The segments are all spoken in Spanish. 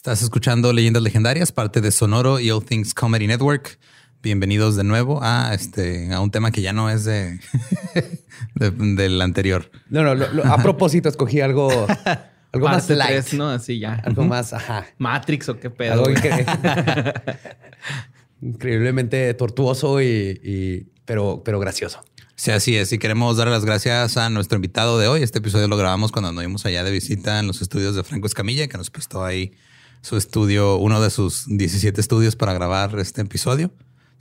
Estás escuchando Leyendas Legendarias, parte de Sonoro y All Things Comedy Network. Bienvenidos de nuevo a este a un tema que ya no es de, del anterior. No, no, a propósito escogí algo algo más light, ¿no? Así ya. Algo más, ajá. Matrix o qué pedo. increíblemente tortuoso y, pero, pero gracioso. Sí, así es. Y queremos dar las gracias a nuestro invitado de hoy. Este episodio lo grabamos cuando nos fuimos allá de visita en los estudios de Franco Escamilla, que nos prestó ahí su estudio, uno de sus 17 estudios para grabar este episodio.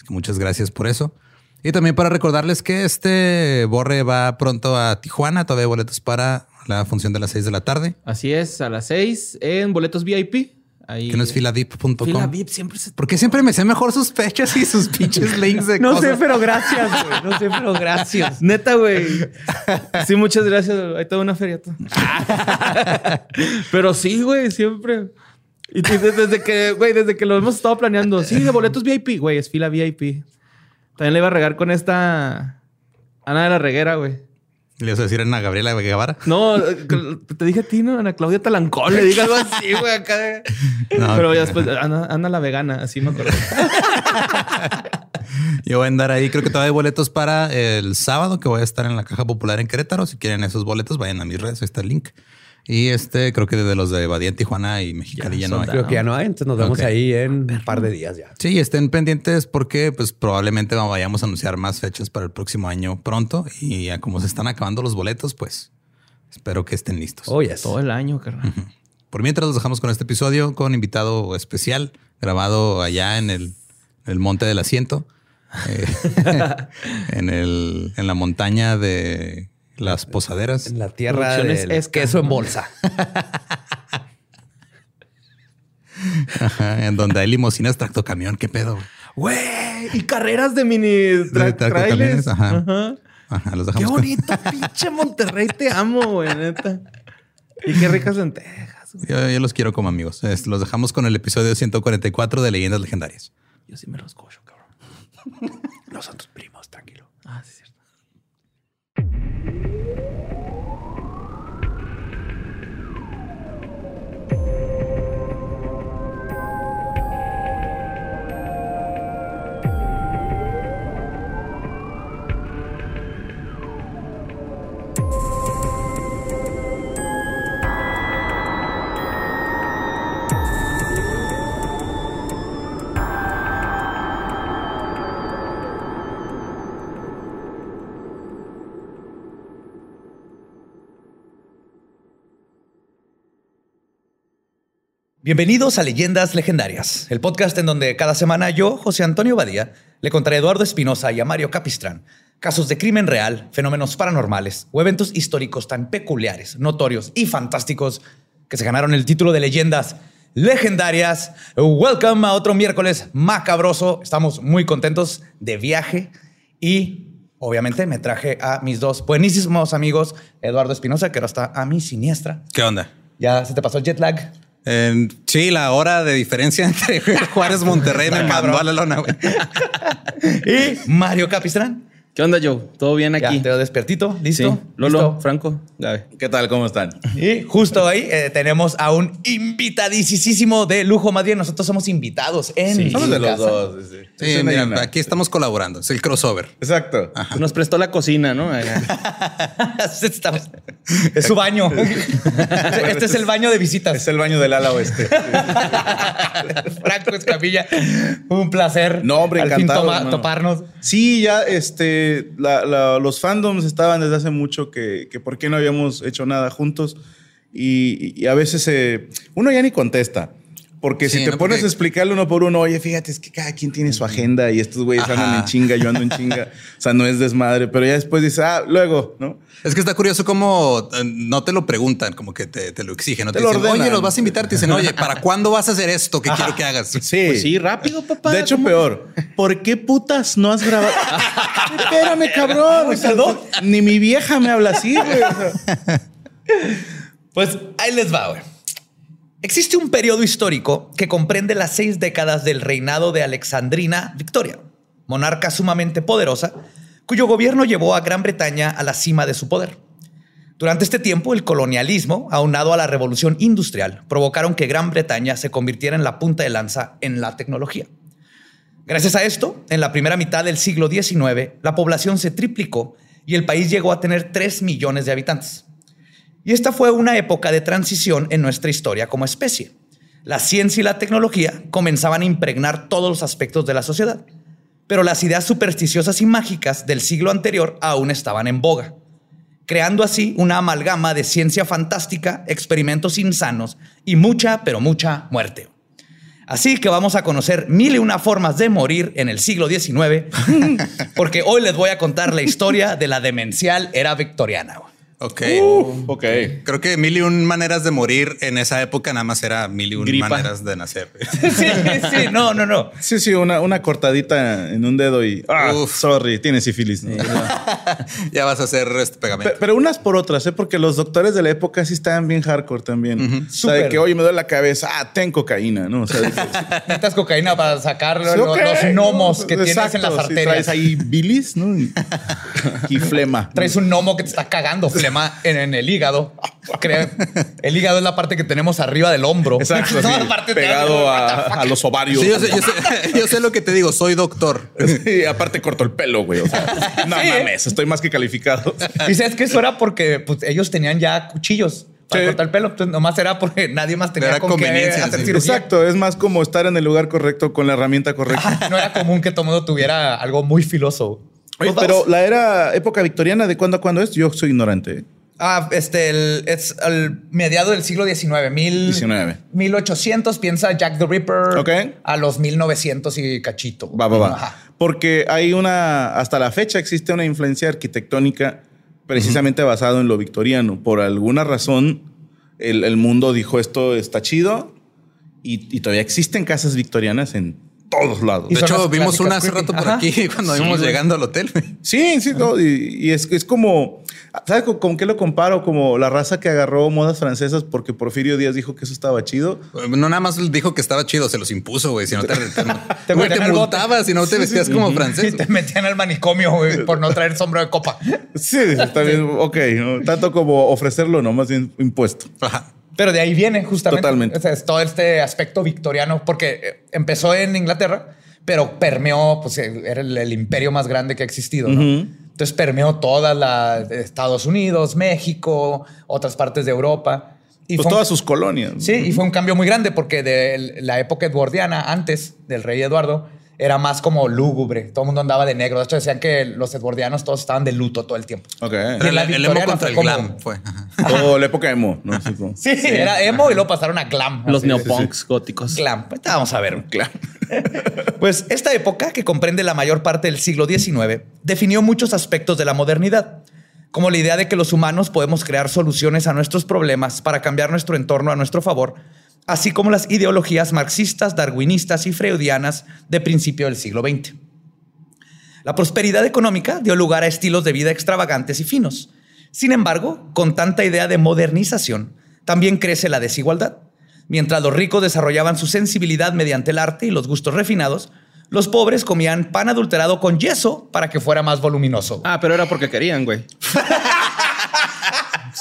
que muchas gracias por eso. Y también para recordarles que este Borre va pronto a Tijuana. Todavía hay boletos para la función de las 6 de la tarde. Así es, a las 6 en boletos VIP. Ahí... Que no es filadip.com. Filadip siempre se... Porque siempre me sé mejor sus fechas y sus pinches links de No sé, pero gracias, güey. No sé, pero gracias. Neta, güey. Sí, muchas gracias. Hay toda una feria. pero sí, güey, siempre. Y desde que, güey, desde que lo hemos estado planeando, sí, de boletos VIP, güey, es fila VIP. También le iba a regar con esta Ana de la Reguera, güey. ¿Le ibas a decir a Ana Gabriela Guevara? No, te dije a ti, ¿no? Ana Claudia Talancón, le dije algo así, güey, acá. Pero ya después, Ana, la vegana, así me acuerdo. Yo voy a andar ahí. Creo que todavía hay boletos para el sábado que voy a estar en la Caja Popular en Querétaro. Si quieren esos boletos, vayan a mis redes. Ahí está el link. Y este, creo que desde los de Badía Tijuana y Mexicali ya, no hay. Creo que ya no hay, entonces nos vemos ahí en un par de días ya. Sí, estén pendientes porque pues probablemente vayamos a anunciar más fechas para el próximo año pronto y ya como se están acabando los boletos, pues espero que estén listos. Oh, Todo el año, carnal. Por mientras los dejamos con este episodio con invitado especial grabado allá en el, Monte del Asiento, eh, en, el, en la montaña de las posaderas. En la tierra es queso en bolsa. en donde hay limusinas tractocamión. ¿Qué pedo? Güey, y carreras de mini trailers. Ajá. Ajá. los dejamos Qué bonito, pinche Monterrey. Te amo, güey, neta. Y qué ricas lentejas. Yo, yo, los quiero como amigos. los dejamos con el episodio 144 de Leyendas Legendarias. Yo sí me los cocho, cabrón. Nosotros primos, tranquilo. Ah, sí, cierto. Bienvenidos a Leyendas Legendarias, el podcast en donde cada semana yo, José Antonio Badía, le contaré a Eduardo Espinosa y a Mario Capistrán casos de crimen real, fenómenos paranormales o eventos históricos tan peculiares, notorios y fantásticos que se ganaron el título de Leyendas Legendarias. Welcome a otro miércoles macabroso. Estamos muy contentos de viaje y obviamente me traje a mis dos buenísimos amigos, Eduardo Espinosa, que ahora está a mi siniestra. ¿Qué onda? ¿Ya se te pasó el jet lag? Sí, la hora de diferencia entre Juárez Monterrey me mandó a la lona, güey. y Mario Capistrán. ¿Qué onda, Joe? ¿Todo bien aquí? Ya, te veo despiertito. ¿Listo? Lolo, Franco, Gabe. ¿Qué tal? ¿Cómo están? Y justo ahí eh, tenemos a un invitadísimo de lujo. Más bien, nosotros somos invitados en sí. Somos de los dos. Sí, sí mira, aquí estamos colaborando. Es el crossover. Exacto. Nos prestó la cocina, ¿no? es su baño. este es el baño de visitas. Es el baño del ala oeste. Franco Escamilla. Un placer. No, hombre, Al encantado. Fin toparnos. Sí, ya este los fandoms estaban desde hace mucho que, por qué no habíamos hecho nada juntos y, a veces uno ya ni contesta. Porque si te pones a explicarle uno por uno, oye, fíjate, es que cada quien tiene su agenda y estos güeyes andan en chinga, yo ando en chinga. o sea, no es desmadre, pero ya después dices, ah, luego, ¿no? Es que está curioso cómo eh, no te lo preguntan, como que te, lo exigen, no te, dicen, oye, los vas a invitar, te dicen, oye, ¿para cuándo vas a hacer esto que quiero que hagas? Sí. Pues sí, rápido, papá. De hecho, peor. ¿Por qué putas no has grabado? Espérame, cabrón. ni mi vieja me habla así, güey. Pues ahí les va, güey. Existe un periodo histórico que comprende las seis décadas del reinado de Alexandrina Victoria, monarca sumamente poderosa, cuyo gobierno llevó a Gran Bretaña a la cima de su poder. Durante este tiempo, el colonialismo, aunado a la revolución industrial, provocaron que Gran Bretaña se convirtiera en la punta de lanza en la tecnología. Gracias a esto, en la primera mitad del siglo XIX, la población se triplicó y el país llegó a tener 3 millones de habitantes. Y esta fue una época de transición en nuestra historia como especie. La ciencia y la tecnología comenzaban a impregnar todos los aspectos de la sociedad, pero las ideas supersticiosas y mágicas del siglo anterior aún estaban en boga, creando así una amalgama de ciencia fantástica, experimentos insanos y mucha, pero mucha muerte. Así que vamos a conocer mil y una formas de morir en el siglo XIX, porque hoy les voy a contar la historia de la demencial era victoriana. Ok. Uh, ok. Creo que mil y un maneras de morir en esa época nada más era mil y un Gripa. maneras de nacer. sí, sí, no, no, no. Sí, sí, una, una cortadita en un dedo y. Ah, Uf. sorry, tiene sífilis. ¿no? ya vas a hacer este pegamento. Pe- Pero unas por otras, ¿eh? Porque los doctores de la época sí estaban bien hardcore también. O sea, de que, oye, me duele la cabeza. Ah, ten cocaína, ¿no? O sea, Necesitas cocaína para sacar Sí, lo- ok, los gnomos ¿no? que tienes en las sí, arterias. traes ahí bilis, ¿no? Y, y flema. Traes un gnomo que te está cagando flema en, en el hígado. El hígado es la parte que tenemos arriba del hombro. Exacto, sí, la parte de pegado a, los ovarios. Sí, yo, sé, yo, sé, yo sé lo que te digo, soy doctor. Sí, aparte corto el pelo, güey. O sea, no Sí, ¿eh? mames, estoy más que calificado. Y sabes que eso era porque pues, ellos tenían ya cuchillos para Sí. cortar el pelo. Entonces, nomás era porque nadie más tenía Era con conveniencia, hacer sí. cirugía. Exacto, es más como estar en el lugar correcto con la herramienta correcta. Ajá, No era común que todo mundo tuviera algo muy filoso. Oye, pero la era época victoriana, ¿de cuándo a cuándo es? Yo soy ignorante. ¿eh? Ah, este, el- es el mediado del siglo XIX. Mil, 19. 1800, piensa Jack the Ripper. Ok. A los 1900 y cachito. Va, va, va. Ajá. Porque hay una, hasta la fecha existe una influencia arquitectónica precisamente basado en lo victoriano. Por alguna razón, el, el mundo dijo esto está chido y, y todavía existen casas victorianas en todos lados. Y De hecho, vimos una hace rato por aquí cuando íbamos llegando al hotel. Sí, sí, no, y, y es, es como, ¿sabes con, con qué lo comparo? Como la raza que agarró modas francesas porque Porfirio Díaz dijo que eso estaba chido. No nada más dijo que estaba chido, se los impuso, güey. Si no te, te, Te güey, te multabas, si no te vestías como Y francés. te metían al manicomio güey, por no traer sombrero de copa. Sí, está bien, ok, ¿no? tanto como ofrecerlo, no, más bien impuesto. Ajá. Pero de ahí viene justamente. Totalmente. O sea, es todo este aspecto victoriano, porque eh, empezó en Inglaterra, pero permeó, pues era el, el imperio más grande que ha existido. ¿no? Entonces permeó toda la Estados Unidos, México, otras partes de Europa. Y Pues fue un- todas sus colonias. Sí, y fue un cambio muy grande porque de la época edwardiana, antes del rey Eduardo, era más como lúgubre. Todo el mundo andaba de negro. De hecho, decían que los edwardianos todos estaban de luto todo el tiempo. Ok. Y la el, el emo contra el como- glam fue. Ajá. O la época emo, ¿no? Como- Sí, era emo y luego pasaron a glam. Los Así, neopunks góticos. Glam. Pues, vamos a ver. Claro. Pues esta época, que comprende la mayor parte del siglo XIX, definió muchos aspectos de la modernidad, como la idea de que los humanos podemos crear soluciones a nuestros problemas para cambiar nuestro entorno a nuestro favor, así como las ideologías marxistas, darwinistas y freudianas de principio del siglo XX. La prosperidad económica dio lugar a estilos de vida extravagantes y finos. Sin embargo, con tanta idea de modernización, también crece la desigualdad. Mientras los ricos desarrollaban su sensibilidad mediante el arte y los gustos refinados, los pobres comían pan adulterado con yeso para que fuera más voluminoso. Ah, pero era porque querían, güey.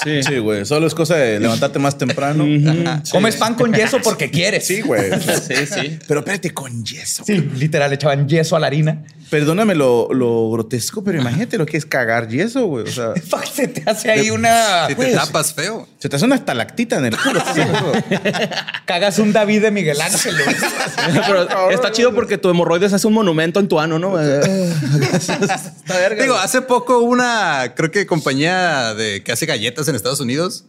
Sí. Sí, güey. Solo es cosa de levantarte más temprano. Sí. Comes pan con yeso porque quieres. Sí, güey. Sí, sí. Pero espérate, con yeso. Sí, literal, echaban yeso a la harina. Perdóname lo, lo grotesco, pero imagínate lo que es cagar yeso, güey. O sea, Fuck, Se te hace ahí una... Si te tapas feo. se te hace una estalactita en el culo. Cagas un David de Miguel Ángel. güey. Pero está chido porque tu hemorroides hace un monumento en tu ano, ¿no? Está verga. Digo, hace poco una, creo que compañía de que hace galletas en Estados Unidos,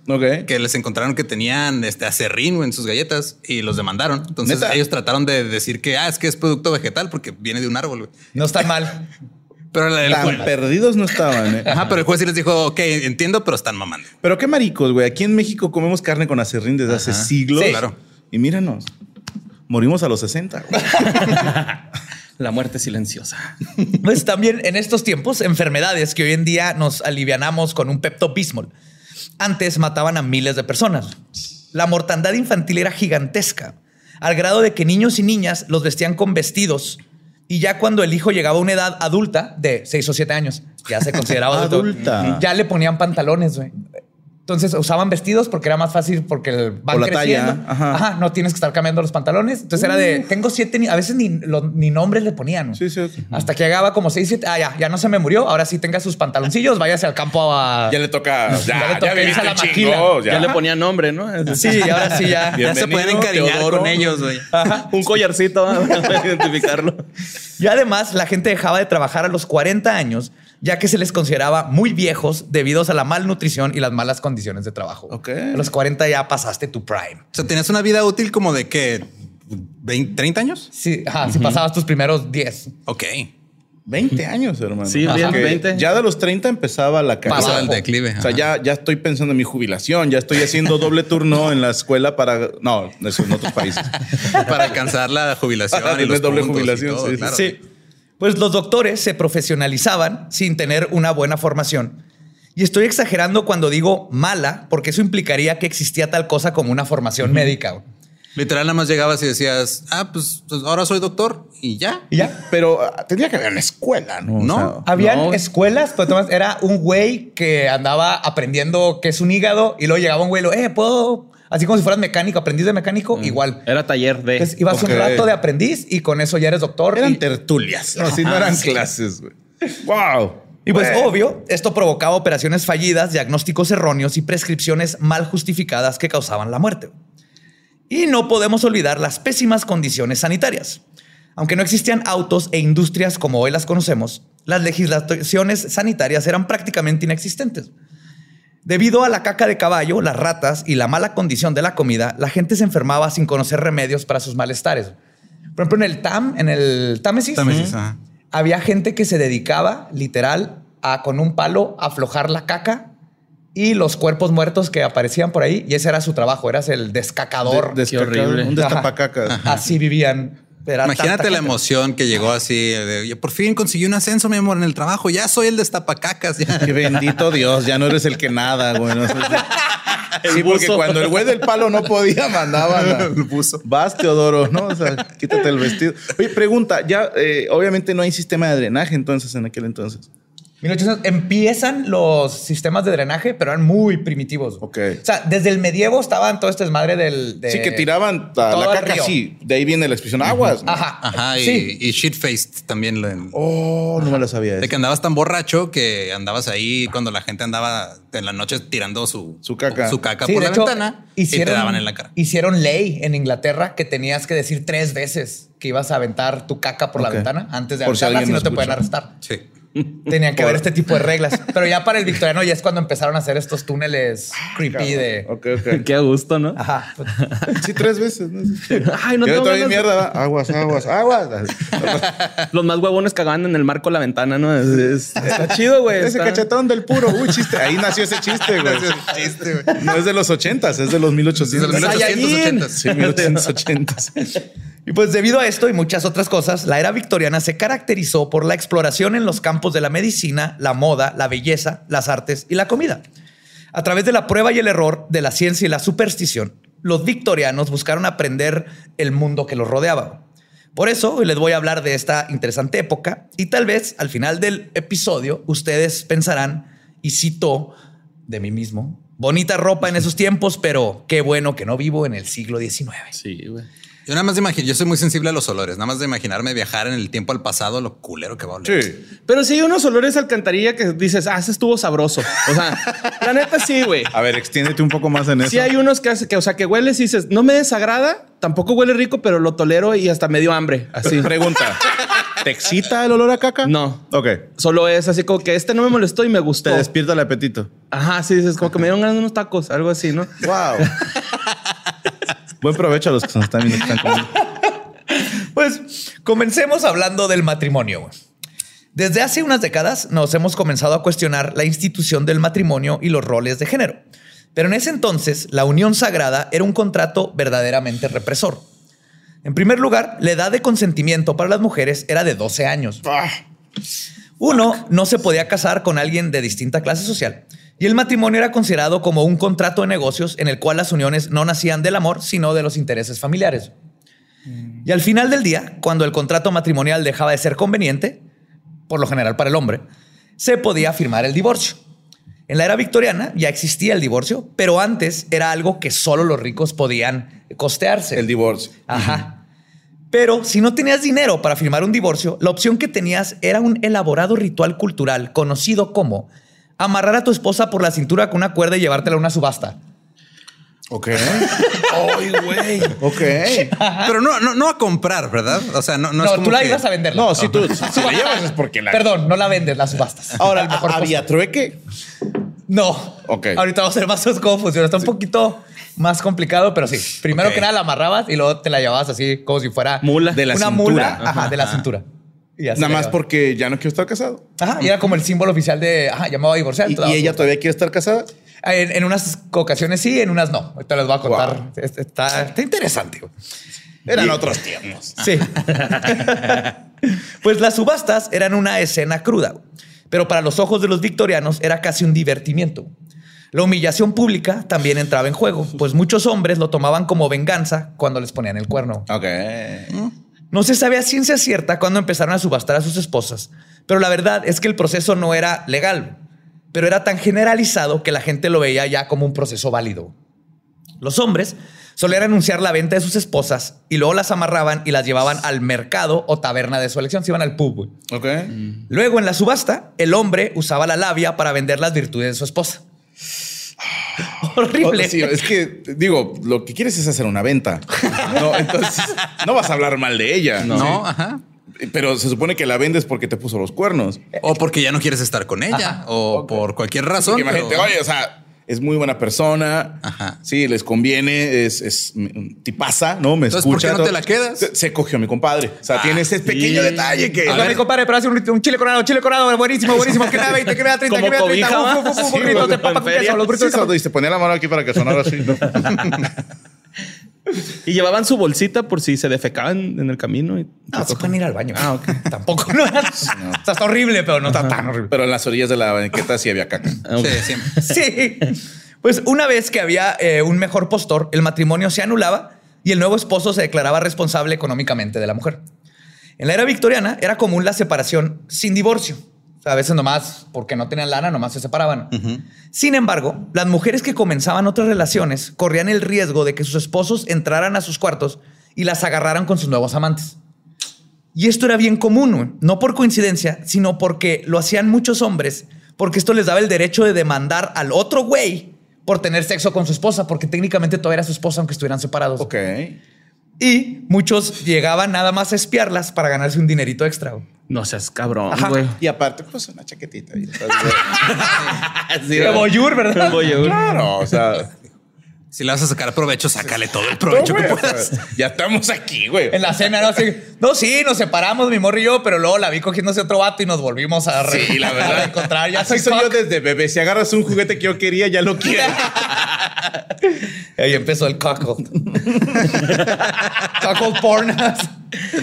que les encontraron que tenían este acerrín en sus galletas y los demandaron. Entonces ¿Neta? ellos trataron de decir que ah, es que es producto vegetal porque viene de un árbol. güey. No está mal. Pero Tan perdidos no estaban, ¿eh? ajá, pero el juez sí les dijo, ok, entiendo, pero están mamando. Pero qué maricos, güey. Aquí en México comemos carne con acerrín desde hace siglos. Sí. Claro. Y míranos. Morimos a los 60. güey. La muerte silenciosa. Pues también en estos tiempos, enfermedades que hoy en día nos alivianamos con un Pepto Bismol. Antes mataban a miles de personas. La mortandad infantil era gigantesca, al grado de que niños y niñas los vestían con vestidos. Y ya cuando el hijo llegaba a una edad adulta de 6 o 7 años, ya se consideraba adulto, Adulta. Ya le ponían pantalones, güey. Entonces usaban vestidos porque era más fácil porque van la creciendo. talla, ajá. Ajá. no tienes que estar cambiando los pantalones. Entonces era de tengo siete, ni- a veces ni, lo- ni nombres le ponían. Sí, sí, sí. Hasta que llegaba como seis, siete. Ah, ya, ya no se me murió. Ahora sí tenga sus pantaloncillos, váyase al campo a. Ya le toca. Ya, Ya le ya, toca viviste a la chingo, Ya, le ponía nombre, ¿no? Sí, y ahora sí ya. Ya se pueden encariñar Teodoro. con ellos, güey. Un collarcito ¿no? para identificarlo. Y además, la gente dejaba de trabajar a los 40 años, ya que se les consideraba muy viejos debido a la malnutrición y las malas condiciones de trabajo. Ok. A los 40 ya pasaste tu prime. O sea, tenías una vida útil como de que 20, 30 años. Sí, ajá, si pasabas tus primeros 10. Ok. 20 años, hermano. Sí, Ajá. bien, Que 20. Ya de los 30 empezaba la carrera. Pasaba el declive. O sea, ya, ya estoy pensando en mi jubilación, ya estoy haciendo doble turno en la escuela para. No, eso en otros países. Para alcanzar la jubilación y los doble y jubilación, todo, sí, claro. Sí. Pues los doctores se profesionalizaban sin tener una buena formación. Y estoy exagerando cuando digo mala, porque eso implicaría que existía tal cosa como una formación médica. güey. Literal, nada más llegabas y decías, ah, pues, pues, ahora soy doctor y ya. Y ya. Pero ah, tendría que haber una escuela, ¿no? O No. sea, Habían No. escuelas, pero Tomás, era un güey que andaba aprendiendo qué es un hígado y luego llegaba un güey y lo, eh, puedo, así como si fueras mecánico, aprendiz de mecánico, igual. Era taller de. Entonces ibas ok. un rato de aprendiz y con eso ya eres doctor. eran y, tertulias. No, sí, no eran sí. clases, güey. ¡Wow! y pues Bueno. obvio, esto provocaba operaciones fallidas, diagnósticos erróneos y prescripciones mal justificadas que causaban la muerte. Y no podemos olvidar las pésimas condiciones sanitarias. Aunque no existían autos e industrias como hoy las conocemos, las legislaciones sanitarias eran prácticamente inexistentes. Debido a la caca de caballo, las ratas y la mala condición de la comida, la gente se enfermaba sin conocer remedios para sus malestares. Por ejemplo, en el TAM, en el Támesis, Támesis, ajá. había gente que se dedicaba literal a con un palo aflojar la caca y los cuerpos muertos que aparecían por ahí. Y ese era su trabajo, eras el descacador. De- descacado, horrible. Un destapacacas. Así vivían. Era Imagínate la gente. emoción que llegó así. de, "Yo por fin conseguí un ascenso, mi amor, en el trabajo. Ya soy el destapacacas. Ya. Qué bendito Dios, ya no eres el que nada, güey. No sí, porque cuando el güey del palo no podía, mandaban El buzo. Vas, Teodoro, ¿no? O sea, quítate el vestido. Oye, pregunta, ya eh, obviamente no hay sistema de drenaje entonces en aquel entonces. 1800 empiezan los sistemas de drenaje, pero eran muy primitivos. Ok. O sea, desde el medievo estaban todo este desmadre del. de- sí, que tiraban la, caca así. De ahí viene la expresión aguas. ¿no? Ajá. Ajá. Y, Sí. y shit-faced también. lo- Oh, no me la sabía. De eso. que andabas tan borracho que andabas ahí cuando la gente andaba en la noche tirando su, Su caca. su caca Sí, por la hecho, ventana y te daban en la cara. Hicieron ley en Inglaterra que tenías que decir tres veces que ibas a aventar tu caca por la ventana antes de aventarla, si no lo te pueden arrestar. Sí. Tenían que haber este tipo de reglas. Pero ya para el victoriano ya es cuando empezaron a hacer estos túneles creepy de. Ok, ok. Qué a gusto, ¿no? Ajá. Sí, tres veces. ¿no? Ay, no Yo tengo todavía ganas- mierda, va. Aguas, aguas, aguas. Los más huevones cagaban en el marco de la ventana, ¿no? Es- es- está chido, güey. Ese está- cachetón del puro. Uy, chiste. Ahí nació ese chiste, güey. Chiste, güey. No es de los ochentas, es de los 1800. Es de los 1880. Sí, 1880. Y pues debido a esto y muchas otras cosas, la era victoriana se caracterizó por la exploración en los campos de la medicina, la moda, la belleza, las artes y la comida. A través de la prueba y el error, de la ciencia y la superstición, los victorianos buscaron aprender el mundo que los rodeaba. Por eso hoy les voy a hablar de esta interesante época y tal vez al final del episodio ustedes pensarán, y cito de mí mismo, bonita ropa en esos tiempos, pero qué bueno que no vivo en el siglo XIX. Sí, güey. Yo nada más de imaginar, yo soy muy sensible a los olores, nada más de imaginarme viajar en el tiempo al pasado, lo culero que va a oler. Sí. Pero sí hay unos olores a alcantarilla que dices, ah, ese estuvo sabroso. O sea, la neta sí, güey. A ver, extiéndete un poco más en eso. Sí hay unos que, hace- que, o sea, que hueles y dices, no me desagrada, tampoco huele rico, pero lo tolero y hasta me dio hambre. Así. Pregunta. ¿Te excita el olor a caca? No. Ok. Solo es así como que este no me molestó y me Te gustó. despierta el apetito. Ajá, sí, dices como que me dieron ganas de unos tacos, algo así, ¿no? Wow. Buen provecho a los que nos están viendo. que están comiendo. Pues comencemos hablando del matrimonio. Desde hace unas décadas nos hemos comenzado a cuestionar la institución del matrimonio y los roles de género. Pero en ese entonces, la unión sagrada era un contrato verdaderamente represor. En primer lugar, la edad de consentimiento para las mujeres era de 12 años. Ah, Uno no se podía casar con alguien de distinta clase social y el matrimonio era considerado como un contrato de negocios en el cual las uniones no nacían del amor, sino de los intereses familiares. Y al final del día, cuando el contrato matrimonial dejaba de ser conveniente, por lo general para el hombre, se podía firmar el divorcio. En la era victoriana ya existía el divorcio, pero antes era algo que solo los ricos podían costearse. El divorcio. Ajá. Pero si no tenías dinero para firmar un divorcio, la opción que tenías era un elaborado ritual cultural conocido como amarrar a tu esposa por la cintura con una cuerda y llevártela a una subasta. Ok. Ay, güey. Ok. Pero no, no, no a comprar, ¿verdad? O sea, no, no, es No, como tú la que- ibas a vender. No, si tú si la llevas es porque la. Perdón, no la vendes, la subastas. Ahora, El mejor ¿había trueque? No. Ok. Ahorita vamos a ver más cómo funciona. Está un poquito más complicado, pero sí. Primero que nada la amarrabas y luego te la llevabas así como si fuera Mula. De la una cintura. mula ajá, de la Ajá. cintura. Y Nada más porque ya no quiero estar casado. Ajá, y era como el símbolo oficial de, ajá, llamaba a divorciar. ¿Y, te ella todavía quiere estar casada? En, en unas ocasiones sí, en unas no. Ahorita les voy a contar. Wow. Es- Está, está interesante. Eran Y- otros tiempos. Sí. pues las subastas eran una escena cruda, pero para los ojos de los victorianos era casi un divertimiento. La humillación pública también entraba en juego, pues muchos hombres lo tomaban como venganza cuando les ponían el cuerno. Ok. No se sabe a ciencia cierta cuándo empezaron a subastar a sus esposas, pero la verdad es que el proceso no era legal, pero era tan generalizado que la gente lo veía ya como un proceso válido. Los hombres solían anunciar la venta de sus esposas y luego las amarraban y las llevaban al mercado o taberna de su elección, se iban al pub. güey. Ok. Luego en la subasta, el hombre usaba la labia para vender las virtudes de su esposa. Horrible. Oh, sí, es que, digo, lo que quieres es hacer una venta. No, entonces, no vas a hablar mal de ella. No, ajá. Pero se supone que la vendes porque te puso los cuernos. O porque ya no quieres estar con ella. O por cualquier razón. Porque imagínate, pero- oye, o sea, es muy buena persona. Ajá. Sí, les conviene, es, es tipaza, ¿no? Me Entonces, ¿por escucha. qué no todo. te la quedas? Se, se cogió a mi compadre. O sea, tiene ese pequeño detalle que. Oiga, mi compadre, pero hace un, un chile coronado, chile coronado, buenísimo, buenísimo. Que nada 20, que nada 30, Como que nada 30. cobija, Uf, ¿va? uf, uf, uf, Sí, burritos de papa con queso, los burritos Sí, y se ponía la mano aquí para que sonara así. Y llevaban su bolsita por si se defecaban en el camino. Y No, se pueden ir al baño. Ah, ok. Tampoco. No, o sea, está horrible, pero no está tan horrible. Pero en las orillas de la banqueta sí había caca. Sí, siempre. Sí. Pues una vez que había eh, un mejor postor, el matrimonio se anulaba y el nuevo esposo se declaraba responsable económicamente de la mujer. En la era victoriana era común la separación sin divorcio. O sea, a veces nomás, porque no tenían lana, nomás se separaban. Sin embargo, las mujeres que comenzaban otras relaciones corrían el riesgo de que sus esposos entraran a sus cuartos y las agarraran con sus nuevos amantes. Y esto era bien común, no por coincidencia, sino porque lo hacían muchos hombres, porque esto les daba el derecho de demandar al otro güey por tener sexo con su esposa, porque técnicamente todavía era su esposa aunque estuvieran separados. Ok. Y muchos llegaban nada más a espiarlas para ganarse un dinerito extra. No seas cabrón, Ajá. güey. Y aparte, pues una chaquetita. y- Sí, De voyeur, ¿verdad? Voyeur. Claro, o sea. Si le vas a sacar provecho, sácale todo el provecho que güey, o puedas. sea, ya estamos aquí, güey. En la cena, ¿no? Así, no, sí, nos separamos, mi morro y yo, pero luego la vi cogiéndose otro vato y nos volvimos a, re- Sí, la a verdad. reencontrar. Ya Así soy, soy yo desde bebé. Si agarras un juguete que yo quería, ya lo quiero. Ahí empezó el cuckold. cuckold porn.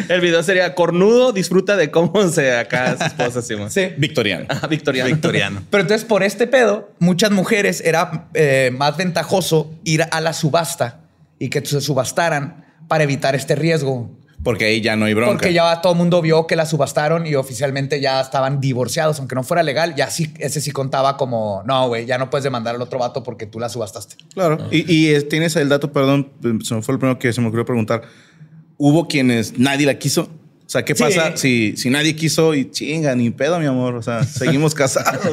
El video sería cornudo, disfruta de cómo se acá su esposa. Sí, sí. Victoriano. Ah, Victoriano. Victoriano. Pero entonces, por este pedo, muchas mujeres era eh, más ventajoso ir a la subasta y que se subastaran para evitar este riesgo. Porque ahí ya no hay bronca. Porque ya todo el mundo vio que la subastaron y oficialmente ya estaban divorciados, aunque no fuera legal, ya sí, ese sí contaba como, no, güey, ya no puedes demandar al otro vato porque tú la subastaste. Claro. Y, y, eh, tienes el dato, perdón, se me fue el primero que se me ocurrió preguntar. ¿Hubo quienes nadie la quiso? O sea, ¿qué Sí. pasa si, si nadie quiso y chinga, ni pedo, mi amor? O sea, seguimos casados.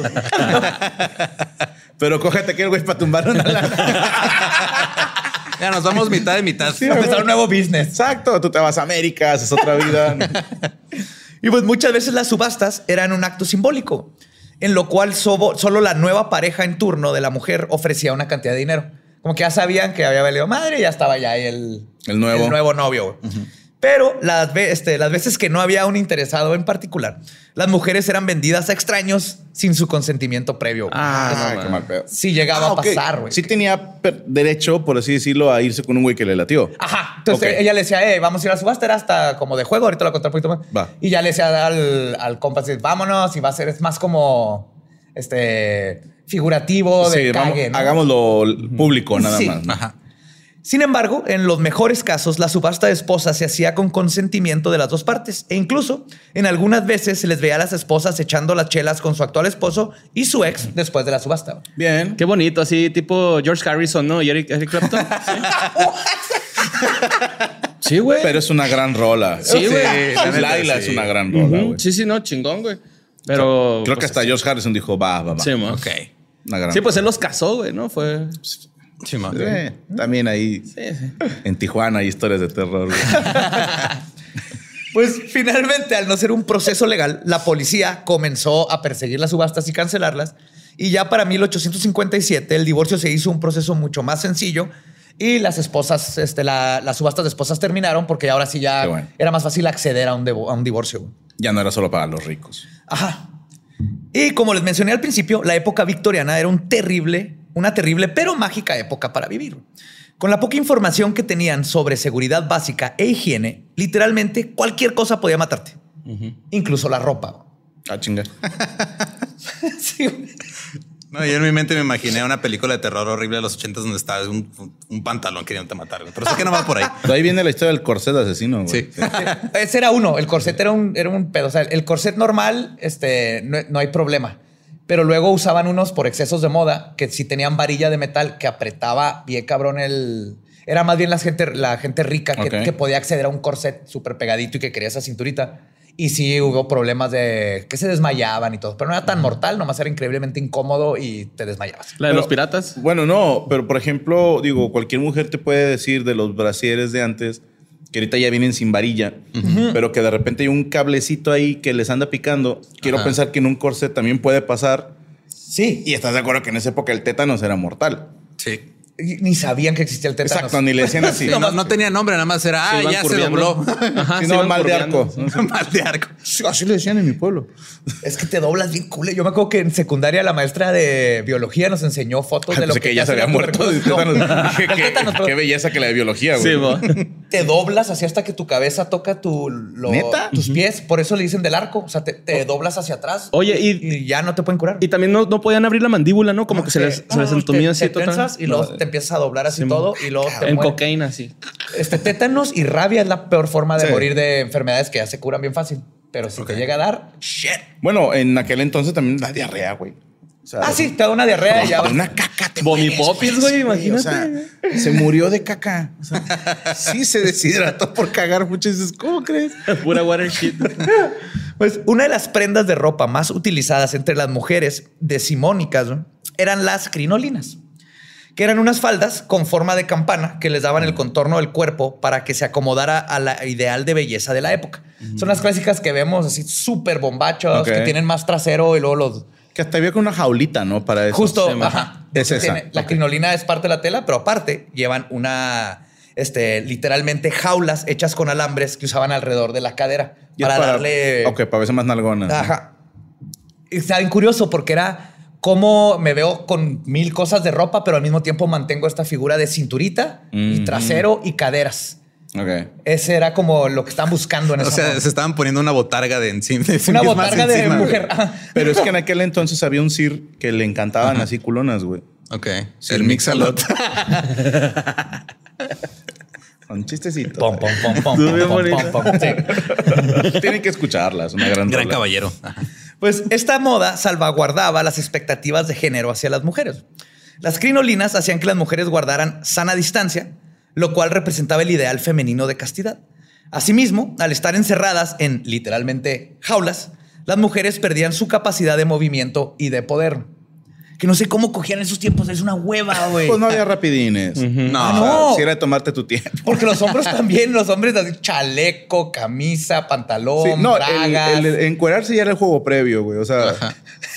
Pero cógete aquel güey para tumbar una lana. Ya nos vamos mitad de mitad. Para empezar un nuevo business. Exacto. Tú te vas a América, haces otra vida. Y pues muchas veces las subastas eran un acto simbólico, en lo cual sobo- solo la nueva pareja en turno de la mujer ofrecía una cantidad de dinero. Como que ya sabían que había valido madre y ya estaba ya ahí el, El nuevo. el nuevo novio. güey. Pero las, ve- este, las veces que no había un interesado en particular, las mujeres eran vendidas a extraños sin su consentimiento previo. Ah, Ah, qué mal pedo. Sí llegaba Ah, a pasar, güey. Sí tenía derecho, por así decirlo, a irse con un güey que le latió. Ajá. Entonces ella le decía, eh, vamos a ir a subasta, era hasta como de juego, ahorita lo voy a contar un poquito más. Va. Y ya le decía al, al compa, así, vámonos, y va a ser, es más como este figurativo de Sí, vamos- cague, ¿no? hagámoslo público nada Sí. más. ¿no? Ajá. Sin embargo, en los mejores casos, la subasta de esposas se hacía con consentimiento de las dos partes e incluso en algunas veces se les veía a las esposas echando las chelas con su actual esposo y su ex después de la subasta. Bien. Qué bonito, así tipo George Harrison, ¿no? Y Eric, Eric Clapton. Sí, güey. Pero es una gran rola. Sí, güey. neta, Laila es una gran rola, güey. Sí, sí, no, chingón, güey. Pero. Creo que pues, hasta George Harrison dijo, va, va, va. Sí, mo. Ok. Una gran Sí, pues él los casó, güey, ¿no? Fue. Sí. Eh, también ahí Sí, sí. en Tijuana hay historias de terror. Pues finalmente, al no ser un proceso legal, la policía comenzó a perseguir las subastas y cancelarlas. Y ya para 1857 el divorcio se hizo un proceso mucho más sencillo y las esposas, este, la- las subastas de esposas terminaron porque ahora sí ya bueno. era más fácil acceder a un, a un divorcio. ya no era solo para los ricos. Ajá. Y como les mencioné al principio, la época victoriana era un terrible, una terrible pero mágica época para vivir. Con la poca información que tenían sobre seguridad básica e higiene, literalmente cualquier cosa podía matarte, incluso la ropa. Ah, chinga. Sí, güey. No, yo en mi mente me imaginé una película de terror horrible de los ochentas donde estaba un, un pantalón queriendo matar. güey. Pero sé que no va por ahí. Ahí viene la historia del corset asesino, güey. Sí. Ese era uno. El corset era un, era un pedo. O sea, el corset normal, este, no, no hay problema. Pero luego usaban unos por excesos de moda que si tenían varilla de metal que apretaba bien cabrón el. Era más bien la gente, la gente rica que, podía acceder a un corset súper pegadito y que quería esa cinturita. Y sí hubo problemas de que se desmayaban y todo. Pero no era tan mortal, nomás era increíblemente incómodo y te desmayabas. La de Pero- los piratas. Bueno, no, pero por ejemplo, digo, cualquier mujer te puede decir de los brasieres de antes que ahorita ya vienen sin varilla, pero que de repente hay un cablecito ahí que les anda picando. Quiero Ajá. pensar que en un corset también puede pasar. Sí. Y estás de acuerdo que en esa época el tétanos era mortal. Sí. Ni sabían que existía el tétanos. Exacto, ni le decían así. Sí, no, no tenía nombre, nada más era, ah, ya se dobló. Ajá, Si se no, mal de arco. Mal de arco. Así le decían en mi pueblo. Es que te doblas bien cool. Yo me acuerdo que en secundaria la maestra de biología nos enseñó fotos Ay, de lo que, que ya se había muerto tétanos. Dije, el qué, tétanos, qué belleza que la de biología, güey. Sí. Te doblas así hasta que tu cabeza toca tu, lo- ¿Neta? tus pies. Por eso le dicen del arco. O sea, te, te doblas hacia atrás. Oye, y, y ya no te pueden curar. y también no, no podían abrir la mandíbula, ¿no? Como que se les, se les te- así te total. tensas y luego te empiezas a doblar así Sí, todo y luego te En mueres. cocaína, sí. Este tétanos y rabia es la peor forma de Sí. morir de enfermedades que ya se curan bien fácil. Pero si te llega a dar, shit. Bueno, en aquel entonces también la diarrea, güey. O sea, Ah, sí, te da una diarrea y ya. una caca te Vomipopis, güey, imagínate. O sea, se murió de caca. O sea, sí se deshidrató por cagar mucho. Y dices, ¿cómo crees? Pura water shit. Pues una de las prendas de ropa más utilizadas entre las mujeres decimónicas ¿no? eran las crinolinas, que eran unas faldas con forma de campana que les daban el contorno del cuerpo para que se acomodara a la ideal de belleza de la época. Son las clásicas que vemos así súper bombachos, que tienen más trasero y luego los... Que hasta había con una jaulita, ¿no? Para eso. Justo, sí, ajá. Es esa. Tiene- la crinolina es parte de la tela, pero aparte llevan una, este, literalmente jaulas hechas con alambres que usaban alrededor de la cadera para, darle... Ok, para verse más nalgona. Ajá. Y Está bien curioso porque era cómo me veo con mil cosas de ropa, pero al mismo tiempo mantengo esta figura de cinturita y trasero y caderas. Ok. Ese era como lo que estaban buscando en O ese sea, momento. se estaban poniendo una botarga de encima. de Una botarga de encima, mujer. Ajá. Pero es que en aquel entonces había un Sir que le encantaban así culonas, güey. Ok. Sí, el Mixalot. Con chistecitos. Pom, pom, pom, pom, pom, pom, bonita. pom, pom. Sí. Tienen que escucharlas, una gran Gran rola. caballero. Ajá. Pues esta moda salvaguardaba las expectativas de género hacia las mujeres. Las crinolinas hacían que las mujeres guardaran sana distancia, lo cual representaba el ideal femenino de castidad. Asimismo, al estar encerradas en literalmente jaulas, las mujeres perdían su capacidad de movimiento y de poder. Que no sé cómo cogían esos tiempos, es una hueva, güey. Pues no había rapidines. No. Ah, no. Si era de tomarte tu tiempo. Porque los hombres también, los hombres así, chaleco, camisa, pantalón, Sí, no, bragas. el- el encuerarse ya era el juego previo, güey. O sea,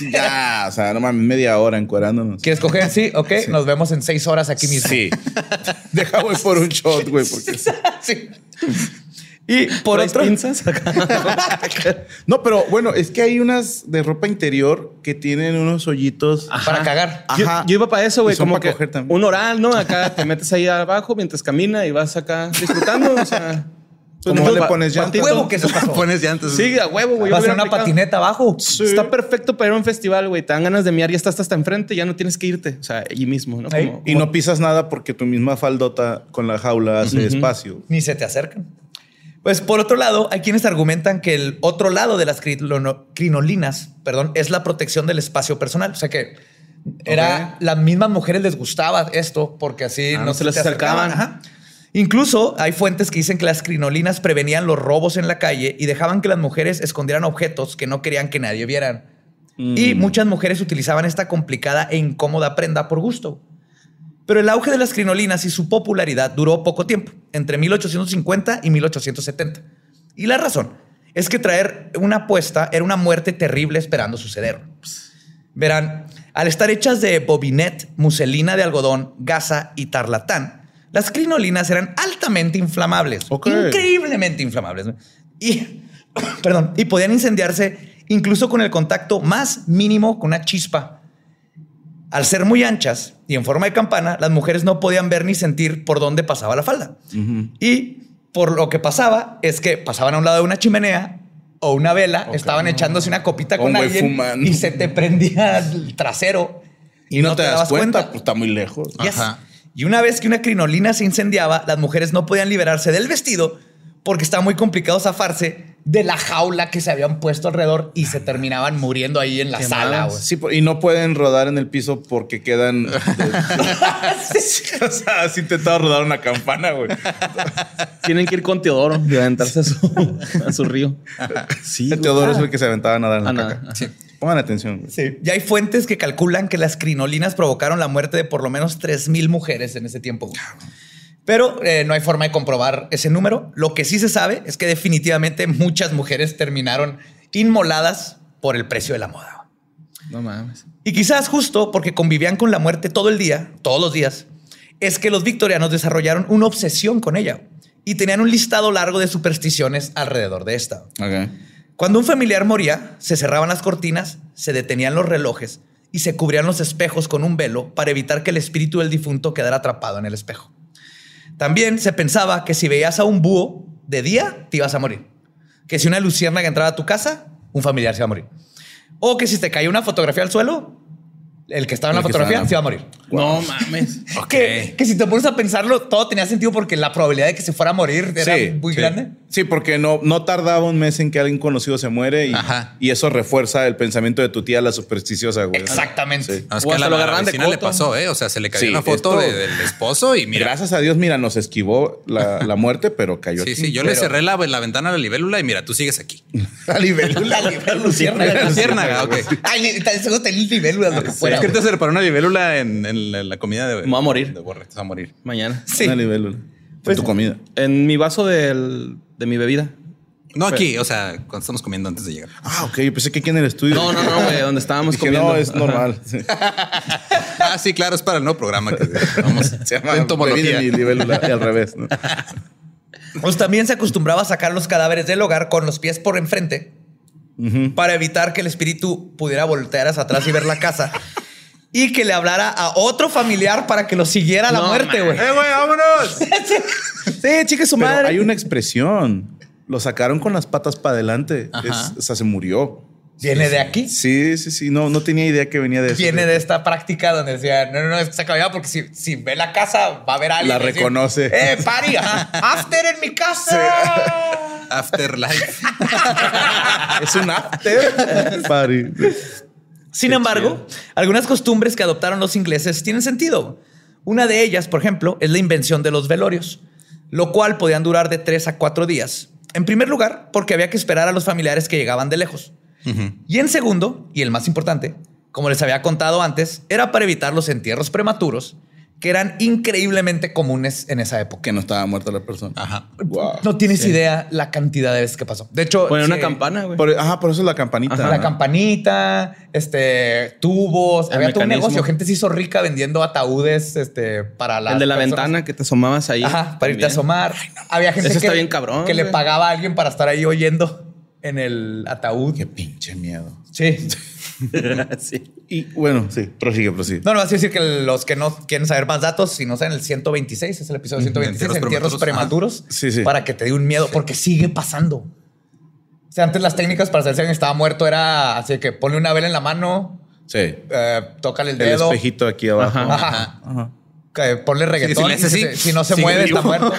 ya, o sea, no mames, media hora encuerándonos. ¿Quieres coger? Sí, ok. Nos vemos en seis horas aquí mismo. Sí. Deja, voy por un shot, güey, porque... Sí. Y por ¿Traes otro. pinzas? No, pero bueno, es que hay unas de ropa interior que tienen unos hoyitos. Para cagar. Yo, Ajá. yo iba para eso, güey. Como para que coger también. un oral, ¿no? Acá te metes ahí abajo mientras camina y vas acá disfrutando. O sea, ¿Cómo le pones A llantas? huevo que eso pasó. Pones llantas. Sí, a huevo, güey. Va a una aplicado. patineta abajo. Está perfecto para ir a un festival, güey. Te dan ganas de miar, ya estás hasta enfrente, ya no tienes que irte. O sea, allí mismo, ¿no? Como- Y no pisas nada porque tu misma faldota con la jaula hace espacio. Ni se te acercan. Pues por otro lado, hay quienes argumentan que el otro lado de las crinolinas, perdón, es la protección del espacio personal. O sea que era las mismas mujeres les gustaba esto porque así Ah, no se les acercaban. Ajá. Incluso hay fuentes que dicen que las crinolinas prevenían los robos en la calle y dejaban que las mujeres escondieran objetos que no querían que nadie vieran. Y muchas mujeres utilizaban esta complicada e incómoda prenda por gusto. Pero el auge de las crinolinas y su popularidad duró poco tiempo, entre 1850 y 1870. Y la razón es que traer una apuesta era una muerte terrible esperando suceder. Verán, al estar hechas de bobinet, muselina de algodón, gasa y tarlatán, las crinolinas eran altamente inflamables, increíblemente inflamables. Y, perdón, y podían incendiarse incluso con el contacto más mínimo con una chispa. Al ser muy anchas y en forma de campana, las mujeres no podían ver ni sentir por dónde pasaba la falda. Y por lo que pasaba es que pasaban a un lado de una chimenea o una vela, estaban echándose una copita con alguien fumando. y se te prendía el trasero Y no, te, das dabas cuenta, pues está muy lejos. Yes. Ajá. Y una vez que una crinolina se incendiaba, las mujeres no podían liberarse del vestido porque estaba muy complicado zafarse de la jaula que se habían puesto alrededor y se terminaban muriendo ahí en la sala. Sí, po- y no pueden rodar en el piso porque quedan. o sea, has intentado rodar una campana, güey. Tienen que ir con Teodoro y aventarse a su, a su río. Sí. El Teodoro es el que se aventaba a nadar en la Ah, caca. Pongan atención. güey. Sí. Y hay fuentes que calculan que las crinolinas provocaron la muerte de por lo menos 3.000 mujeres en ese tiempo. Pero eh, no hay forma de comprobar ese número. Lo que sí se sabe es que definitivamente muchas mujeres terminaron inmoladas por el precio de la moda. No mames. Y quizás justo porque convivían con la muerte todo el día, todos los días, es que los victorianos desarrollaron una obsesión con ella y tenían un listado largo de supersticiones alrededor de esta. Ok. Cuando un familiar moría, se cerraban las cortinas, se detenían los relojes y se cubrían los espejos con un velo para evitar que el espíritu del difunto quedara atrapado en el espejo. También se pensaba que si veías a un búho de día, te ibas a morir. Que si una luciérnaga entraba a tu casa, un familiar se iba a morir. O que si te caía una fotografía al suelo, el que estaba en El la fotografía la- se iba a morir. No mames. Que, que si te pones a pensarlo, todo tenía sentido porque la probabilidad de que se fuera a morir era muy sí. grande. Sí, porque no, no tardaba un mes en que alguien conocido se muere y, Ajá. y eso refuerza el pensamiento de tu tía, la supersticiosa, güey. Exactamente. Sí. No, es O que a hasta la, lo la vecina le pasó, ¿eh? O sea, se le cayó Sí, una foto esto- de- del esposo y mira. Gracias a Dios, mira, nos esquivó la, la muerte, pero cayó Sí, aquí. sí, yo le cerré la, la ventana a la libélula y mira, tú sigues aquí. La libélula, la libélula, luciérnaga. Luciérnaga, ok. Ay, seguro tenía libélulas, lo que fuera. Es que te se para una libélula en, en la, la comida de. Me voy a morir. De borre, te vas a morir. Mañana. Sí. Una libélula. Pues- tu comida. En mi vaso del, de mi bebida. No aquí, o sea, cuando estamos comiendo antes de llegar. Ah, ok. Yo pensé que aquí en el estudio. No, no, no, güey. Donde estábamos Dije, comiendo. no, es normal. Sí. Ah, sí, claro, es para el nuevo programa que vamos. Se llama entomología. y libélula y al revés. ¿no? Pues también se acostumbraba a sacar los cadáveres del hogar con los pies por enfrente para evitar que el espíritu pudiera voltear hacia atrás y ver la casa y que le hablara a otro familiar para que lo siguiera a la No, muerte, güey. ¡Eh, güey, vámonos! Sí, chica, su Pero madre. hay una expresión. Lo sacaron con las patas para adelante. Es- o sea, se murió. Viene de aquí. Sí, sí, sí. No, no tenía idea que venía de eso. Viene de esta práctica donde decía, no, no, no, es que se acababa porque si, si ve la casa va a ver a alguien. La y decir, reconoce. ¡Eh, pari! ¡After en mi casa! Afterlife. Es un after party. Sin embargo, algunas costumbres que adoptaron los ingleses tienen sentido. Una de ellas, por ejemplo, es la invención de los velorios, lo cual podían durar de tres a cuatro días. En primer lugar, porque había que esperar a los familiares que llegaban de lejos. Y en segundo, y el más importante, como les había contado antes, era para evitar los entierros prematuros, que eran increíblemente comunes en esa época. Que no estaba muerta la persona. Ajá. Wow. No tienes idea la cantidad de veces que pasó. De hecho, Poner una campana, güey. Por- ajá, por eso es la campanita. Ajá. La campanita, este, tubos. El Había todo un negocio. Gente se hizo rica vendiendo ataúdes este, para la. El de la ventana que te asomabas ahí. Ajá, para irte a asomar. Había gente que, está bien cabrón, que le pagaba a alguien para estar ahí oyendo en el ataúd. Qué pinche miedo. Sí. sí. Y bueno, sí, prosigue, prosigue. No, no, vas a decir que los que no quieren saber más datos, si no saben el 126, es el episodio 126, entierros, entierros prematuros, sí, sí. para que te dé un miedo, porque sigue pasando. O sea, antes las técnicas para saber si alguien estaba muerto era así que pone una vela en la mano, sí. Eh, tócale el dedo. El espejito aquí abajo. Ajá. Ajá. ponle reggaetón. si, no se mueve, está muerto.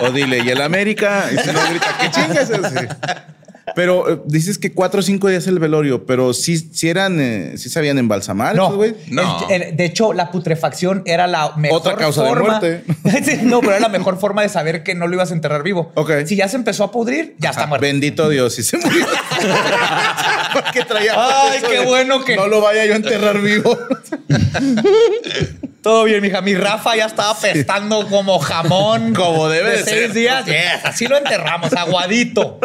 O dile, y el América, y si no grita, ¿qué chingas? Pero eh, dices que cuatro o cinco días el velorio, pero sí, sí eran, eh, sí sabían embalsamar, no, güey. No. de hecho, la putrefacción era la mejor Otra causa de muerte. no, pero era la mejor forma de saber que no lo ibas a enterrar vivo. Ok. Si ya se empezó a pudrir, ya está muerto. Bendito Dios, y se murió. Porque traía. Ay, qué bueno que. No lo vaya yo a enterrar vivo. Todo bien, mija. Mi Rafa ya estaba pestando como jamón. Como debe de, seis días. así lo enterramos, aguadito.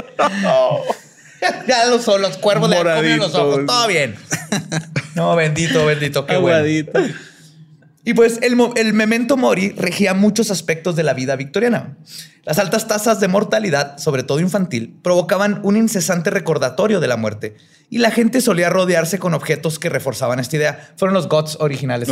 ya los, los cuervos le comen los ojos. Todo bien. No, bendito, bendito. Qué aguadito. Y pues el, el, memento mori regía muchos aspectos de la vida victoriana. Las altas tasas de mortalidad, sobre todo infantil, provocaban un incesante recordatorio de la muerte y la gente solía rodearse con objetos que reforzaban esta idea. Fueron los gods originales.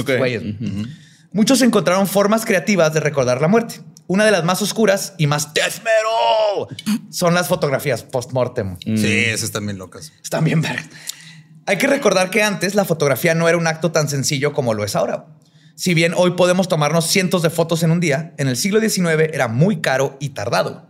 Muchos encontraron formas creativas de recordar la muerte. Una de las más oscuras y más death metal son las fotografías post-mortem. Sí, esas están bien locas. Están bien vergas. Hay que recordar que antes la fotografía no era un acto tan sencillo como lo es ahora. Si bien hoy podemos tomarnos cientos de fotos en un día, en el siglo XIX era muy caro y tardado.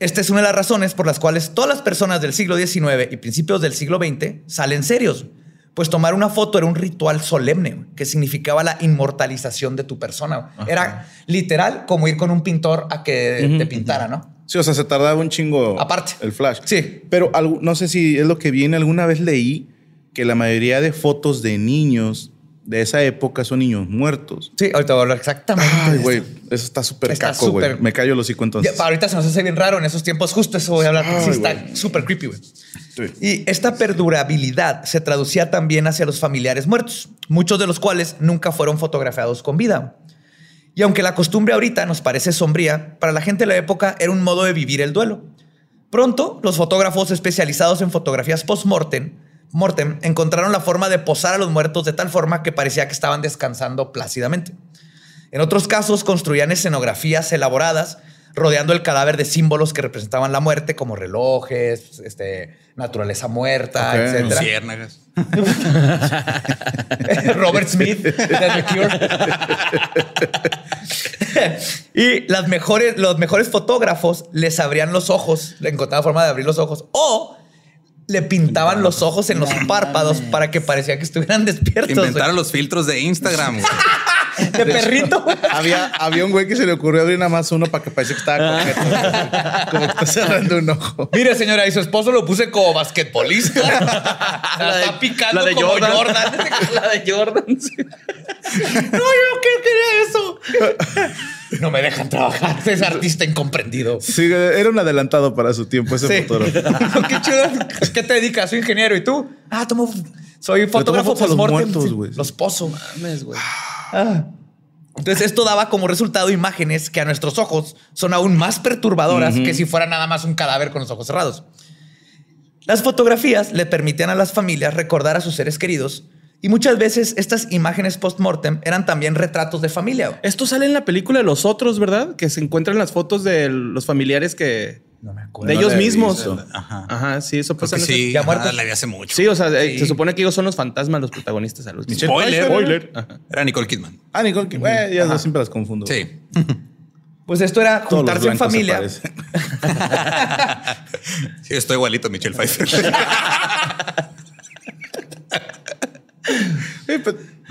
Esta es una de las razones por las cuales todas las personas del siglo XIX y principios del siglo XX salen serios, pues tomar una foto era un ritual solemne que significaba la inmortalización de tu persona. Era literal como ir con un pintor a que te pintara, ¿no? Sí, o sea, se tardaba un chingo. Aparte. El flash. Sí. Pero no sé si es lo que viene. Alguna vez leí que la mayoría de fotos de niños de esa época son niños muertos. Sí, ahorita voy a hablar exactamente. Ay, güey, eso está súper caco, güey. Me callo los hocico entonces. ahorita se nos hace bien raro en esos tiempos. Justo eso voy a hablar. sí, está súper creepy, güey. Y esta perdurabilidad se traducía también hacia los familiares muertos, muchos de los cuales nunca fueron fotografiados con vida. Y aunque la costumbre ahorita nos parece sombría, para la gente de la época era un modo de vivir el duelo. Pronto, los fotógrafos especializados en fotografías post-mortem Mortem encontraron la forma de posar a los muertos de tal forma que parecía que estaban descansando plácidamente. En otros casos construían escenografías elaboradas rodeando el cadáver de símbolos que representaban la muerte, como relojes, este, naturaleza muerta, etc. Robert Smith y las mejores, los mejores fotógrafos les abrían los ojos, le encontraban forma de abrir los ojos o le pintaban los ojos en los párpados para que parecía que estuvieran despiertos. Inventaron los filtros de Instagram. de, perrito. había, había un güey que se le ocurrió abrir nada más uno para que pareciera que estaba coqueto. como que está cerrando un ojo. Mire, señora, y su esposo lo puse como basquetbolista. la, de, está picando la de como Jordan. la de Jordan. no, yo qué quería eso. No me dejan trabajar. Es artista incomprendido. Sí, era un adelantado para su tiempo ese fotógrafo. qué chulo. ¿Qué te dedicas? Soy ingeniero. ¿Y tú? Ah, tomo... Soy fotógrafo post-mortem. Los, los pozo. Mames, güey. Ah. Entonces esto daba como resultado imágenes que a nuestros ojos son aún más perturbadoras que si fuera nada más un cadáver con los ojos cerrados. Las fotografías le permitían a las familias recordar a sus seres queridos y muchas veces estas imágenes post-mortem eran también retratos de familia. Esto sale en la película de Los Otros, ¿verdad? Que se encuentran las fotos de los familiares que... No me acuerdo. De ellos mismos. Ajá. Ajá, sí, eso pasa. Sí, ya muertos. la vi hace mucho. Sí, o sea, eh, se supone que ellos son los fantasmas, los protagonistas. A los Spoiler. Spoiler. Era Nicole Kidman. Ah, Nicole Kidman. ya siempre las confundo. Sí. Pues esto era juntarse en familia. sí, estoy igualito, Michelle Pfeiffer.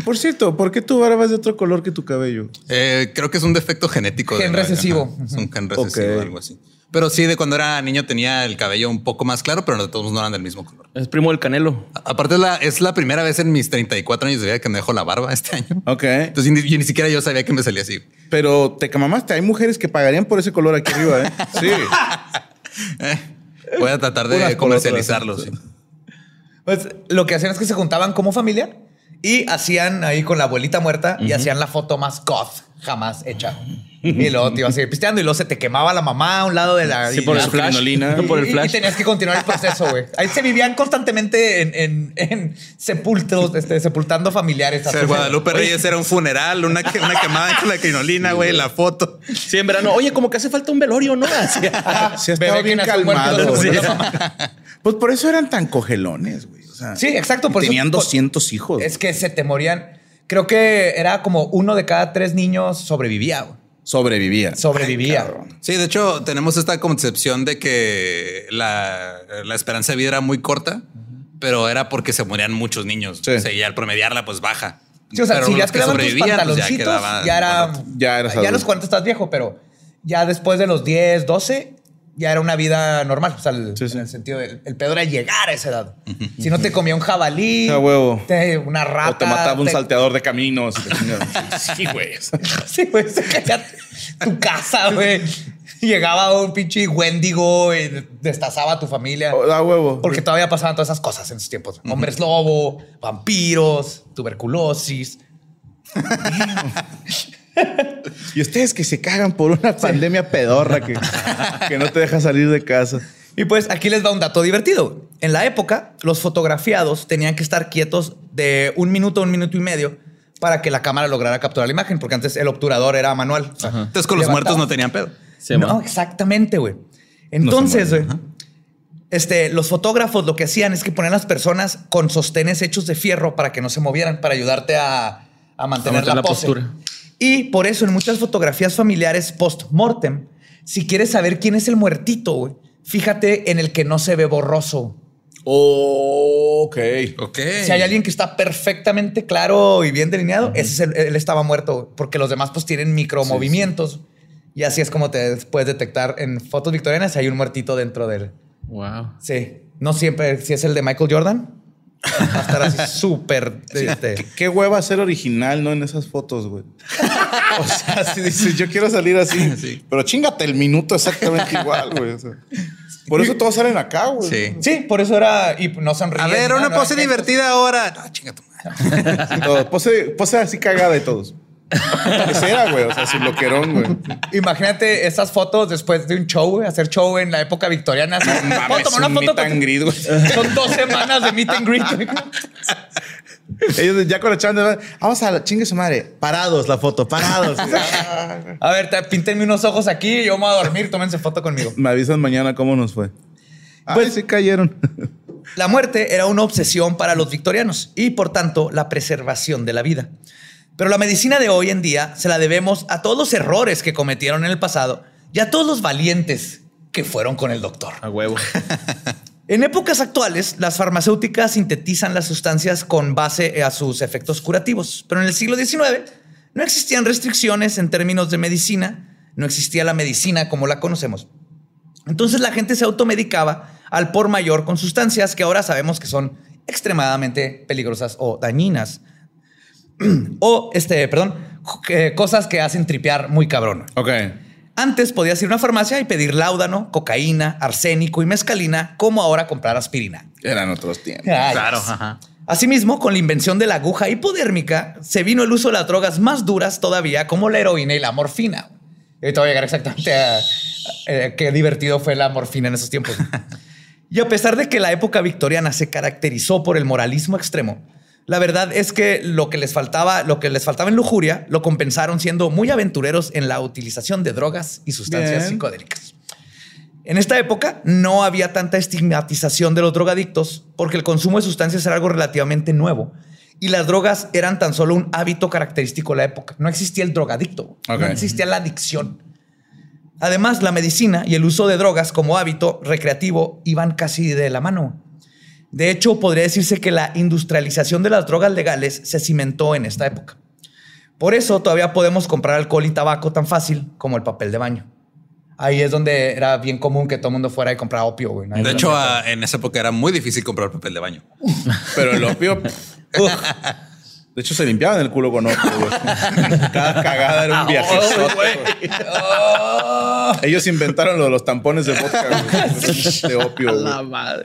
Por cierto, ¿por qué tu barba es de otro color que tu cabello? Eh, creo que es un defecto genético. Gen recesivo. Es un gen recesivo, algo así. Pero sí, de cuando era niño tenía el cabello un poco más claro, pero de todos no eran del mismo color. Es primo del canelo. aparte, es la, es la primera vez en mis 34 años de vida que me dejo la barba este año. Ok. Entonces ni, siquiera yo sabía que me salía así. Pero te camamaste. Hay mujeres que pagarían por ese color aquí arriba. ¿eh? Sí. Eh, voy a tratar de comercializarlo. Sí. Pues lo que hacían es que se juntaban como familia y hacían ahí con la abuelita muerta y hacían la foto más goth jamás hecha. Y luego te ibas a seguir pisteando y luego se te quemaba la mamá a un lado de la. Sí, por y el la flash. Y- Por el y- flash. Y tenías que continuar el proceso, güey. Ahí se vivían constantemente en, en, en sepultos, este, sepultando familiares. O sea, Guadalupe Reyes era un funeral, una, una quemada con la crinolina, güey, la foto. Sí, en verano. Oye, como que hace falta un velorio, ¿no? Así. Sí, estaba que bien calmado. se mamá. Pues por eso eran tan cogelones, güey. O sea, Sí, exacto. Por eso- tenían por- 200 hijos. Es que se te morían. Creo que era como uno de cada tres niños sobrevivía. Sobrevivía. Sobrevivía. Sí, de hecho, tenemos esta concepción de que la, la esperanza de vida era muy corta, pero era porque se morían muchos niños. Sí. O sea, y al promediarla, pues baja. Sí, o sea, Pero si ya que quedaban tus sobrevivían, pues, pantaloncitos, ya, quedaban- era. ya eras Ya a los adulto. 40 estás viejo, pero ya después de los 10, 12, ya era una vida normal. O sea, el- Sí, sí. en el sentido del el pedo era llegar a esa edad. Si no te comía un jabalí, A huevo. te- una rata. O te mataba un te- salteador de caminos. Sí, güey. Sí, güey, tu casa, güey. Llegaba un pinche Wendigo y destazaba a tu familia. Da huevo. Porque todavía pasaban todas esas cosas en esos tiempos. Hombres lobo, vampiros, tuberculosis. Y ustedes que se cagan por una pandemia pedorra que, que no te deja salir de casa. Y pues aquí les va un dato divertido. En la época, los fotografiados tenían que estar quietos de un minuto a un minuto y medio para que la cámara lograra capturar la imagen, porque antes el obturador era manual. O sea, Entonces con los muertos no tenían pedo. No, exactamente, güey. Entonces, este, los fotógrafos lo que hacían es que ponían a las personas con sostenes hechos de fierro para que no se movieran, para ayudarte a, a mantener mantener la, la pose. Y por eso en muchas fotografías familiares post-mortem, si quieres saber quién es el muertito, güey, fíjate en el que no se ve borroso. ok. Ok. Si hay alguien que está perfectamente claro y bien delineado, ese es el- él estaba muerto, porque los demás pues tienen micromovimientos. Y así es como te puedes detectar en fotos victorianas si hay un muertito dentro del... Wow. Sí. No siempre, si es el de Michael Jordan, va a estar así súper... este, ¿Qué, qué hueva ser original, ¿no? En esas fotos, güey. O sea, si dices, yo quiero salir así, Sí. pero chingate el minuto exactamente igual, güey. o sea. por eso todos salen acá, güey. Sí. Sí, por eso era... Y no sonríen. A ver, una no pose divertida ahora. No, chinga tu madre. Sí, todo. Pose, pose así cagada de todos. Ese era, güey. O sea, su loquerón, güey. Imagínate esas fotos después de un show, güey, hacer show en la época victoriana. No "Puedo mames, tomar una un foto meet and greet, güey. Son dos semanas de meet and greet. güey. Ellos ya con la chanda, vamos a la chingue su madre. Parados la foto, parados. A ver, te- píntenme unos ojos aquí, yo me voy a dormir, tómense foto conmigo. Me avisan mañana cómo nos fue. Pues Pues- sí cayeron. La muerte era una obsesión para los victorianos y, por tanto, la preservación de la vida. Pero la medicina de hoy en día se la debemos a todos los errores que cometieron en el pasado y a todos los valientes que fueron con el doctor. A huevo. En épocas actuales, las farmacéuticas sintetizan las sustancias con base a sus efectos curativos, pero en el siglo XIX no existían restricciones en términos de medicina, no existía la medicina como la conocemos. Entonces la gente se automedicaba al por mayor con sustancias que ahora sabemos que son extremadamente peligrosas o dañinas. o, este, perdón, eh, cosas que hacen tripear muy cabrón. Ok. Antes podías ir a una farmacia y pedir láudano, cocaína, arsénico y mescalina, como ahora comprar aspirina. Eran otros tiempos. Ay, Claro, ajá. Asimismo, con la invención de la aguja hipodérmica, se vino el uso de las drogas más duras todavía, como la heroína y la morfina. Y ahorita voy a llegar exactamente a, eh, qué divertido fue la morfina en esos tiempos. y a pesar de que la época victoriana se caracterizó por el moralismo extremo, la verdad es que lo que les faltaba, lo que les faltaba en lujuria, lo compensaron siendo muy aventureros en la utilización de drogas y sustancias Bien. psicodélicas. En esta época no había tanta estigmatización de los drogadictos porque el consumo de sustancias era algo relativamente nuevo y las drogas eran tan solo un hábito característico de la época. No existía el drogadicto, no existía la adicción. Además, la medicina y el uso de drogas como hábito recreativo iban casi de la mano. De hecho, podría decirse que la industrialización de las drogas legales se cimentó en esta época. Por eso todavía podemos comprar alcohol y tabaco tan fácil como el papel de baño. Ahí es donde era bien común que todo el mundo fuera y comprara opio, güey. De hecho, hacía. a- en esa época era muy difícil comprar papel de baño. Pero el opio. De hecho, se limpiaban el culo con opio, güey. Cada cagada era un viaje. Oh. Ellos inventaron lo de los tampones de vodka güey, de opio. güey. La madre.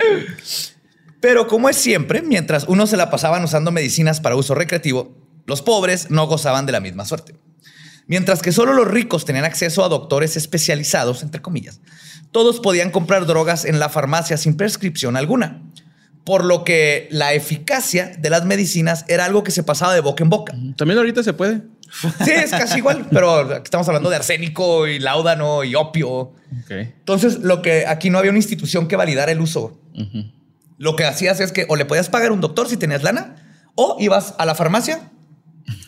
Pero como es siempre, mientras unos se la pasaban usando medicinas para uso recreativo, los pobres no gozaban de la misma suerte. Mientras que solo los ricos tenían acceso a doctores especializados, entre comillas, todos podían comprar drogas en la farmacia sin prescripción alguna. Por lo que la eficacia de las medicinas era algo que se pasaba de boca en boca. También ahorita se puede. Sí, es casi igual, pero estamos hablando de arsénico y láudano y opio. Entonces, lo que aquí no había una institución que validara el uso. Lo que hacías es que o le podías pagar un doctor si tenías lana, o ibas a la farmacia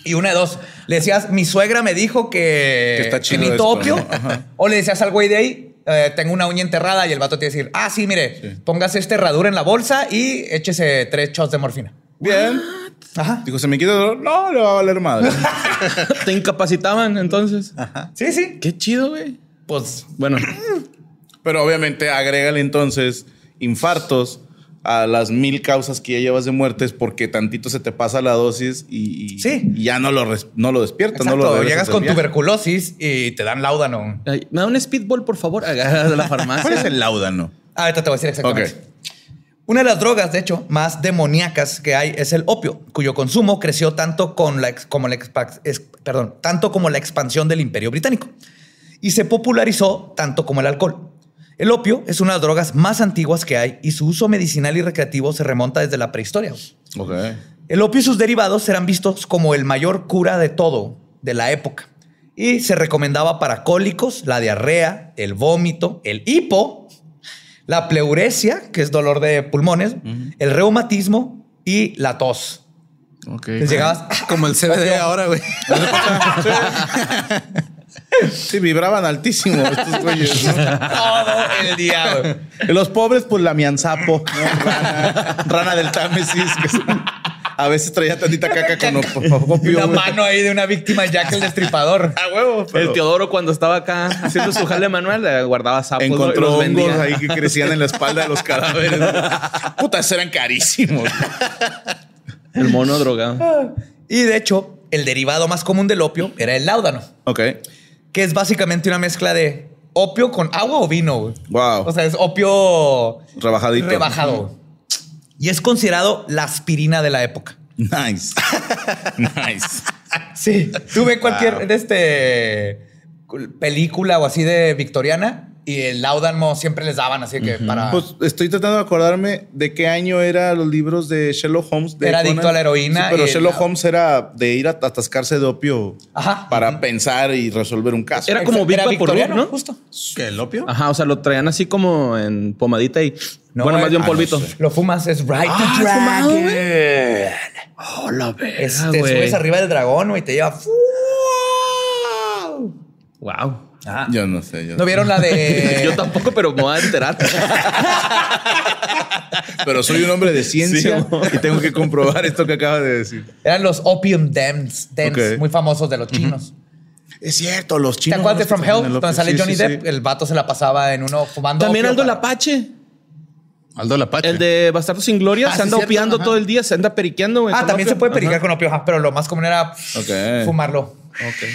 y una de dos. Le decías, mi suegra me dijo que, Que está chido esto, opio. ¿no? Ajá. O le decías al güey de ahí, eh, tengo una uña enterrada y el vato te decir, ah, sí, mire, póngase este herradura en la bolsa y échese tres shots de morfina. Bien. Ajá. Digo, ¿se me quita el dolor? No, le va a valer madre. Te incapacitaban entonces. Sí, sí. Qué chido, güey. Pues Bueno, Pero obviamente agrégale entonces infartos a las mil causas que ya llevas de muertes porque tantito se te pasa la dosis y, y- Sí. y ya no lo, res- no lo despiertas. No exacto. lo regresas Llegas con viaje. tuberculosis y te dan láudano. ay, me da un speedball, por favor. De la ¿Cuál es farmacia. el láudano? Ah, ahorita te voy a decir exactamente. Una de las drogas, de hecho, más demoníacas que hay es el opio, cuyo consumo creció tanto, con la ex- como la expa- es- perdón, tanto como la expansión del imperio británico y se popularizó tanto como el alcohol. El opio es una de las drogas más antiguas que hay y su uso medicinal y recreativo se remonta desde la prehistoria. Ok. El opio y sus derivados eran vistos como el mayor cura de todo de la época y se recomendaba para cólicos, la diarrea, el vómito, el hipo, la pleuresia, que es dolor de pulmones, el reumatismo y la tos. Llegabas, Como el CBD ahora, güey. Sí, vibraban altísimo estos güeyes. ¿no? todo el día. güey. Los pobres, pues la mianzapo, ¿no? rana, rana del Támesis. que a veces traía tantita caca con opio. una mano ahí de una víctima Jack el Destripador. A huevo. pero El Teodoro cuando estaba acá haciendo su jale manual eh, guardaba sapos Encontró los hongos vendía. ahí que crecían en la espalda de los cadáveres. Puta, esos eran carísimos. El mono drogado. Y de hecho, el derivado más común del opio era el láudano, Ok. Que es básicamente una mezcla de opio con agua o vino. güey. Wow. O sea, es opio Rebajadito. rebajado. Y es considerado la aspirina de la época. Nice. nice. Sí. Tuve cualquier Wow. de este película o así de victoriana y el láudano siempre les daban así que para Pues estoy tratando de acordarme de qué año eran los libros de Sherlock Holmes. de Era Conan. adicto a la heroína Sí, pero Sherlock la- Holmes era de ir a atascarse de opio Ajá. para pensar y resolver un caso. Era como Big victoriano, ¿no? Justo. ¿Qué, el opio? Ajá, o sea, lo traían así como en pomadita y. No, bueno, más bien ah, polvito. no sé. Lo fumas, es Right Ah, to ¿es fumado, Dragon. Oh, la verga, Es- te güey. subes arriba del dragón güey, y te lleva. Wow. Ajá. Yo no sé. Yo ¿No vieron la de. Yo tampoco, pero me voy a enterar. Pero soy un hombre de ciencia Sí, y tengo que comprobar esto que acaba de decir. Eran los Opium Dens, dens muy famosos de los chinos. Es cierto, los ¿Te chinos. acuerdas de From Hell? el Donde sale Sí, Johnny sí, Depp. sí. El vato se la pasaba en uno fumando. También opio Aldo para- Apache. Aldo Lapache. El de Bastardo sin Gloria. Ah, se anda opiando todo el día, se anda periqueando. Ah, también opio. se puede pericar Ajá. con opio, ajá, pero lo más común era fumarlo. Ok.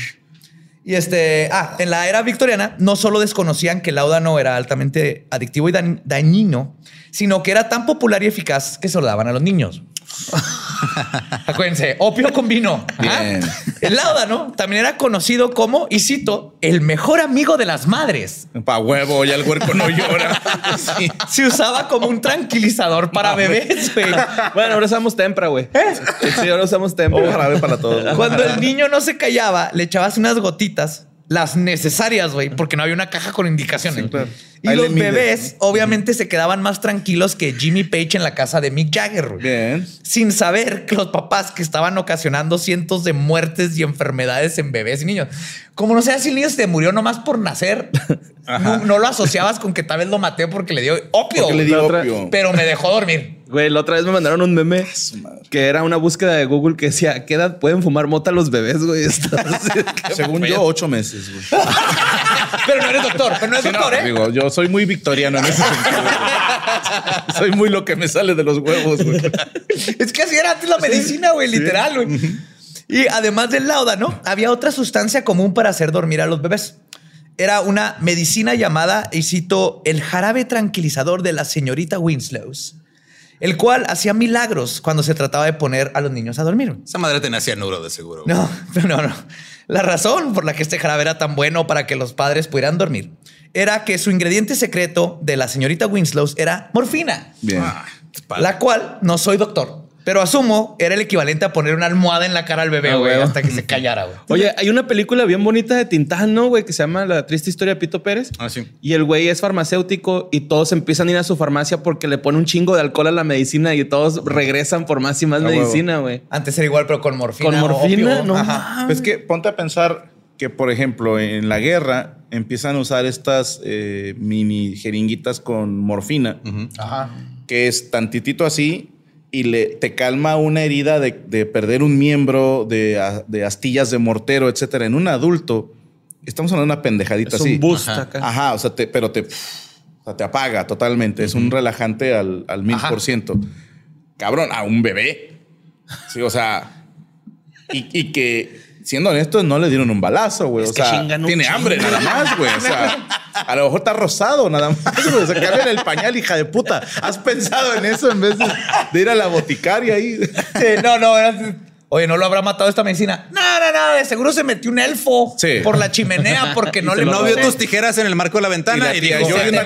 Y este, ah, en la era victoriana no solo desconocían que el láudano era altamente adictivo y dañ- dañino, sino que era tan popular y eficaz que se lo daban a los niños. Acuérdense, opio con vino. Bien. El láudano también era conocido como, y cito, el mejor amigo de las madres. Pa' huevo, ya el huerco no llora. Sí. Se usaba como un tranquilizador para bebés, güey. Bueno, ahora usamos tempra, güey. Sí, ahora usamos tempra. jarabe para todos. Cuando el niño no se callaba, le echabas unas gotitas, las necesarias, güey, porque no había una caja con indicaciones. Sí, claro. Y Ahí los bebés, obviamente, se quedaban más tranquilos que Jimmy Page en la casa de Mick Jagger. Bien. Sin saber que los papás que estaban ocasionando cientos de muertes y enfermedades en bebés y niños. Como no sé si el niño se murió nomás por nacer, no, no lo asociabas con que tal vez lo maté porque le dio opio. Le. Pero me dejó dormir. Güey, la otra vez me mandaron un meme que era una búsqueda de Google que decía, ¿a qué edad pueden fumar mota los bebés, güey? Según yo, ocho meses, güey. Pero no eres doctor, pero no eres Sí, no, doctor, ¿eh? digo, yo soy muy victoriano en ese sentido. güey. soy muy lo que me sale de los huevos, güey. Es que así era antes la medicina, güey, literal, güey. Y además del láudano, había otra sustancia común para hacer dormir a los bebés. Era una medicina llamada, y cito, el jarabe tranquilizador de la señorita Winslows. el cual hacía milagros cuando se trataba de poner a los niños a dormir. Esa madre tenía cianuro de seguro. No, no, no. La razón por la que este jarabe era tan bueno para que los padres pudieran dormir era que su ingrediente secreto de la señorita Winslow era morfina. Bien. Ah, La cual no soy doctor, pero asumo era el equivalente a poner una almohada en la cara al bebé, Ah, güey, hasta que se callara, güey. Oye, hay una película bien bonita de Tintán, ¿no, güey? Que se llama La triste historia de Pito Pérez. Ah, sí. Y el güey es farmacéutico y todos empiezan a ir a su farmacia porque le pone un chingo de alcohol a la medicina y todos regresan por más y más A huevo. medicina, güey. Antes era igual, pero con morfina. Con morfina, no Ajá. Pues que ponte a pensar que, por ejemplo, en la guerra empiezan a usar estas eh, mini jeringuitas con morfina, Ajá. que es tantitito así y le, te calma una herida de, de perder un miembro, de, de astillas de mortero, etcétera. En un adulto, estamos hablando de una pendejadita Es así. un boost Ajá. acá. Ajá, o sea, te- pero te, o sea, te apaga totalmente. Es un relajante al, al mil por ciento. Cabrón, a un bebé. Sí, o sea, y, y que, siendo honestos, no le dieron un balazo, güey. Es O que sea, chingan un tiene chingo. hambre nada más, güey. O sea, a lo mejor está rosado nada más, güey. O sea, cámbiale el pañal, hija de puta. ¿Has pensado en eso en vez de, de ir a la boticaria ahí? Sí, no, no. era- Oye, ¿no lo habrá matado esta medicina? No, no, no. De seguro se metió un elfo Sí. por la chimenea porque no le No vio tus tijeras en el marco de la ventana y, dijo, yo "Se vi una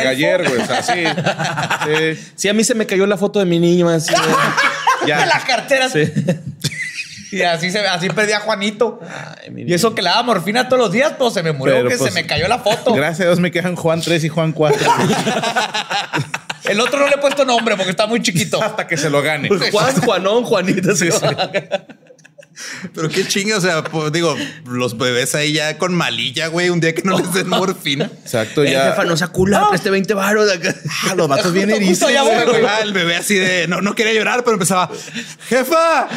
elfo". ayer, güey. O sea, sí. Sí. Sí, a mí se me cayó la foto de mi niño así. Ya. De la cartera. Sí. Y así, se, así perdí a Juanito. Ay, mi Y eso que le daba morfina todos los días, pues se me murió Pero, que pues, se me cayó la foto. Gracias a Dios me quedan Juan 3 y Juan 4. El otro no le he puesto nombre porque está muy chiquito. hasta que se lo gane. Juan, Juanón, Juanita. Sí, pero qué chinga, o sea, pues, digo, los bebés ahí ya con malilla, güey, un día que no les den morfina. Exacto, El ya. jefa no se acula, preste 20 baros de acá. Ah, los vatos bien erizos. güey. Ah, el bebé así de no, no quería llorar, pero empezaba, jefa,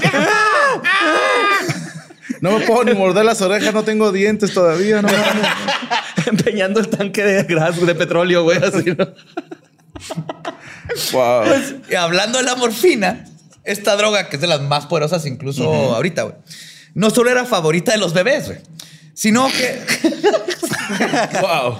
No me puedo ni morder las orejas, no tengo dientes todavía. No, mames. Empeñando el tanque de gas, de petróleo, güey. Así, ¿no? Wow. Y hablando de la morfina, esta droga, que es de las más poderosas incluso ahorita, güey, no solo era favorita de los bebés, güey, sino que wow.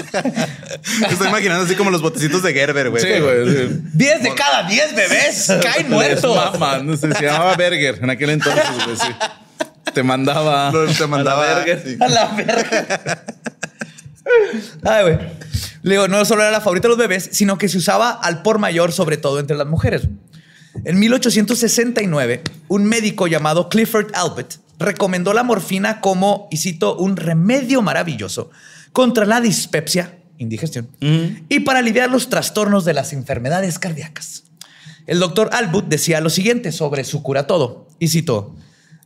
Estoy imaginando así como los botecitos de Gerber, güey. Sí, güey. sí. 10 de cada 10 bebés caen muertos. mama, no sé, se llamaba Berger en aquel entonces, güey, sí. Te mandaba. Te mandaba. verga. sí. A la verga. Ay, güey. Le digo, no solo era la favorita de los bebés, sino que se usaba al por mayor, sobre todo entre las mujeres. En 1869, un médico llamado Clifford Albert recomendó la morfina como, y cito, un remedio maravilloso contra la dispepsia, indigestión, y para aliviar los trastornos de las enfermedades cardíacas. El doctor Albut decía lo siguiente sobre su cura todo, y citó,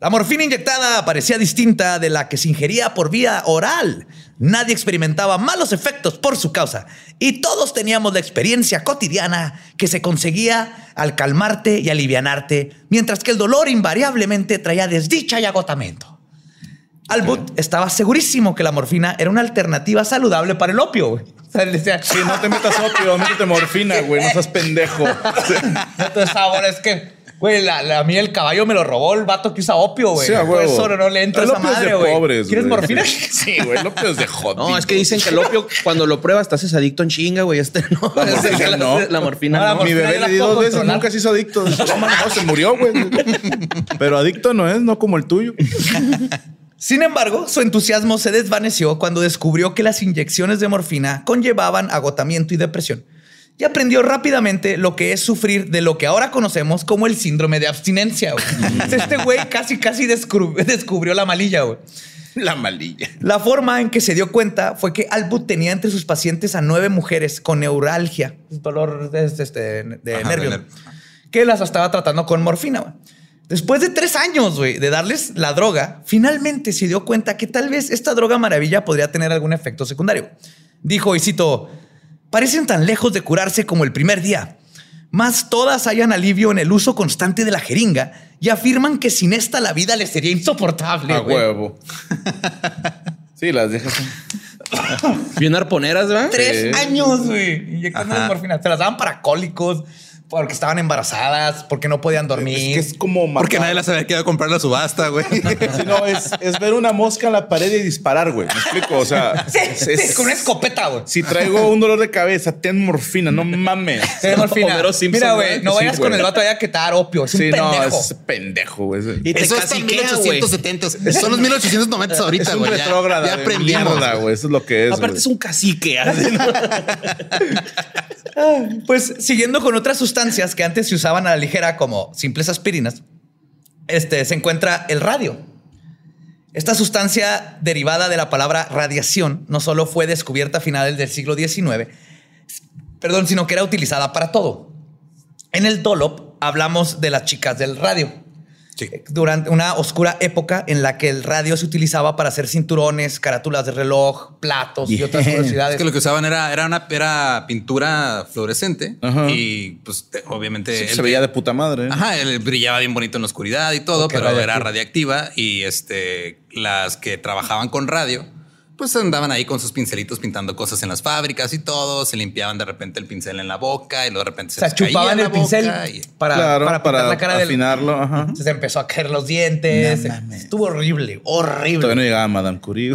la morfina inyectada parecía distinta de la que se ingería por vía oral. Nadie experimentaba malos efectos por su causa y todos teníamos la experiencia cotidiana que se conseguía al calmarte y alivianarte, mientras que el dolor invariablemente traía desdicha y agotamiento. Albut estaba segurísimo que la morfina era una alternativa saludable para el opio. güey. O sea, él decía, Sí, no te metas opio, métete morfina, güey, no seas pendejo. Entonces, ahora es que, güey, la, la- a mí el caballo me lo robó el vato que usa opio, güey. Sí, huevo. eso no, no le entra El esa madre, güey. ¿Quieres güey. morfina? Sí, güey, el opio es de hot. No, es que dicen que el opio, cuando lo pruebas, te haces adicto en chinga, güey. Este no. La morfina La- no. La morfina Ahora, no. Mi morfina bebé le la di dos veces, controlar. nunca se hizo adicto. No, se murió, güey. Pero adicto no es, no como el tuyo. Sin embargo, su entusiasmo se desvaneció cuando descubrió que las inyecciones de morfina conllevaban agotamiento y depresión. Y aprendió rápidamente lo que es sufrir de lo que ahora conocemos como el síndrome de abstinencia. güey. este güey casi, casi descubrió la malilla. güey. La malilla. La forma en que se dio cuenta fue que Albut tenía entre sus pacientes a nueve mujeres con neuralgia, dolor de, de- de- de Ajá, nervios, de ner- que las estaba tratando con morfina. Después de tres años de darles la droga, finalmente se dio cuenta que tal vez esta droga maravilla podría tener algún efecto secundario. Dijo, y cito, parecen tan lejos de curarse como el primer día. Más todas hayan alivio en el uso constante de la jeringa y afirman que sin esta la vida les sería insoportable. A huevo. Sí, las dejas. Bien arponeras, ¿verdad? Tres Sí. años, güey, inyectándoles Ajá. morfina. Se las daban para cólicos, porque estaban embarazadas, porque no podían dormir. Es que es como Porque nadie las había quedado a comprar la subasta, güey. si no, es, es, ver una mosca en la pared y disparar, güey. Me explico. O sea, es, con una escopeta, güey. Si traigo un dolor de cabeza, ten morfina, no mames. Ten morfina. Mira, güey, no vayas con el vato allá que te dar opio. Es un pendejo. no, es pendejo, güey. Y te Eso es 1870. Son los 1890 ahorita, güey. Es un retrógrada. Ya, aprendimos. güey. Eso es lo que es. Aparte, es un cacique. pues siguiendo con otras que antes se usaban a la ligera como simples aspirinas, este, se encuentra el radio. Esta sustancia derivada de la palabra radiación no solo fue descubierta a finales del siglo XIX, perdón, sino que era utilizada para todo. En el Dolop hablamos de las chicas del radio. Durante una oscura época en la que el radio se utilizaba para hacer cinturones, carátulas de reloj, platos y otras curiosidades. Es que lo que usaban era, era una era pintura fluorescente y pues obviamente se veía de puta madre. Ajá, él brillaba bien bonito en la oscuridad y todo, pero era radiactiva y este las que trabajaban con radio pues andaban ahí con sus pincelitos pintando cosas en las fábricas y todo, se limpiaban de repente el pincel en la boca y luego de repente se, chupaban el pincel para, para, la cara afinarlo. Ajá. Se empezó a caer los dientes. Estuvo horrible, horrible. Todavía no llegaba Madame Curie.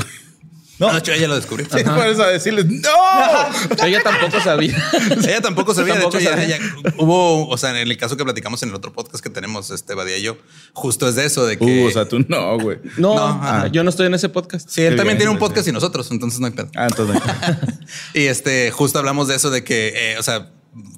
No, de hecho ella lo descubrió. Sí, por eso a decirles, ¡No! ella tampoco sabía. ella tampoco sabía. de hecho, ella, hubo, o sea, en el caso que platicamos en el otro podcast que tenemos, este Badía y yo, justo es de eso, de que. Uh, o sea, tú no, güey. No, yo no estoy en ese podcast. Sí, él también tiene un podcast y nosotros, entonces no hay pedo. Ah, entonces y este, justo hablamos de eso, de que, eh, o sea,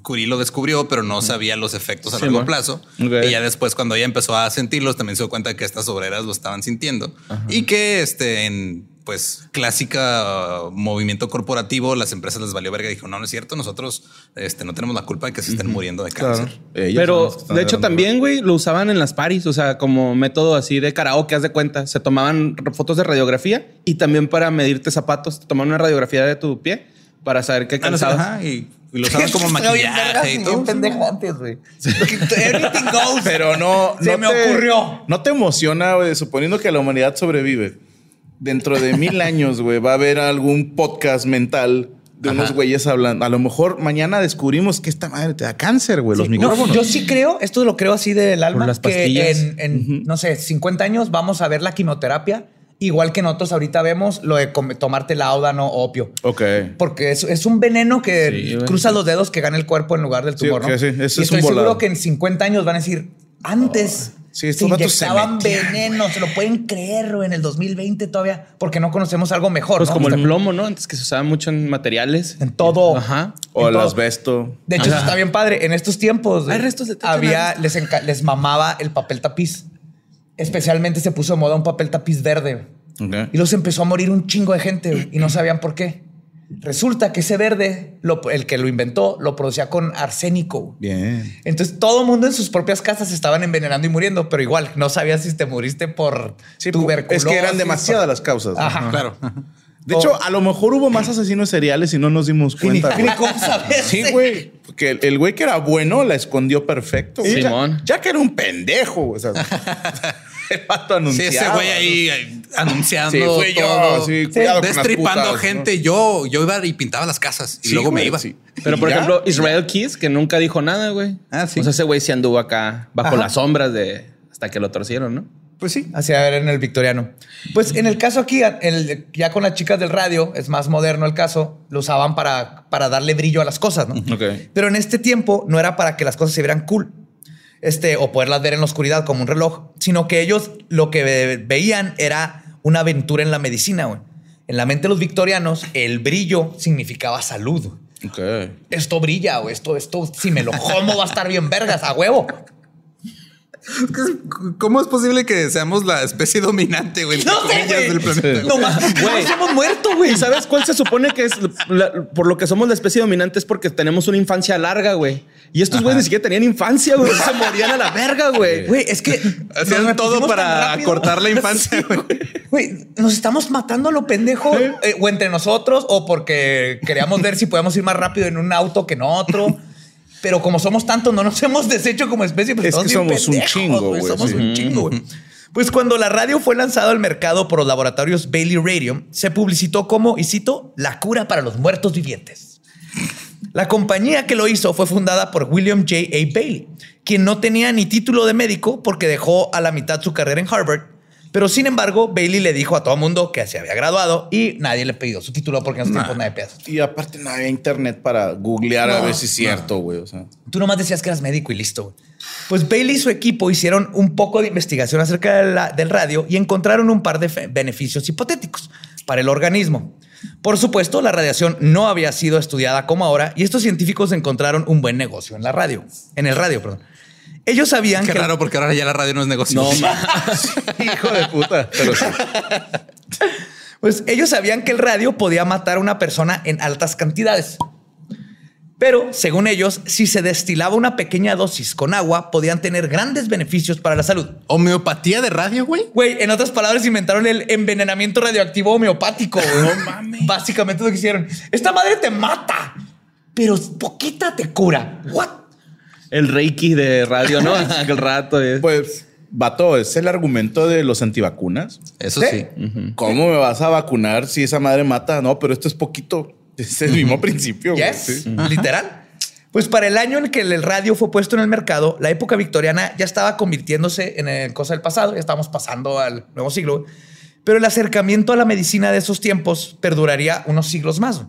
Curie lo descubrió, pero no sabía los efectos a largo plazo. Y ya después, cuando ella empezó a sentirlos, también se dio cuenta que estas obreras lo estaban sintiendo y que este, en pues clásica uh, movimiento corporativo, las empresas les valió verga y dijo, no, no es cierto, nosotros este, no tenemos la culpa de que se estén muriendo de cáncer. Pero de hecho también, güey, lo usaban en las paris, o sea, como método así de karaoke, haz de cuenta. Se tomaban fotos de radiografía y también para medirte zapatos, te tomaban una radiografía de tu pie para saber qué ah, cansabas. y, lo usaban como maquillaje y todo. güey. Pero no, se me ocurrió. No te emociona, güey, suponiendo que la humanidad sobrevive dentro de mil años, güey, va a haber algún podcast mental de unos güeyes hablando. A lo mejor mañana descubrimos que esta madre te da cáncer, güey, los micrófonos. yo sí creo, esto lo creo así del alma, las que en, no sé, 50 años vamos a ver la quimioterapia igual que nosotros ahorita vemos lo de tomarte laudano o opio. Ok. Porque es, es un veneno que cruza los dedos que gana el cuerpo en lugar del tumor, sí, ¿no? Sí, y estoy seguro que en 50 años van a decir, antes... Sí, se inyectaban veneno, se lo pueden creer en el 2020 todavía, porque no conocemos algo mejor. Pues como el plomo, ¿no? Antes que se usaba mucho en materiales. En todo. Ajá. O el asbesto. De hecho, eso está bien padre. En estos tiempos Hay restos de había, les, les mamaba el papel tapiz. Especialmente se puso de moda un papel tapiz verde. Y los empezó a morir un chingo de gente y no sabían por qué. Resulta que ese verde, el que lo inventó, lo producía con arsénico. Bien. Entonces todo el mundo en sus propias casas estaban envenenando y muriendo, pero igual no sabías si te moriste por tuberculosis. Es que eran demasiadas las causas. Ajá. Claro. De hecho, a lo mejor hubo más asesinos seriales y no nos dimos cuenta. Sí, güey. Porque el güey que era bueno la escondió perfecto. Simón. Ya, que era un pendejo. O sea, el pato anunciado. Sí, ese güey ahí anunciando. Sí, fue yo. Sí, cuidado Destripando gente. Yo, yo iba y pintaba las casas y luego me iba. Pero por ejemplo, Israel Keys, que nunca dijo nada, güey. Ah, sí. O sea, ese güey sí anduvo acá bajo las sombras de hasta que lo torcieron, ¿no? Pues sí, hacia ver en el victoriano. Pues en el caso aquí, el, ya con las chicas del radio, es más moderno el caso, lo usaban para, para darle brillo a las cosas, ¿no? Pero en este tiempo no era para que las cosas se vieran cool este, o poderlas ver en la oscuridad como un reloj, sino que ellos lo que veían era una aventura en la medicina. Güey. En la mente de los victorianos, el brillo significaba salud. Esto brilla, o esto, esto, si me lo como va a estar bien vergas, a huevo. ¿Cómo es posible que seamos la especie dominante, güey? No sé, del planeta. No, güey. hemos muerto, güey. ¿Sabes cuál se supone que es por lo que somos la especie dominante? Es porque tenemos una infancia larga, güey. Y estos güeyes ni siquiera tenían infancia, güey. Se morían a la verga, güey. Güey, es que hacían todo para cortar la infancia, güey. Güey, nos estamos matando a lo pendejo eh, o entre nosotros o porque queríamos ver si podemos ir más rápido en un auto que en otro. Pero como somos tantos, no nos hemos deshecho como especie. Pues es que somos un chingo, güey. Somos un chingo, güey. Pues cuando la radio fue lanzada al mercado por los laboratorios Bailey Radio, se publicitó como, y cito, la cura para los muertos vivientes. La compañía que lo hizo fue fundada por William J. A. Bailey, quien no tenía ni título de médico porque dejó a la mitad su carrera en Harvard. Pero sin embargo, Bailey le dijo a todo el mundo que se había graduado y nadie le pidió su título porque en esos tiempos nadie pedazos. Y aparte no había internet para googlear a ver si es cierto, güey. O sea. Tú nomás decías que eras médico y listo. Pues Bailey y su equipo hicieron un poco de investigación acerca de la- del radio y encontraron un par de beneficios hipotéticos para el organismo. Por supuesto, la radiación no había sido estudiada como ahora y estos científicos encontraron un buen negocio en la radio, en el radio, perdón. Ellos sabían Qué que raro porque ahora ya la radio no es negocio. No, ma. Hijo de puta. Pero sí. Pues ellos sabían que el radio podía matar a una persona en altas cantidades. Pero, según ellos, si se destilaba una pequeña dosis con agua, podían tener grandes beneficios para la salud. Homeopatía de radio, güey. Güey, en otras palabras, inventaron el envenenamiento radioactivo homeopático. güey. No mames. Básicamente lo que hicieron. Esta madre te mata, pero poquita te cura. What? El reiki de radio, ¿no? Aquel rato. eh. Pues, vato, es el argumento de los antivacunas. Eso ¿Sí? sí. ¿Cómo me vas a vacunar si esa madre mata? No, pero esto es poquito. Es el mismo principio. güey, Yes, sí. literal. Pues para el año en que el radio fue puesto en el mercado, la época victoriana ya estaba convirtiéndose en el cosa del pasado, ya estábamos pasando al nuevo siglo, pero el acercamiento a la medicina de esos tiempos perduraría unos siglos más.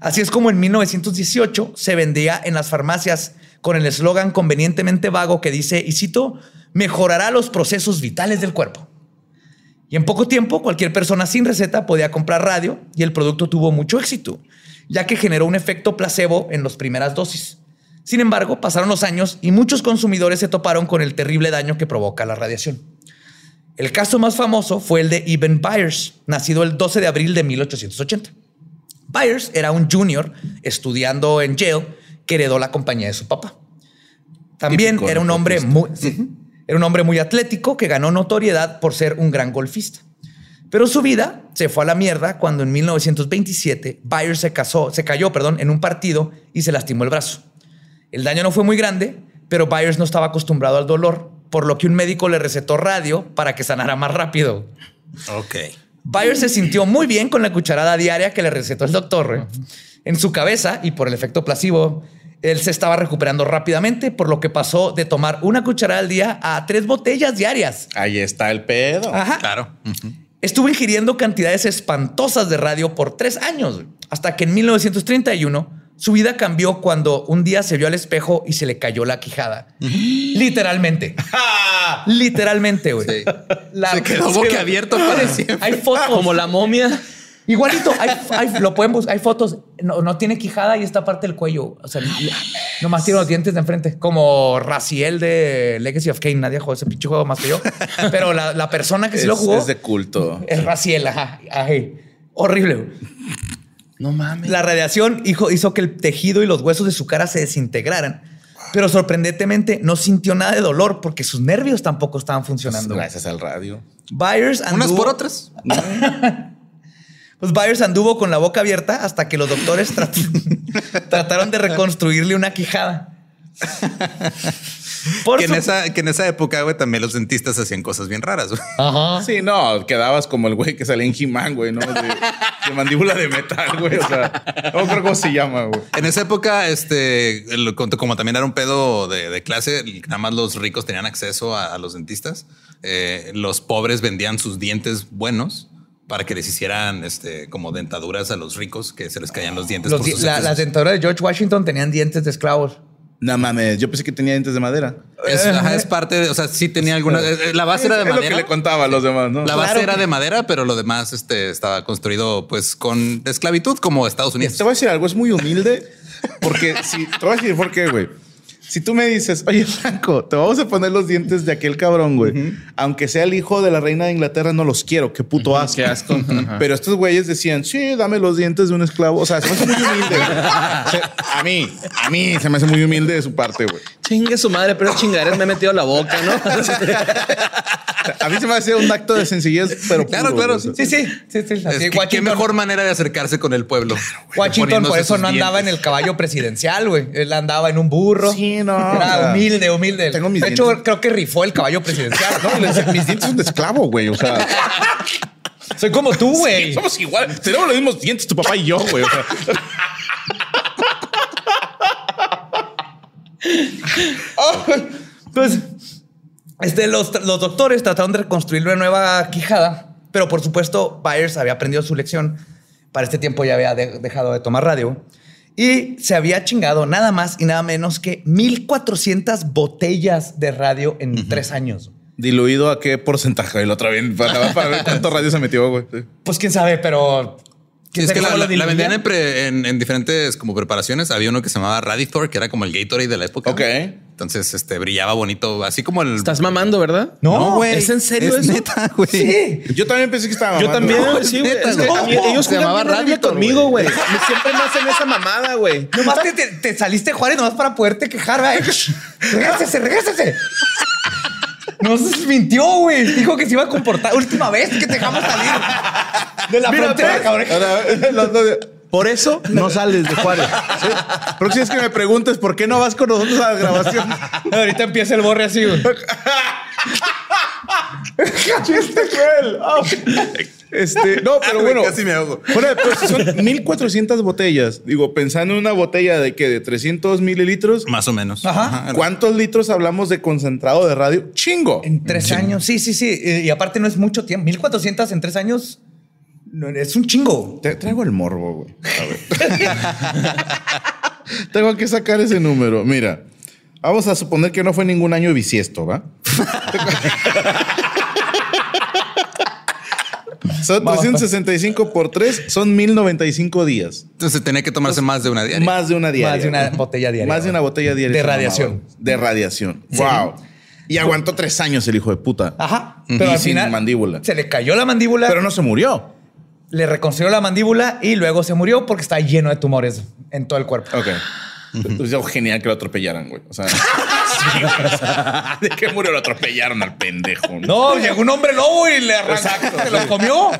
Así es como en 1918 se vendía en las farmacias con el eslogan convenientemente vago que dice, y cito, mejorará los procesos vitales del cuerpo. Y en poco tiempo, cualquier persona sin receta podía comprar radio y el producto tuvo mucho éxito, ya que generó un efecto placebo en las primeras dosis. Sin embargo, pasaron los años y muchos consumidores se toparon con el terrible daño que provoca la radiación. El caso más famoso fue el de Eben Byers, nacido el 12 de abril de 1880. Byers era un junior estudiando en Yale que heredó la compañía de su papá. También era un hombre muy, sí, era un hombre muy atlético que ganó notoriedad por ser un gran golfista. Pero su vida se fue a la mierda cuando en 1927 Byers se casó, se cayó, perdón, en un partido y se lastimó el brazo. El daño no fue muy grande, pero Byers no estaba acostumbrado al dolor, por lo que un médico le recetó radio para que sanara más rápido. Ok. Byers se sintió muy bien con la cucharada diaria que le recetó el doctor. ¿eh? En su cabeza y por el efecto placebo, él se estaba recuperando rápidamente, por lo que pasó de tomar una cucharada al día a tres botellas diarias. Ahí está el pedo. Ajá. Claro. Estuvo ingiriendo cantidades espantosas de radio por tres años, hasta que en 1931 su vida cambió cuando un día se vio al espejo y se le cayó la quijada. Literalmente. Literalmente, güey. Sí. La- Se quedó boquiabierto para siempre. Hay fotos. Como la momia. Igualito, hay, hay- lo pueden buscar, hay fotos. No, no tiene quijada y esta parte del cuello. O sea, nomás tiene los dientes de enfrente. Como Raciel de Legacy of Kane. Nadie jugó ese pinche juego más que yo. Pero la, la persona que sí es, lo jugó es de culto. es Raciel. Ajá. Ajá. Horrible. No mames. La radiación hizo, hizo que el tejido y los huesos de su cara se desintegraran. Pero sorprendentemente no sintió nada de dolor porque sus nervios tampoco estaban funcionando. Gracias al radio. Byers Unas por otras. Pues Byers anduvo con la boca abierta hasta que los doctores trat- trataron de reconstruirle una quijada. Por Que en, esa, que en esa época, güey, también los dentistas hacían cosas bien raras. güey. Ajá. Sí, no, quedabas como el güey que salía en He-Man, güey, ¿no? De, de mandíbula de metal, güey. O sea, no creo cómo se llama, güey. En esa época, este, el- como también era un pedo de, de clase, nada más los ricos tenían acceso a, a los dentistas. Eh, los pobres vendían sus dientes buenos para que les hicieran este, como dentaduras a los ricos que se les caían los dientes. Los por di- sus la- excesos. las dentaduras de George Washington tenían dientes de esclavos. No mames, yo pensé que tenía dientes de madera. Es, ajá, es parte de, o sea, sí tenía alguna. eh, La base era de es lo que madera. le contaba a los demás, ¿no? La base Claro era que- de madera, pero lo demás este, estaba construido pues con esclavitud como Estados Unidos. Te voy a decir algo, es muy humilde. Porque si te voy a decir por qué, güey. Si tú me dices, oye, Franco, te vamos a poner los dientes de aquel cabrón, güey. Aunque sea el hijo de la reina de Inglaterra, no los quiero. Qué puto asco. Qué asco. Pero estos güeyes decían, sí, dame los dientes de un esclavo. O sea, se me hace muy humilde. O sea, a mí, a mí se me hace muy humilde de su parte, güey. Chingue su madre, pero chingaderas me he metido a la boca, ¿no? A mí se me hace un acto de sencillez, pero Claro, puro, claro. Sí, sí, sí, sí. Es Así, que- qué mejor manera de acercarse con el pueblo. Washington por eso no andaba en el caballo presidencial, güey. Él andaba en un burro. Sí, no, Era o sea, humilde, humilde. tengo mis de hecho, dientes. creo que rifó el caballo presidencial. No, les- mis dientes son de esclavo, güey. O sea, Soy como tú, güey. somos igual. Tenemos los mismos dientes, tu papá y yo, güey. O sea, Entonces, este, los, los doctores trataron de reconstruir una nueva quijada, pero por supuesto, Byers había aprendido su lección. Para este tiempo ya había de- dejado de tomar radio. Y se había chingado nada más y nada menos que 1400 botellas de radio en tres años. ¿Diluido a qué porcentaje? El otro bien para, para ver cuánto radio se metió, güey. Pues quién sabe, pero. Sí, ¿quién es que la, vendían en, pre- en- en diferentes como preparaciones. Había uno que se llamaba Radithor, que era como el Gatorade de la época. Ok. Entonces, este brillaba bonito, así como el. Estás mamando, ¿verdad? No, güey. ¿Es en serio es eso? neta, güey. Sí. Yo también pensé que estaba Yo mamando. también, No, sí, güey. mí- ellos Se llamaba Radiator, conmigo, güey. Siempre me hacen esa mamada, güey. Nomás te, te- te saliste Juárez nomás para poderte quejar, güey. Regásese, regásese. No se mintió, güey. Dijo que se iba a comportar. Última vez que te dejamos salir de la frontera, cabrón. Por eso no sales de Juárez. Sí. Próxima vez que me preguntes por qué no vas con nosotros a la grabación. Ahorita empieza el borre así, güey. ¡Chiste cruel! Oh. Este, no, pero bueno. casi me ahogo. Fuera de pedo, son 1400 botellas. Digo, pensando en una botella de que de 300 mililitros. Más o menos. Ajá. ¿Cuántos litros hablamos de concentrado de radio? Chingo. En tres años. Sí, sí, sí. Y, y aparte no es mucho tiempo. 1400 en tres años no, es un chingo. Te traigo el morbo, güey. A ver. Tengo que sacar ese número. Mira, vamos a suponer que no fue ningún año bisiesto, ¿va? Son Vamos, 365 por 3, son 1095 días. Entonces tenía que tomarse más de una diaria. Más de una diaria. Más de una botella diaria. Más de una botella diaria. De radiación. De radiación. Wow. Y aguantó tres años el hijo de puta. Ajá. Y Pero al sin final mandíbula. se le cayó la mandíbula, Pero no se murió. le reconstruyó la mandíbula y luego se murió porque está lleno de tumores en todo el cuerpo. Ok. Entonces, oh, genial que lo atropellaran, güey. O sea, sí, ¿de qué murió? Lo atropellaron al pendejo. No, llegó un hombre lobo y le arrancó, Exacto, se lo comió.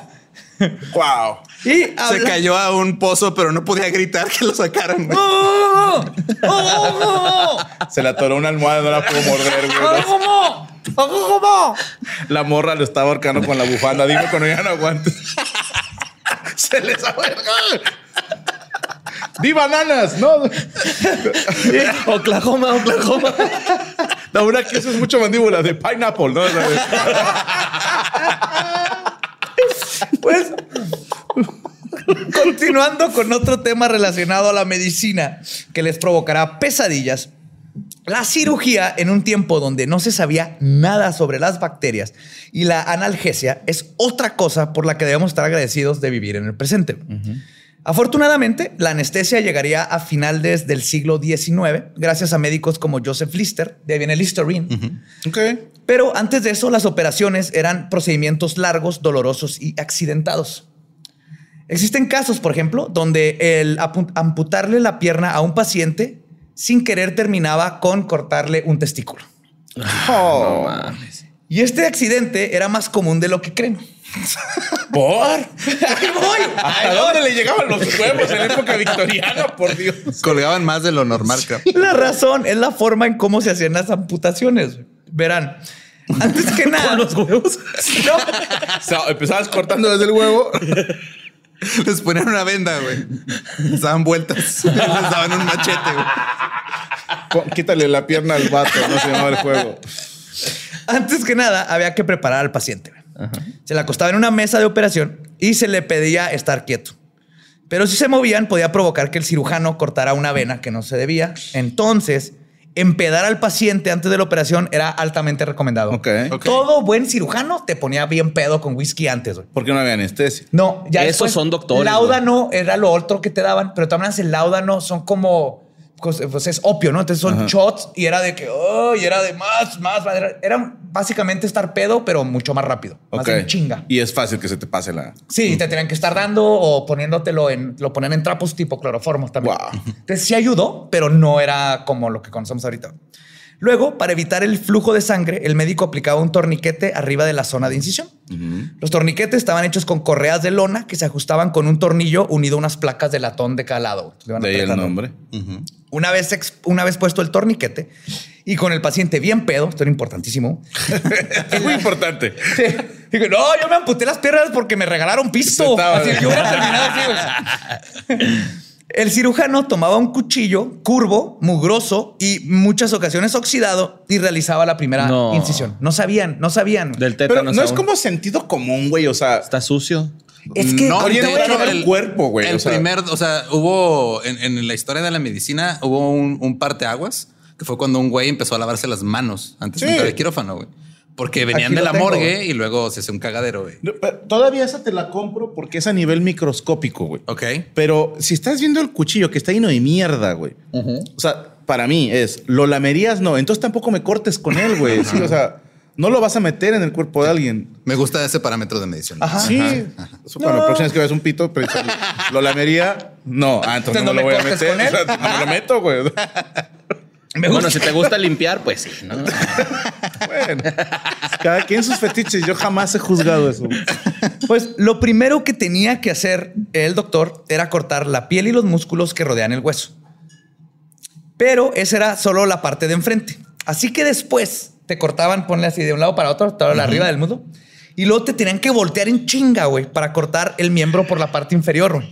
Wow. Y Se cayó a un pozo, pero no podía gritar que lo sacaran. güey. ¡Oh! ¡Oh! Se le atoró una almohada, no la pudo morder, güey. ¿Cómo? ¿Cómo? La morra lo estaba ahorcando con la bufanda. Dime cuando ya no aguantes. Se les ahuerga. ¡Di bananas! No. Oklahoma, Oklahoma. La una que eso es mucho mandíbula de pineapple, ¿no? Pues continuando con otro tema relacionado a la medicina que les provocará pesadillas. La cirugía en un tiempo donde no se sabía nada sobre las bacterias y la analgesia es otra cosa por la que debemos estar agradecidos de vivir en el presente. Afortunadamente, la anestesia llegaría a finales del siglo XIX gracias a médicos como Joseph Lister, de ahí viene Listerine, Ok. pero antes de eso, las operaciones eran procedimientos largos, dolorosos y accidentados. Existen casos, por ejemplo, donde el amputarle la pierna a un paciente sin querer terminaba con cortarle un testículo. Oh. Y este accidente era más común de lo que creen. ¿Por? Ahí voy, ¿Hasta dónde voy. le llegaban los huevos en época victoriana? Por Dios. Colgaban más de lo normal, creo. La razón es la forma en cómo se hacían las amputaciones. Verán, antes que nada. Con los huevos. No, O sea, empezabas cortando desde el huevo. Les ponían una venda, güey. Les daban vueltas. Les daban un machete, güey. Quítale la pierna al vato, no se llamaba el juego. Antes que nada, había que preparar al paciente. Se le acostaba en una mesa de operación y se le pedía estar quieto. Pero si se movían, podía provocar que el cirujano cortara una vena que no se debía. Entonces, empedar al paciente antes de la operación era altamente recomendado. Todo buen cirujano te ponía bien pedo con whisky antes. güey. Porque no había anestesia. No, ya Esos después, son doctores, Láudano era lo otro que te daban, pero también el láudano son como pues, es opio, ¿no? Entonces son Ajá. shots y era de que, oh, y era de más, más, más. Era, básicamente estar pedo, pero mucho más rápido, más en chinga. Y es fácil que se te pase la. Sí, te tenían que estar dando o poniéndotelo en, lo ponían en trapos tipo cloroformos también. Wow. Entonces sí ayudó, pero no era como lo que conocemos ahorita. Luego, para evitar el flujo de sangre, el médico aplicaba un torniquete arriba de la zona de incisión. Los torniquetes estaban hechos con correas de lona que se ajustaban con un tornillo unido a unas placas de latón de cada lado. De ahí el nombre. Una vez, una vez puesto el torniquete y con el paciente bien pedo, esto era importantísimo. Es muy importante. Sí. Digo, no, yo me amputé las piernas porque me regalaron pisto. Así, yo hubiera terminado así. El cirujano tomaba un cuchillo curvo, mugroso y muchas ocasiones oxidado y realizaba la primera No. incisión. No sabían, no sabían. Del Pero tétano. no es como sentido común, güey. O sea, Está sucio. es que No, a hecho, llegar- el cuerpo, güey, El o sea. primer, o sea, hubo en, en la historia de la medicina, hubo un, un parteaguas que fue cuando un güey empezó a lavarse las manos antes de entrar al quirófano, güey. Porque venían de la tengo. morgue y luego se hace un cagadero, güey. no, todavía esa te la compro porque es a nivel microscópico, güey. Ok. Pero si estás viendo el cuchillo que está lleno de mierda, güey. O sea, para mí es, lo lamerías, no. Entonces tampoco me cortes con él, güey. Sí, o sea, no lo vas a meter en el cuerpo de alguien. Me gusta ese parámetro de medición. Ajá. Sí. Eso para la próxima vez que veas un pito, lo lamería, no. Ah, entonces no, ¿No me lo voy a meter. con él? O sea, no me lo meto, güey. Me Bueno, gusta. si te gusta limpiar, pues sí, ¿no? Bueno, cada quien sus fetiches. Yo jamás he juzgado eso. Pues lo primero que tenía que hacer el doctor era cortar la piel y los músculos que rodean el hueso. Pero esa era solo la parte de enfrente. Así que después te cortaban, ponle así de un lado para otro, todo la arriba del muslo. Y luego te tenían que voltear en chinga, güey, para cortar el miembro por la parte inferior, güey.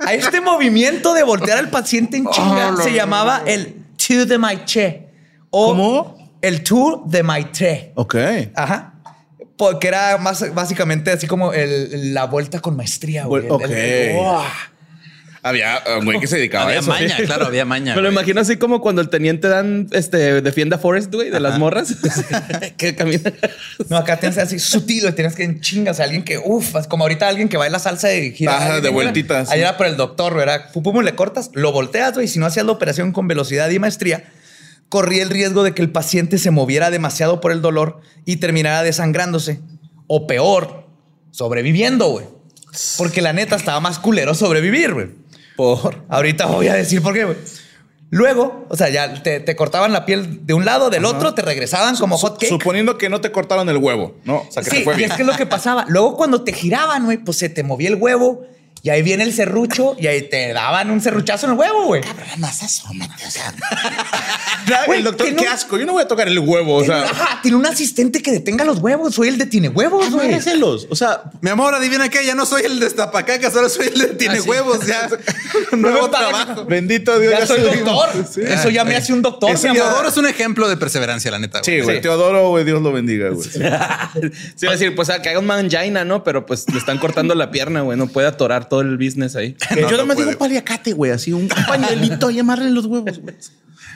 A este movimiento de voltear al paciente en chinga se llamaba el tour de Maitre. O ¿Cómo? El tour de Maitre. Ok. Ajá. Porque era más básicamente así como el- la vuelta con maestría. güey. Ok. El- el- ¡Uah! Había un güey que se dedicaba a Había eso. maña, claro, había maña. Me lo imagino así como cuando el teniente dan, este, defienda Forest, güey, de las morras. que camina. No, acá tienes así sutil, güey, tienes que en chingas a alguien que, uff, es como ahorita alguien que baila salsa de gira. Ajá, de vueltitas. Ahí era por el doctor, güey, era pum, pum, le cortas, lo volteas, güey. Si no hacías la operación con velocidad y maestría, corría el riesgo de que el paciente se moviera demasiado por el dolor y terminara desangrándose. O peor, sobreviviendo, güey. Porque la neta estaba más culero sobrevivir, güey. Por. Ahorita voy a decir por qué, güey. Luego, o sea, ya te, te cortaban la piel de un lado, del otro, te regresaban como hot cake. Suponiendo que no te cortaron el huevo, ¿no? O sea, que Sí, te fue y bien. es que es lo que pasaba. Luego, cuando te giraban, güey, pues se te movía el huevo y ahí viene el serrucho y ahí te daban un serruchazo en el huevo, güey. Más asómate, o sea. Güey, el doctor, que qué no- asco. Yo no voy a tocar el huevo, o Tiene, sea. ajá, tiene un asistente que detenga los huevos. Soy el de tiene huevos, güey. Amárreselos. O sea, Mi amor, adivina qué, ya no soy el destapacacas, ahora soy el de tiene huevos, ya. Nuevo trabajo. bendito Dios. Ya soy se lo doctor. Sí. Eso ya me hace un doctor. Ese mi amor. Teodoro es un ejemplo de perseverancia, la neta. Sí, güey. güey. Sí. Teodoro, güey, Dios lo bendiga, güey. Sí, iba a decir, pues que haga un mangina, ¿no? Pero pues le están cortando la pierna, güey. No puede atorar todo el business ahí. Yo No, no, no me digo paliacate, güey. Así un pañuelito y amarre los huevos, güey.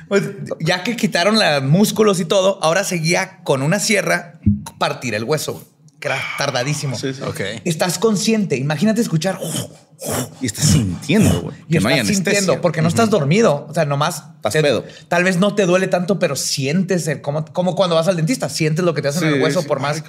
Pues, ya que quitaron los músculos y todo, ahora seguía con una sierra partir el hueso, que era tardadísimo. Sí, sí. Ok. Estás consciente. Imagínate escuchar Y estás sintiendo, güey. y Que no hay estás sintiendo porque no estás dormido. O sea, nomás Estás te- pedo. Tal vez no te duele tanto, pero sientes el, como, como cuando vas al dentista, sientes lo que te hacen en el hueso sí. por más.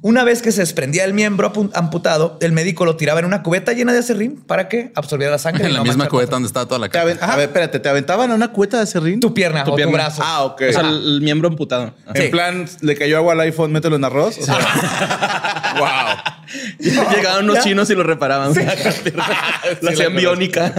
Una vez que se desprendía el miembro amputado, el médico lo tiraba en una cubeta llena de acerrín para que absorbiera la sangre. y En la no misma cubeta donde estaba toda la caca. a ver, espérate, ¿te aventaban a una cubeta de serrín? Tu pierna Tu o pierna. tu brazo. Ah, ok. O sea, el, el miembro amputado. En plan, le cayó agua al iPhone, mételo en arroz. O sea, wow. Llegaban unos chinos y lo reparaban. La hacían biónica.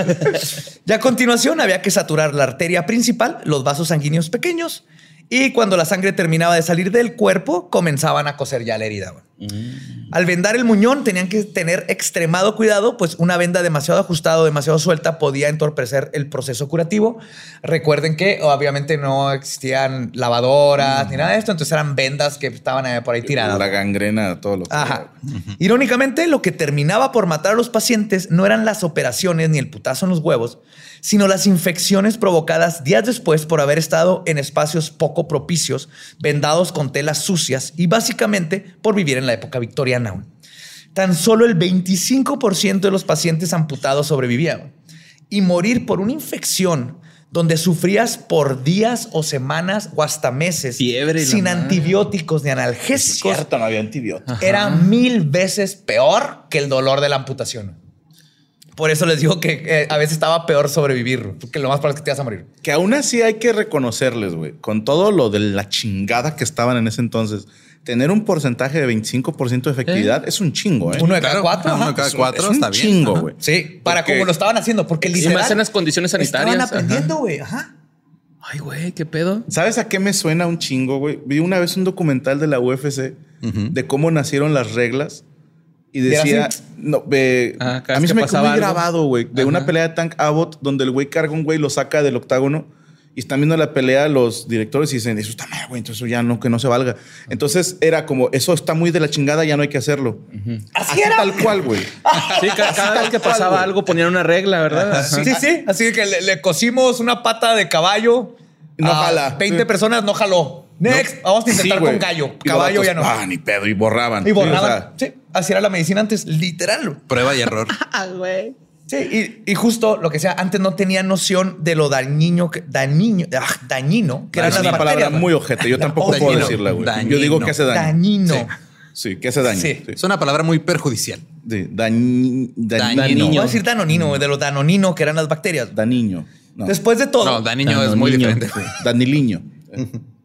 Ya a continuación había que saturar la arteria principal, los vasos sanguíneos pequeños, y cuando la sangre terminaba de salir del cuerpo, comenzaban a coser ya la herida. Güey. Al vendar el muñón tenían que tener extremado cuidado, pues una venda demasiado ajustada o demasiado suelta podía entorpecer el proceso curativo. Recuerden que obviamente no existían lavadoras ni nada de esto, entonces eran vendas que estaban eh, por ahí tiradas. La gangrena, todo lo que. Ajá. Irónicamente, lo que terminaba por matar a los pacientes no eran las operaciones ni el putazo en los huevos, sino las infecciones provocadas días después por haber estado en espacios poco propicios, vendados con telas sucias y básicamente por vivir en la época victoriana. güey. Tan solo el 25% de los pacientes amputados sobrevivían. güey. Y morir por una infección donde sufrías por días o semanas o hasta meses Fiebre sin madre. antibióticos ni analgésicos Cierto, no había antibióticos. era mil veces peor que el dolor de la amputación. Por eso les digo que eh, a veces estaba peor sobrevivir, porque lo más probable es que te vas a morir. Que aún así hay que reconocerles, güey, con todo lo de la chingada que estaban en ese entonces, tener un porcentaje de 25% de efectividad es un chingo, ¿eh? Uno de Claro, cada cuatro. uno de cada cuatro, es un está bien. chingo, güey. Sí, para Porque- como lo estaban haciendo, porque Y literal más en las condiciones sanitarias. estaban aprendiendo, güey. Ajá. Ay, güey, qué pedo. ¿Sabes a qué me suena un chingo, güey? Vi una vez un documental de la UFC de cómo nacieron las reglas Y ¿Y era decía, así? no, ve- Ah, a mí se me quedó muy algo. grabado, güey, de una pelea de Tank Abbott donde el güey carga un güey, lo saca del octágono y están viendo la pelea los directores y dicen, eso está mal, güey, entonces eso ya no, que no se valga. Entonces era como, eso está muy de la chingada, ya no hay que hacerlo. Así era. tal cual, güey. Sí, ca- cada, vez que pasaba algo ponían una regla, ¿verdad? Ajá. Sí, sí. Así que le, le cosimos una pata de caballo. No a jala. 20 Sí. personas no jaló. Next, vamos a intentar Sí, con gallo. Caballo vatos, ya no. Ah, ni pedo, y borraban. y borraban. Sí, o sea, sí, así era la medicina antes, literal. Prueba y error. Sí, y, y justo lo que sea, antes no tenía noción de lo dañino, que- dañino, ah, dañino, que eran es las una palabra muy ojete. Yo tampoco puedo Dañino. decirla, güey. Yo Dañino. digo que hace daño. Dañino. Sí. Sí, que hace daño. Sí. Sí. Es una palabra muy perjudicial. Sí, dañ- dañino. Dañino. Voy a decir danonino, de lo danonino que eran las bacterias. Daniño. No. Después de todo, No, Daniño es muy diferente. Daniliño.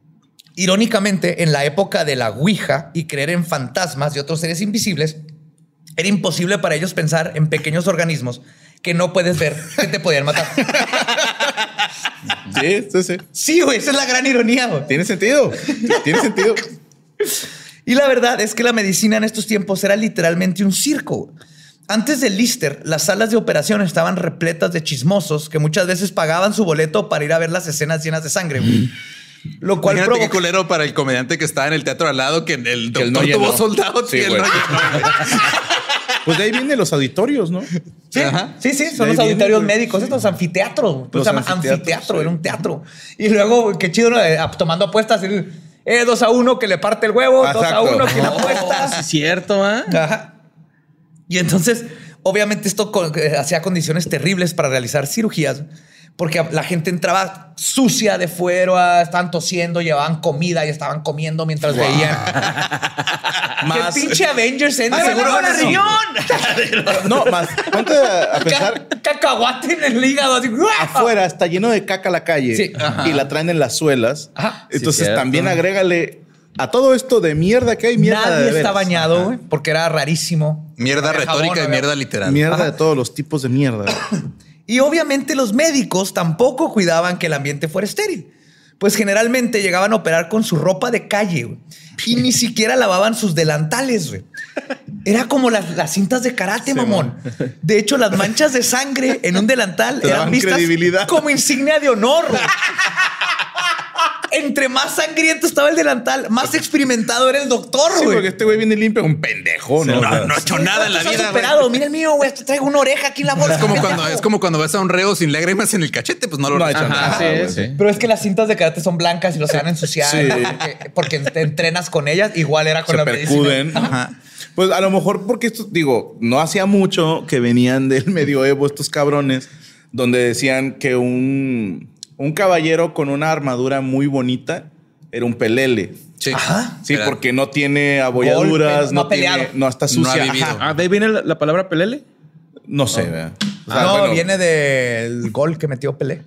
Irónicamente, en la época de la Ouija y creer en fantasmas y otros seres invisibles, era imposible para ellos pensar en pequeños organismos que no puedes ver que te podían matar. Sí, sí, sí. Sí, güey, esa es la gran ironía. güey. Tiene sentido. Tiene sentido. Y la verdad es que la medicina en estos tiempos era literalmente un circo. Antes del Lister, las salas de operación estaban repletas de chismosos que muchas veces pagaban su boleto para ir a ver las escenas llenas de sangre. güey. Lo cual Imagínate qué culero para el comediante que estaba en el teatro al lado, que el Que doctor no tuvo soldados Sí, y él no. Pues de ahí vienen los auditorios, ¿no? Sí, Ajá. sí, sí, son los auditorios viene, médicos, estos anfiteatros. Pues Los se llama anfiteatros, anfiteatro, sí. era un teatro. Y luego, qué chido, ¿no? Eh, tomando apuestas, el, eh, 2 a 1 que le parte el huevo, 2 a. 1 que le apuesta. es cierto, ¿ah? Ajá. Y entonces, obviamente, esto eh, hacía condiciones terribles para realizar cirugías, porque la gente entraba sucia de fuera, estaban tosiendo, llevaban comida y estaban comiendo mientras veían. Más. ¡Qué pinche Avengers en Ah, eso. riñón! No, más. Ponte a, a pensar. Ca- Cacahuate en el hígado. Así, Afuera está lleno de caca la calle Sí. y la traen en las suelas. Ajá. Entonces también agrégale a todo esto de mierda que hay mierda de Nadie veras. está bañado, güey, porque era rarísimo. Mierda jabón, retórica y mierda literal. Mierda de todos los tipos de mierda. Y obviamente los médicos tampoco cuidaban que el ambiente fuera estéril. Pues generalmente llegaban a operar con su ropa de calle y ni siquiera lavaban sus delantales. Era como las, las cintas de karate, mamón. De hecho, las manchas de sangre en un delantal eran vistas como insignia de honor. Entre más sangriento estaba el delantal, más experimentado era el doctor. Sí, güey. porque este güey viene limpio, un pendejo, ¿no? No, O sea, no he hecho nada en la Estás vida. güey. superado. Mira el mío, güey. Te traigo una oreja aquí en la bolsa. Es como, cuando, es como cuando ves a un reo sin lágrimas en el cachete, pues no lo No ha hecho Ajá, nada. sí, sí. Pero es que las cintas de karate son blancas y los se van a ensuciar Sí. porque, porque te entrenas con ellas. Igual era con Se la percuden. medicina. Ajá. Pues a lo mejor porque esto, digo, no hacía mucho que venían del medioevo estos cabrones, donde decían que un, un caballero con una armadura muy bonita era un pelele. Sí. Ajá. Sí, Era- porque no tiene abolladuras, Golpe, no no, tiene- no está No ha sucia. Ajá. Ah, de ahí viene la, la palabra pelele. No sé, ¿verdad? O sea, no, bueno, viene del gol que metió Pelé.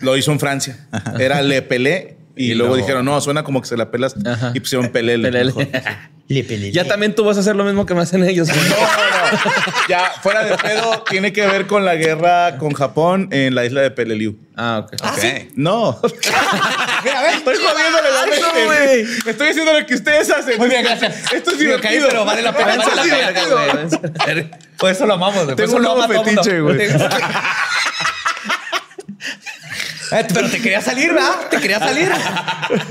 Lo hizo en Francia. Era Le Pelé. Y, Y luego luego- dijeron, no, suena como que se la pelas. Ajá. Y pusieron Pelele. Pelele. Le Pelé. Ya también tú vas a hacer lo mismo que me hacen ellos. güey. No, no, no. Ya, fuera de pedo, tiene que ver con la guerra con Japón en la isla de Peleliu. Ah, ok. Ok. No. Mira, a ver, estoy jodiéndole la Eso, mente. güey. Estoy haciendo lo que ustedes hacen. Muy bien, gracias. Esto es divertido. pero vale la pena, Esto vale la pena. Por eso lo amamos, güey. Tengo eso un lo nuevo fetiche, güey. Eh, Pero te quería salir, ¿verdad? Te quería salir.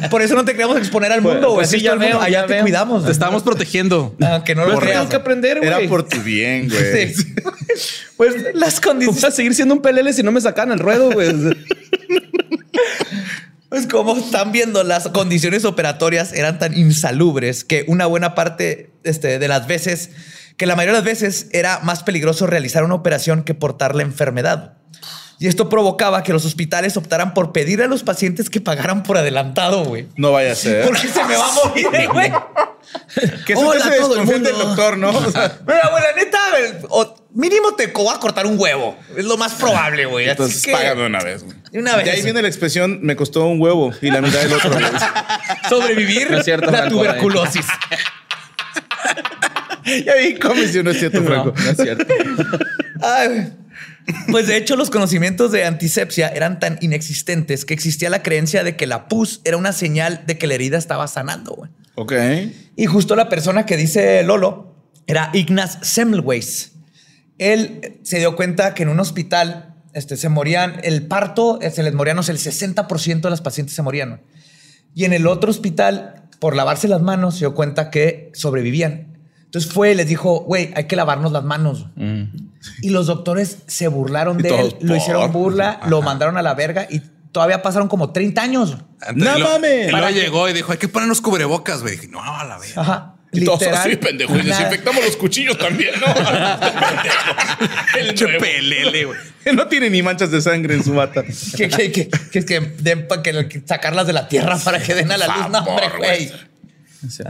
Por eso no te queríamos exponer al mundo, güey. pues sí, Así ya veo, Allá ya te veo. cuidamos. Te estábamos protegiendo. Aunque no lo creas. que aprender, güey. Era por tu bien, güey. Sí. Pues las ¿Cómo condiciones. vas a seguir siendo un pelele si no me sacan al ruedo, güey? Pues como están viendo, las condiciones operatorias eran tan insalubres que una buena parte este, de las veces, que la mayoría de las veces era más peligroso realizar una operación que portar la enfermedad. Y esto provocaba que los hospitales optaran por pedir a los pacientes que pagaran por adelantado, güey. No vaya a ser. Porque se me va a morir, güey. Que eso Hola, se todo el mundo. del doctor, ¿no? O sea, Mira, güey, la neta, o mínimo te va a cortar un huevo. Es lo más probable, güey. Así entonces que págame una vez. güey. Una vez. De ahí viene la expresión, me costó un huevo y la mitad del otro. sobrevivir No es cierto, la tuberculosis. Ya vi cómo si no es cierto, Franco. no es cierto. Ay. Pues de hecho los conocimientos de antisepsia eran tan inexistentes que existía la creencia de que la pus era una señal de que la herida estaba sanando. güey. Ok. Y justo la persona que dice Lolo era Ignaz Semmelweis. Él se dio cuenta que en un hospital este, se morían, el parto, se les morían, no sé, el 60% de las pacientes se morían. Y en el otro hospital, por lavarse las manos, se dio cuenta que sobrevivían. Entonces fue y les dijo, güey, hay que lavarnos las manos. Y los doctores se burlaron de él, lo hicieron burla, lo mandaron a la verga y todavía pasaron como 30 años. no mames. Y luego llegó y dijo, hay que ponernos cubrebocas, güey. No, a la verga. Ajá. Y todos así, pendejo. Y desinfectamos los cuchillos también, ¿no? El pelele, güey. No tiene ni manchas de sangre en su bata. que, que, que, que, que den para que sacarlas de la tierra para que den a la luz. No, hombre, güey.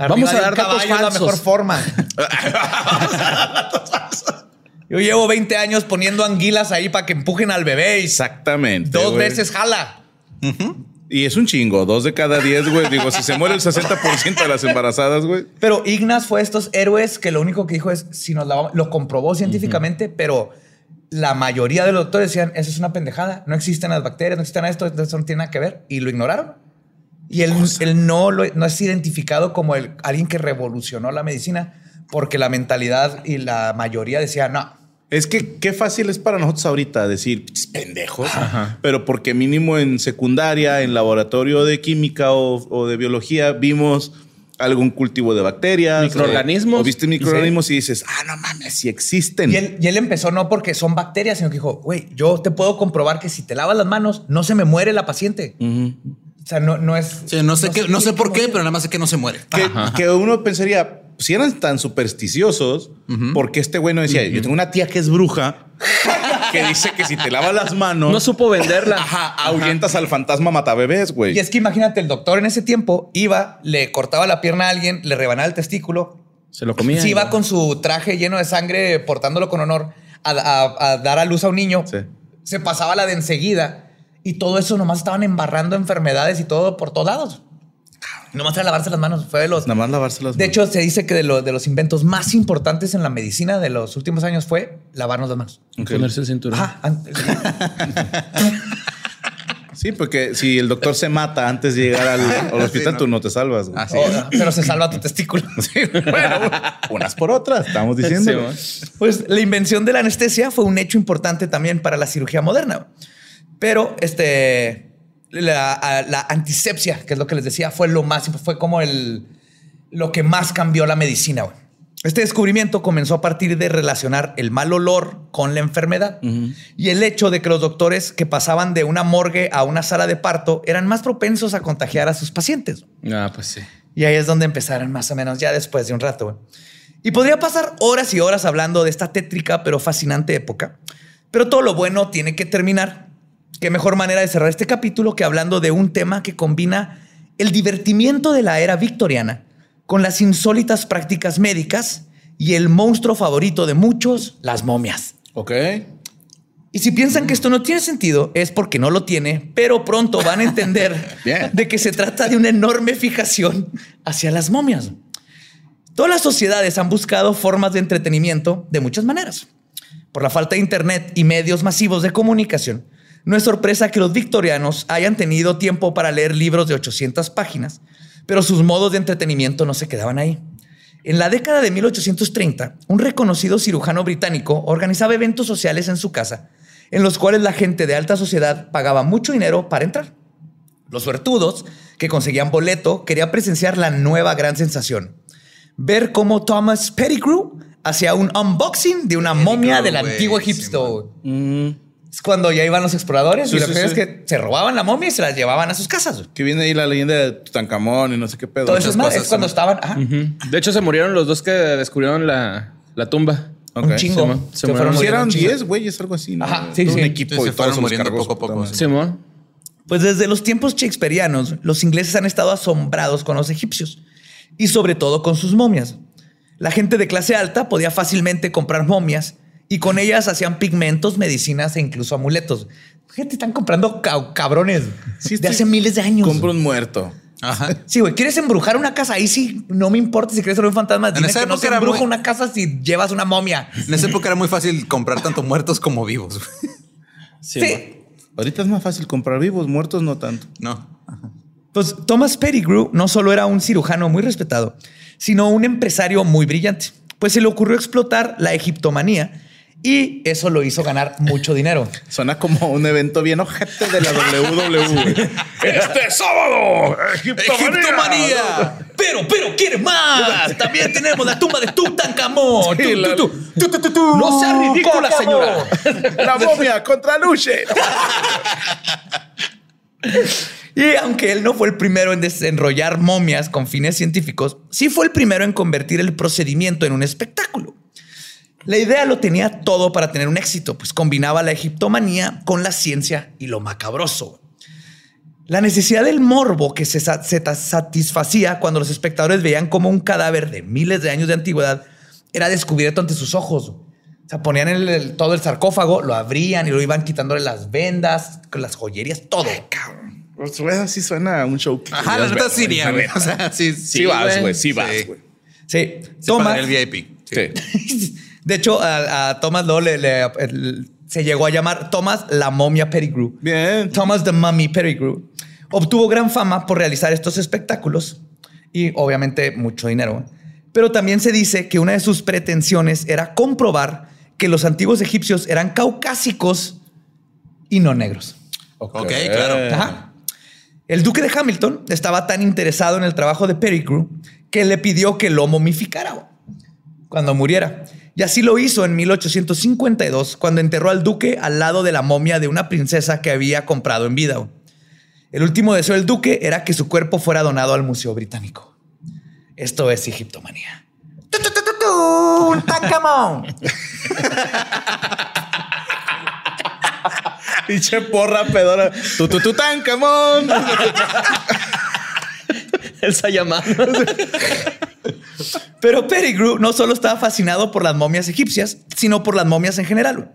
Vamos a dar datos falsos. la mejor forma. Yo llevo 20 años poniendo anguilas ahí para que empujen al bebé. Y Exactamente. Dos güey. veces jala. Y es un chingo. Dos de cada diez, güey. Digo, si se muere el 60% de las embarazadas, güey. Pero Ignaz fue estos héroes que lo único que dijo es si nos lavamos, lo comprobó científicamente, pero la mayoría de los doctores decían eso es una pendejada. No existen las bacterias, no existen esto, eso no tiene nada que ver y lo ignoraron. Y él, él no, lo, no es identificado como el, alguien que revolucionó la medicina porque la mentalidad y la mayoría decía no. Es que qué fácil es para nosotros ahorita decir "Pss, pendejos, pero porque mínimo en secundaria, en laboratorio de química o, o de biología, vimos algún cultivo de bacterias, Microorganismos. O, o viste microorganismos y dices, ah, no mames, si existen. Y él, y él empezó no porque son bacterias, sino que dijo, güey, yo te puedo comprobar que si te lavas las manos, no se me muere la paciente. O sea, no, no es. Sí, no sé, qué, no sé por qué, morir. pero nada más sé que no se muere. que, que uno pensaría, si eran tan supersticiosos, porque este güey no decía, yo tengo una tía que es bruja, que dice que si te lavas las manos, No supo venderla. ajá, ahuyentas al fantasma matabebés, güey. Y es que imagínate, el doctor en ese tiempo iba, le cortaba la pierna a alguien, le rebanaba el testículo. Se lo comía. Sí, iba con su traje lleno de sangre, portándolo con honor, a, a- a dar a luz a un niño. Sí. Se pasaba la de enseguida. Y todo eso nomás estaban embarrando enfermedades y todo por todos lados. Nomás era lavarse las manos. Fue de los. Nada más lavarse las De manos. hecho, se dice que de, lo- de los inventos más importantes en la medicina de los últimos años fue lavarnos las manos. Ok. Ponerse el cinturón. Ajá. Sí, porque si el doctor se mata antes de llegar al, al hospital, no. tú no te salvas. güey. Así Oh, es. pero se salva tu testículo. bueno, unas por otras, estamos diciendo. Sí, Pues la invención de la anestesia fue un hecho importante también para la cirugía moderna. Pero este, la, antisepsia, que es lo que les decía, fue lo más, fue como el, lo que más cambió la medicina. güey. Este descubrimiento comenzó a partir de relacionar el mal olor con la enfermedad y el hecho de que los doctores que pasaban de una morgue a una sala de parto eran más propensos a contagiar a sus pacientes. Ah, pues sí. Y ahí es donde empezaron más o menos ya después de un rato. güey. Y podría pasar horas y horas hablando de esta tétrica pero fascinante época. Pero todo lo bueno tiene que terminar. Qué mejor manera de cerrar este capítulo que hablando de un tema que combina el divertimiento de la era victoriana con las insólitas prácticas médicas y el monstruo favorito de muchos, las momias. Ok. Y si piensan que esto no tiene sentido, es porque no lo tiene, pero pronto van a entender de que se trata de una enorme fijación hacia las momias. Todas las sociedades han buscado formas de entretenimiento de muchas maneras. Por la falta de internet y medios masivos de comunicación, no es sorpresa que los victorianos hayan tenido tiempo para leer libros de 800 páginas, pero sus modos de entretenimiento no se quedaban ahí. En la década de 1830, un reconocido cirujano británico organizaba eventos sociales en su casa, en los cuales la gente de alta sociedad pagaba mucho dinero para entrar. Los suertudos, que conseguían boleto, querían presenciar la nueva gran sensación. Ver cómo Thomas Pettigrew hacía un unboxing de una momia del antiguo sí, Egipto. Es cuando ya iban los exploradores Sí, y lo sí, que es que se robaban la momia y se la llevaban a sus casas. Que viene ahí la leyenda de Tutankamón y no sé qué pedo. Todo eso es, más, es cuando estaban... ajá. De hecho, se murieron los dos que descubrieron la, la tumba. Un chingo. Simón. Se Se fueron murieron. Si eran muriendo un chingo. 10 güeyes, algo así. ¿no? Ajá, sí, Todo sí. Un equipo se y todos fueron muriendo cargos. poco a poco. Simón. Pues desde los tiempos shakespearianos, los ingleses han estado asombrados con los egipcios y sobre todo con sus momias. La gente de clase alta podía fácilmente comprar momias y con ellas hacían pigmentos, medicinas e incluso amuletos. Gente, están comprando ca- cabrones Sí, de hace miles de años. Compro un muerto. Ajá. Sí, güey, ¿quieres embrujar una casa? Ahí sí, no me importa si quieres ser un fantasma. Dime esa que no época se era embruja muy- una casa si llevas una momia. En esa época era muy fácil comprar tanto muertos como vivos. Sí. Ahorita es más fácil comprar vivos, muertos no tanto. No. Pues Thomas Pettigrew no solo era un cirujano muy respetado, sino un empresario muy brillante. pues se le ocurrió explotar la egiptomanía y eso lo hizo ganar mucho dinero. Suena como un evento bien ojete de la WWE. este sábado, Egiptomanía. Pero, pero, ¿quiere más? También tenemos la tumba de Tutankamón. Sí, la- Tú, tú, tú, tú, tú. No sea ridícula, señora. La momia contra Luche. Y aunque él no fue el primero en desenrollar momias con fines científicos, sí fue el primero en convertir el procedimiento en un espectáculo. La idea lo tenía todo para tener un éxito, pues combinaba la egiptomanía con la ciencia y lo macabroso. La necesidad del morbo que se, satisfacía cuando los espectadores veían como un cadáver de miles de años de antigüedad era descubierto ante sus ojos. O sea, ponían el- el- todo el sarcófago, lo abrían y lo iban quitándole las vendas, con las joyerías, todo. Pues, güey, así suena a un show. Ajá, la neta sí iría, güey. O sea, sí, sí. Sí, vas, güey. güey. Sí vas, Sí. güey. Sí, Sí el VIP. Sí. De hecho, a, a Thomas Law le- le- el- se llegó a llamar Thomas la momia Pettigrew. Bien. Thomas the Mummy Pettigrew. Obtuvo gran fama por realizar estos espectáculos y obviamente mucho dinero. Pero también se dice que una de sus pretensiones era comprobar que los antiguos egipcios eran caucásicos y no negros. Ok, claro. Ajá. El duque de Hamilton estaba tan interesado en el trabajo de Pettigrew que le pidió que lo momificara cuando muriera. Y así lo hizo en 1852, cuando enterró al duque al lado de la momia de una princesa que había comprado en vida. El último deseo del duque era que su cuerpo fuera donado al Museo Británico. Esto es egiptomanía. Pinche porra pedora. Tu, tu, tu, tan, camón. Esa llamada. Pero Pettigrew no solo estaba fascinado por las momias egipcias, sino por las momias en general.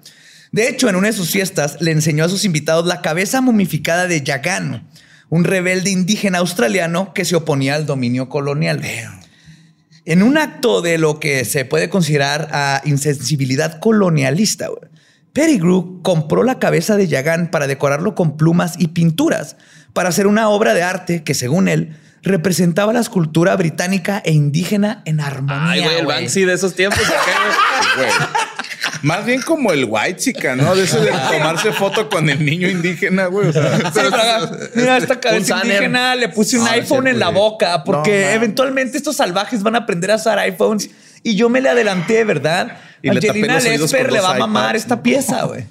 De hecho, en una de sus fiestas le enseñó a sus invitados la cabeza momificada de Yagan, un rebelde indígena australiano que se oponía al dominio colonial. En un acto de lo que se puede considerar a insensibilidad colonialista, Pettigrew compró la cabeza de Yagan para decorarlo con plumas y pinturas, para hacer una obra de arte que, según él, representaba la escultura británica e indígena en armonía. Ay, güey, el. Banksy de esos tiempos. Más bien como el white chica, ¿no? De eso de tomarse foto con el niño indígena, güey. O sea, Sí, pero, mira, esta cabeza indígena le puse un Ah, iPhone en la boca porque No, eventualmente estos salvajes van a aprender a usar iPhones y yo me le adelanté, ¿verdad? Y Angelina Lesper le va a mamar esta pieza, güey.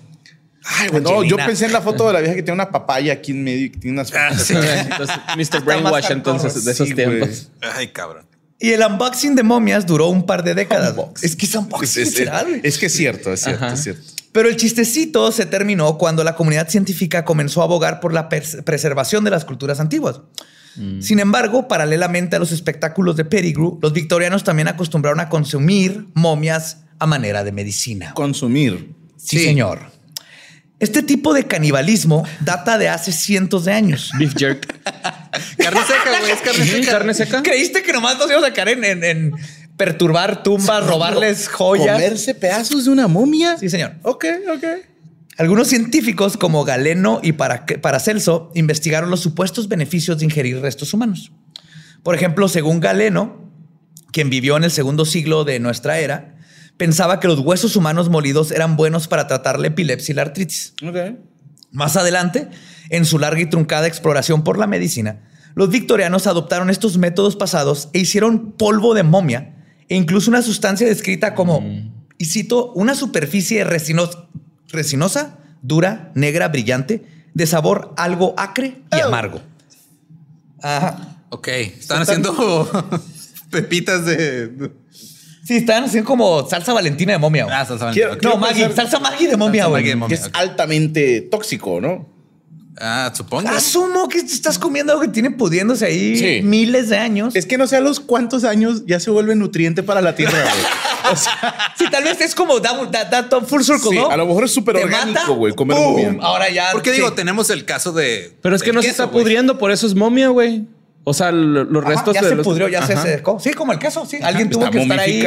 Ay, güey, no, yo pensé en la foto de la vieja que tiene una papaya aquí en medio y que tiene unas Entonces, Mr. Brainwash, entonces, de esos Sí, güey. tiempos. Ay, cabrón. Y el unboxing de momias duró un par de décadas. Es que es unboxing, Es, es- es que es cierto, es cierto, Ajá. es cierto. Pero el chistecito se terminó cuando la comunidad científica comenzó a abogar por la preservación de las culturas antiguas. Sin embargo, paralelamente a los espectáculos de Pettigrew, los victorianos también acostumbraron a consumir momias a manera de medicina. Consumir. Sí, Sí. señor. Este tipo de canibalismo data de hace cientos de años. Beef jerk. Carne seca, güey. Es carne seca. Carne seca. ¿Creíste que nomás nos íbamos a caer en, en- en perturbar tumbas, robarles joyas? ¿Comerse pedazos de una momia? Sí, señor. Ok, ok. Algunos científicos como Galeno y Para- Paracelso investigaron los supuestos beneficios de ingerir restos humanos. Por ejemplo, según Galeno, quien vivió en el segundo siglo de nuestra era, pensaba que los huesos humanos molidos eran buenos para tratar la epilepsia y la artritis. Más adelante, en su larga y truncada exploración por la medicina, los victorianos adoptaron estos métodos pasados e hicieron polvo de momia e incluso una sustancia descrita como, y cito, una superficie resinos- resinosa, dura, negra, brillante, de sabor algo acre y amargo. Ajá. Ok. Están haciendo pepitas de. Sí, estaban haciendo como salsa valentina de momia. güey. Ah, salsa Quiero- Valentina. no, Ok. Maggie, pensar- salsa Maggie de momia, Salsa güey. Maggi de momia. Que es ok. altamente tóxico, ¿no? Ah, supongo. Asumo que te estás comiendo algo que tiene pudiéndose ahí Sí. miles de años. Es que no sé a los cuántos años ya se vuelve nutriente para la tierra, güey. O sea, Sí, tal vez es como da, da, da todo full circle, Sí, ¿no? a lo mejor es súper Te orgánico, güey, comer ¡pum! momia. Ahora ya. Porque sí. digo, tenemos el caso de. Pero es que del no se queso, está güey. pudriendo, por eso es momia, güey. O sea, los restos ya se pudrió, ya se secó. Sí, como el queso, sí. Alguien tuvo que estar ahí.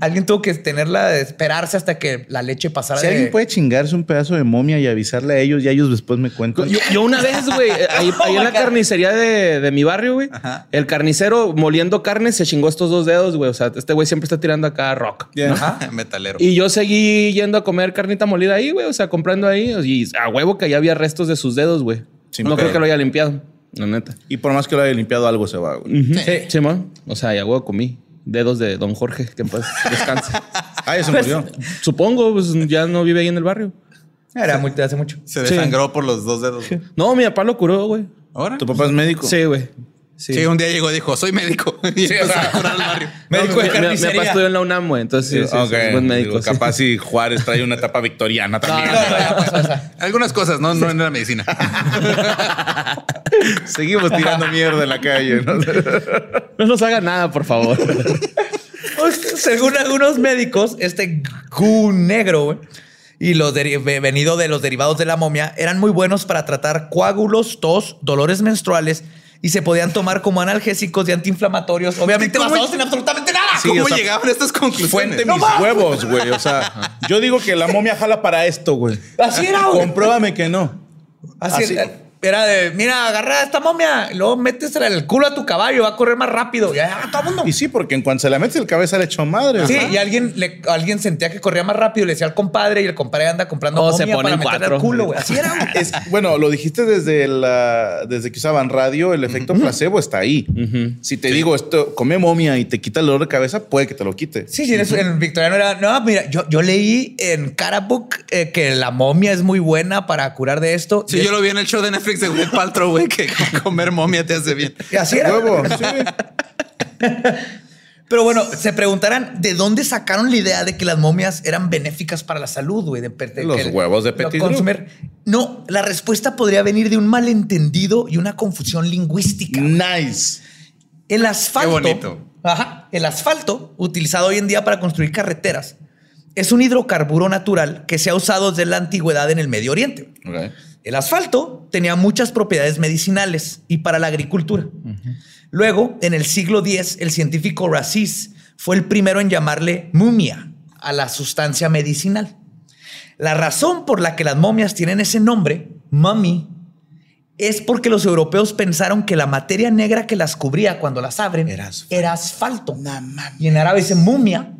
Alguien tuvo que tenerla, esperarse hasta que la leche pasara. Si alguien puede chingarse un pedazo de momia y avisarle a ellos, y ellos después me cuentan. Yo, una vez, güey, ahí, oh en la carnicería de, mi barrio, güey, el carnicero moliendo carne se chingó estos dos dedos, güey. O sea, este güey siempre está tirando acá rock. Metalero. Y yo seguí yendo a comer carnita molida ahí, güey. O sea, comprando ahí. Y a huevo que ya había restos de sus dedos, güey. no creo que lo haya limpiado. La neta. Y por más que lo haya limpiado, algo se va, güey. Sí. O sea, ya huevo comí. Dedos de Don Jorge, que pues descanse. ah, ya se murió. Supongo, pues ya no vive ahí en el barrio. Era muy, hace mucho. Se desangró por los dos dedos. No, mi papá lo curó, güey. ¿Ahora? ¿Tu papá es médico? Sí, güey. Sí. un día llegó y dijo, soy médico. Y sí, a curar al barrio. médico de carnicería. Mi, papá estudió en la UNAM, güey. Entonces, sí, es buen médico. capaz si Juárez trae una etapa victoriana también. Algunas cosas, no, no en la medicina. Seguimos tirando mierda en la calle. ¿no? no nos haga nada, por favor. Pues, según algunos médicos, este gu negro, güey y los venido de los derivados de la momia eran muy buenos para tratar coágulos, tos, dolores menstruales y se podían tomar como analgésicos y antiinflamatorios, obviamente basados en absolutamente nada. ¿Cómo llegaban a estas conclusiones? Fuente mis huevos, güey. O sea, yo digo que la momia jala para esto, güey. Así era, güey. Compruébame que no. Así, Así era de, mira, agarra esta momia, y luego métesela en el culo a tu caballo, va a correr más rápido. Ya, todo mundo. Y sí, porque en cuanto se la metes el cabeza le echó madre. Sí, y alguien, le, alguien sentía que corría más rápido, le decía al compadre y el compadre anda comprando oh, momia para meterle al culo, güey. Así era. bueno, lo dijiste desde la, desde que usaban radio, el efecto placebo está ahí. Si te digo esto, come momia y te quita el dolor de cabeza, puede que te lo quite. Sí, sí, en el victoriano era, no, mira, yo, yo leí en Carabook eh, que la momia es muy buena para curar de esto. Sí, yo lo vi en el show de Netflix de Will Paltrow güey, que comer momia te hace bien. Y así era. Pero bueno, se preguntarán de dónde sacaron la idea de que las momias eran benéficas para la salud, güey. De, Los huevos de Petit No, la respuesta podría venir de un malentendido y una confusión lingüística. Nice. El asfalto. Qué bonito. Ajá. El asfalto, utilizado hoy en día para construir carreteras, es un hidrocarburo natural que se ha usado desde la antigüedad en el Medio Oriente. El asfalto tenía muchas propiedades medicinales y para la agricultura. Luego, en el siglo X, el científico Racis fue el primero en llamarle mumia a la sustancia medicinal. La razón por la que las momias tienen ese nombre, mummy, es porque los europeos pensaron que la materia negra que las cubría cuando las abren era asfalto. y en árabe dice mumia.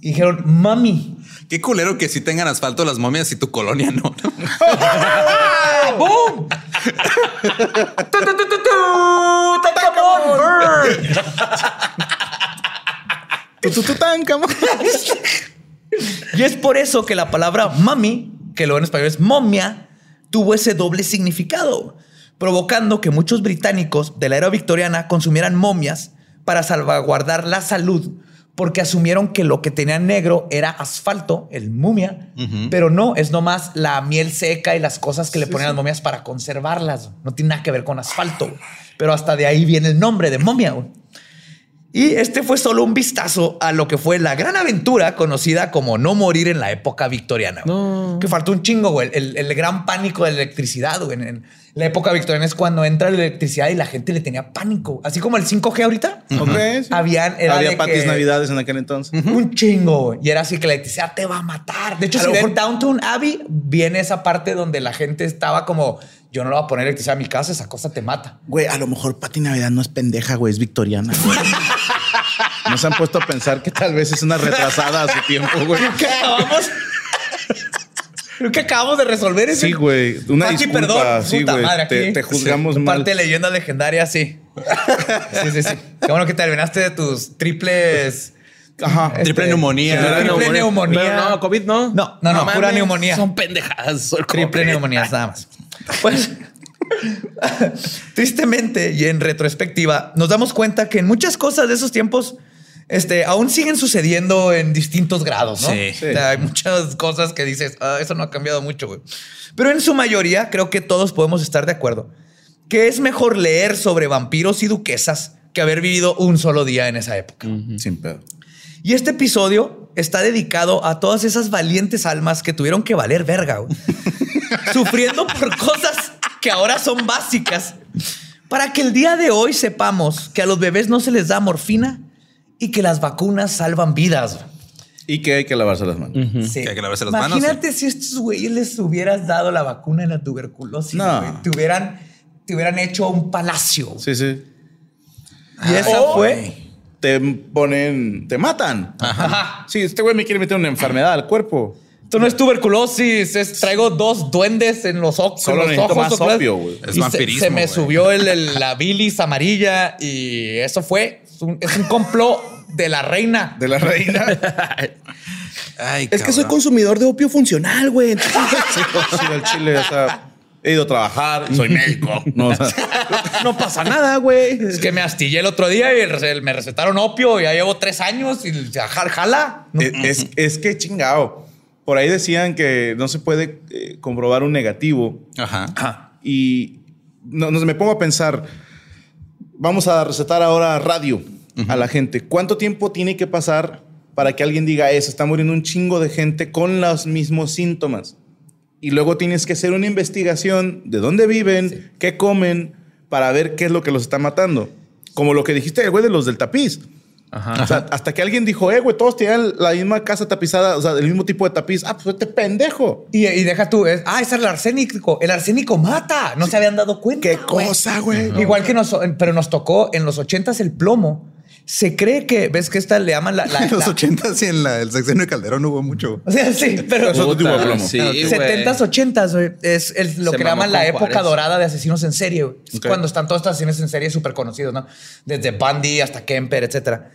Y dijeron, mami. Qué culero que si tengan asfalto las momias y tu colonia no. ¡Boom! y es por eso que la palabra mami, que luego en español es momia, tuvo ese doble significado, provocando que muchos británicos de la era victoriana consumieran momias para salvaguardar la salud porque asumieron que lo que tenía negro era asfalto, el mumia, pero no, es nomás la miel seca y las cosas que le ponen las momias para conservarlas. No tiene nada que ver con asfalto, pero hasta de ahí viene el nombre de momia. Y este fue solo un vistazo a lo que fue la gran aventura conocida como no morir en la época victoriana. Que faltó un chingo, güey. El, gran pánico de la electricidad, güey. En la época victoriana es cuando entra la electricidad y la gente le tenía pánico. Así como el 5G ahorita. Habían, Había patis navidades en aquel entonces. Un chingo, güey. Y era así que la electricidad te va a matar. De hecho, si ven Downtown Abbey, viene esa parte donde la gente estaba como yo no le voy a poner electricidad a mi casa, esa cosa te mata. Güey, a lo mejor Pati Navidad no es pendeja, güey, es victoriana. No se han puesto a pensar que tal vez es una retrasada a su tiempo, güey. ¿Qué acabamos? Creo que acabamos de resolver eso. Sí, güey. Una disculpa. perdón. Sí, güey. Te, te, juzgamos mal. Parte de leyenda legendaria, sí. sí, sí, sí. Qué bueno que te terminaste de tus triples... Ajá. Este, triple neumonía. Triple neumonía. no, COVID no. No, no, no, pura neumonía. Son pendejadas. Triple neumonía, nada más. Pues tristemente y en retrospectiva, nos damos cuenta que en muchas cosas de esos tiempos este, aún siguen sucediendo en distintos grados, ¿no? Sí. hay muchas cosas que dices, ah, eso no ha cambiado mucho, güey. Pero en su mayoría, creo que todos podemos estar de acuerdo que es mejor leer sobre vampiros y duquesas que haber vivido un solo día en esa época. Sin pedo. Y este episodio está dedicado a todas esas valientes almas que tuvieron que valer verga, sufriendo por cosas que ahora son básicas Para que el día de hoy sepamos que a los bebés no se les da morfina y que las vacunas salvan vidas. Y que hay que lavarse las manos. Sí. Que hay que lavarse las Imagínate manos, si estos güeyes les hubieras dado la vacuna de la tuberculosis. No. güey. Te hubieran, te hubieran hecho un palacio. Sí, sí. Y esa O fue. Te ponen, te matan. Ajá. Sí, este güey me quiere meter una enfermedad al cuerpo. Esto no es tuberculosis, es traigo dos duendes en los, ojos. Solo en los ojos. más opio, güey. Es Y se- vampirismo, Se, me güey. subió el- el- la bilis amarilla y eso fue. Es un, es un complot de la reina. De la reina. Ay, Es que soy consumidor de opio funcional, güey. Entonces, sí, al chile, o sea, he ido a trabajar, soy médico. No, o sea, no pasa nada, güey. Es que me astillé el otro día y me recetaron opio. Ya llevo tres años y ya jal- jala. No. es, es- es que chingado. Por ahí decían que no se puede eh, comprobar un negativo. Ajá. Y no, me pongo a pensar, vamos a recetar ahora radio a la gente. ¿Cuánto tiempo tiene que pasar para que alguien diga eso? Está muriendo un chingo de gente con los mismos síntomas. Y luego tienes que hacer una investigación de dónde viven, qué comen, para ver qué es lo que los está matando. Como lo que dijiste, güey, de los del tapiz. Ajá. O sea, hasta que alguien dijo, eh, güey, todos tenían la misma casa tapizada, o sea, el mismo tipo de tapiz. Ah, pues este pendejo. Y, y deja tú, es, ah, ese es el arsénico. El arsénico mata. No se habían dado cuenta. ¿Qué güey. cosa, güey? Igual que nos, pero nos tocó en los ochentas el plomo. Se cree que, ves que esta le llaman la. la- En los la- 80 y en la- el sexenio de Calderón hubo mucho. O sea, sí, pero. Plomo. Sí, güey. 70s, 80s, güey, es el- lo Se que llaman la época Juárez. dorada de asesinos en serie. güey. Cuando están todos estos asesinos en serie súper conocidos, ¿no? Desde Bundy hasta Kemper, etcétera.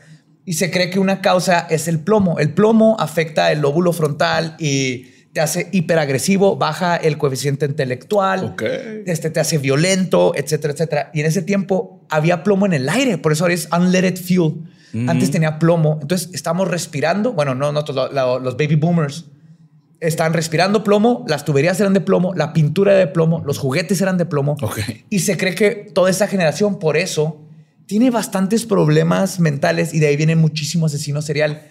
Y se cree que una causa es el plomo. El plomo afecta el lóbulo frontal y te hace hiperagresivo, baja el coeficiente intelectual, este, te hace violento, etcétera, etcétera. Y en ese tiempo había plomo en el aire, por eso ahora es unleaded fuel. Antes tenía plomo, entonces estamos respirando, bueno, no nosotros, lo- lo- los baby boomers, están respirando plomo, las tuberías eran de plomo, la pintura era de plomo, los juguetes eran de plomo. Ok. Y se cree que toda esa generación, por eso, tiene bastantes problemas mentales y de ahí viene muchísimo asesino serial.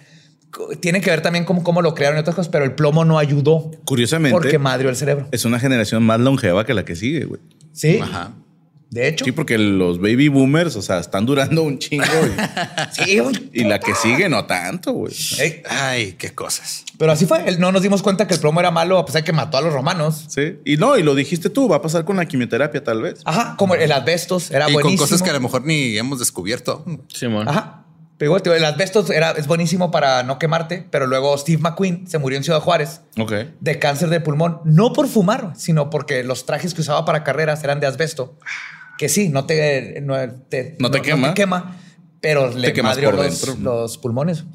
Tiene que ver también con cómo lo crearon y otras cosas, pero el plomo no ayudó Curiosamente, porque madrió el cerebro. es una generación más longeva que la que sigue, güey. Sí, Ajá. de hecho. Sí, porque los baby boomers, o sea, están durando un chingo. Sí, güey. Y, la que sigue no tanto, güey. Ey, Ay, qué cosas. Pero así fue. No nos dimos cuenta que el plomo era malo a pesar de que mató a los romanos. Sí. Y no, y lo dijiste tú, va a pasar con la quimioterapia tal vez. Ajá, como el asbestos era y buenísimo. con cosas que a lo mejor ni hemos descubierto. Simón. Ajá. Pero tío, el asbestos era, es buenísimo para no quemarte, pero luego Steve McQueen se murió en Ciudad Juárez de cáncer de pulmón, no por fumar, sino porque los trajes que usaba para carreras eran de asbesto. Que sí, no te, no te, No te quema. quema, pero le quemas madrió los, los pulmones.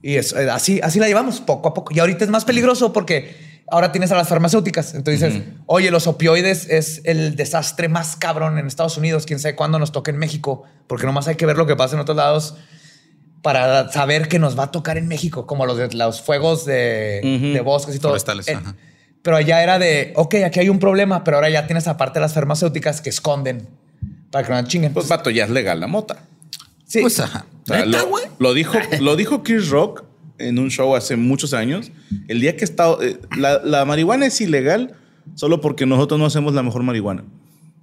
Y eh, así, así la llevamos poco a poco. Y ahorita es más peligroso porque ahora tienes a las farmacéuticas. Entonces dices, oye, los opioides es el desastre más cabrón en Estados Unidos. Quién sabe cuándo nos toque en México, porque nomás hay que ver lo que pasa en otros lados para saber que nos va a tocar en México, como los de los fuegos de, de bosques y todo. Forestales, Eh, ajá. pero allá era de, ok, aquí hay un problema, pero ahora ya tienes aparte las farmacéuticas que esconden para que no chinguen. Pues vato, ya es legal la mota. sí. Pues ajá. O sea, ¿Neta, lo, güey? lo dijo, lo dijo Chris Rock en un show hace muchos años. El día que está. eh, la, la marihuana es ilegal solo porque nosotros no hacemos la mejor marihuana.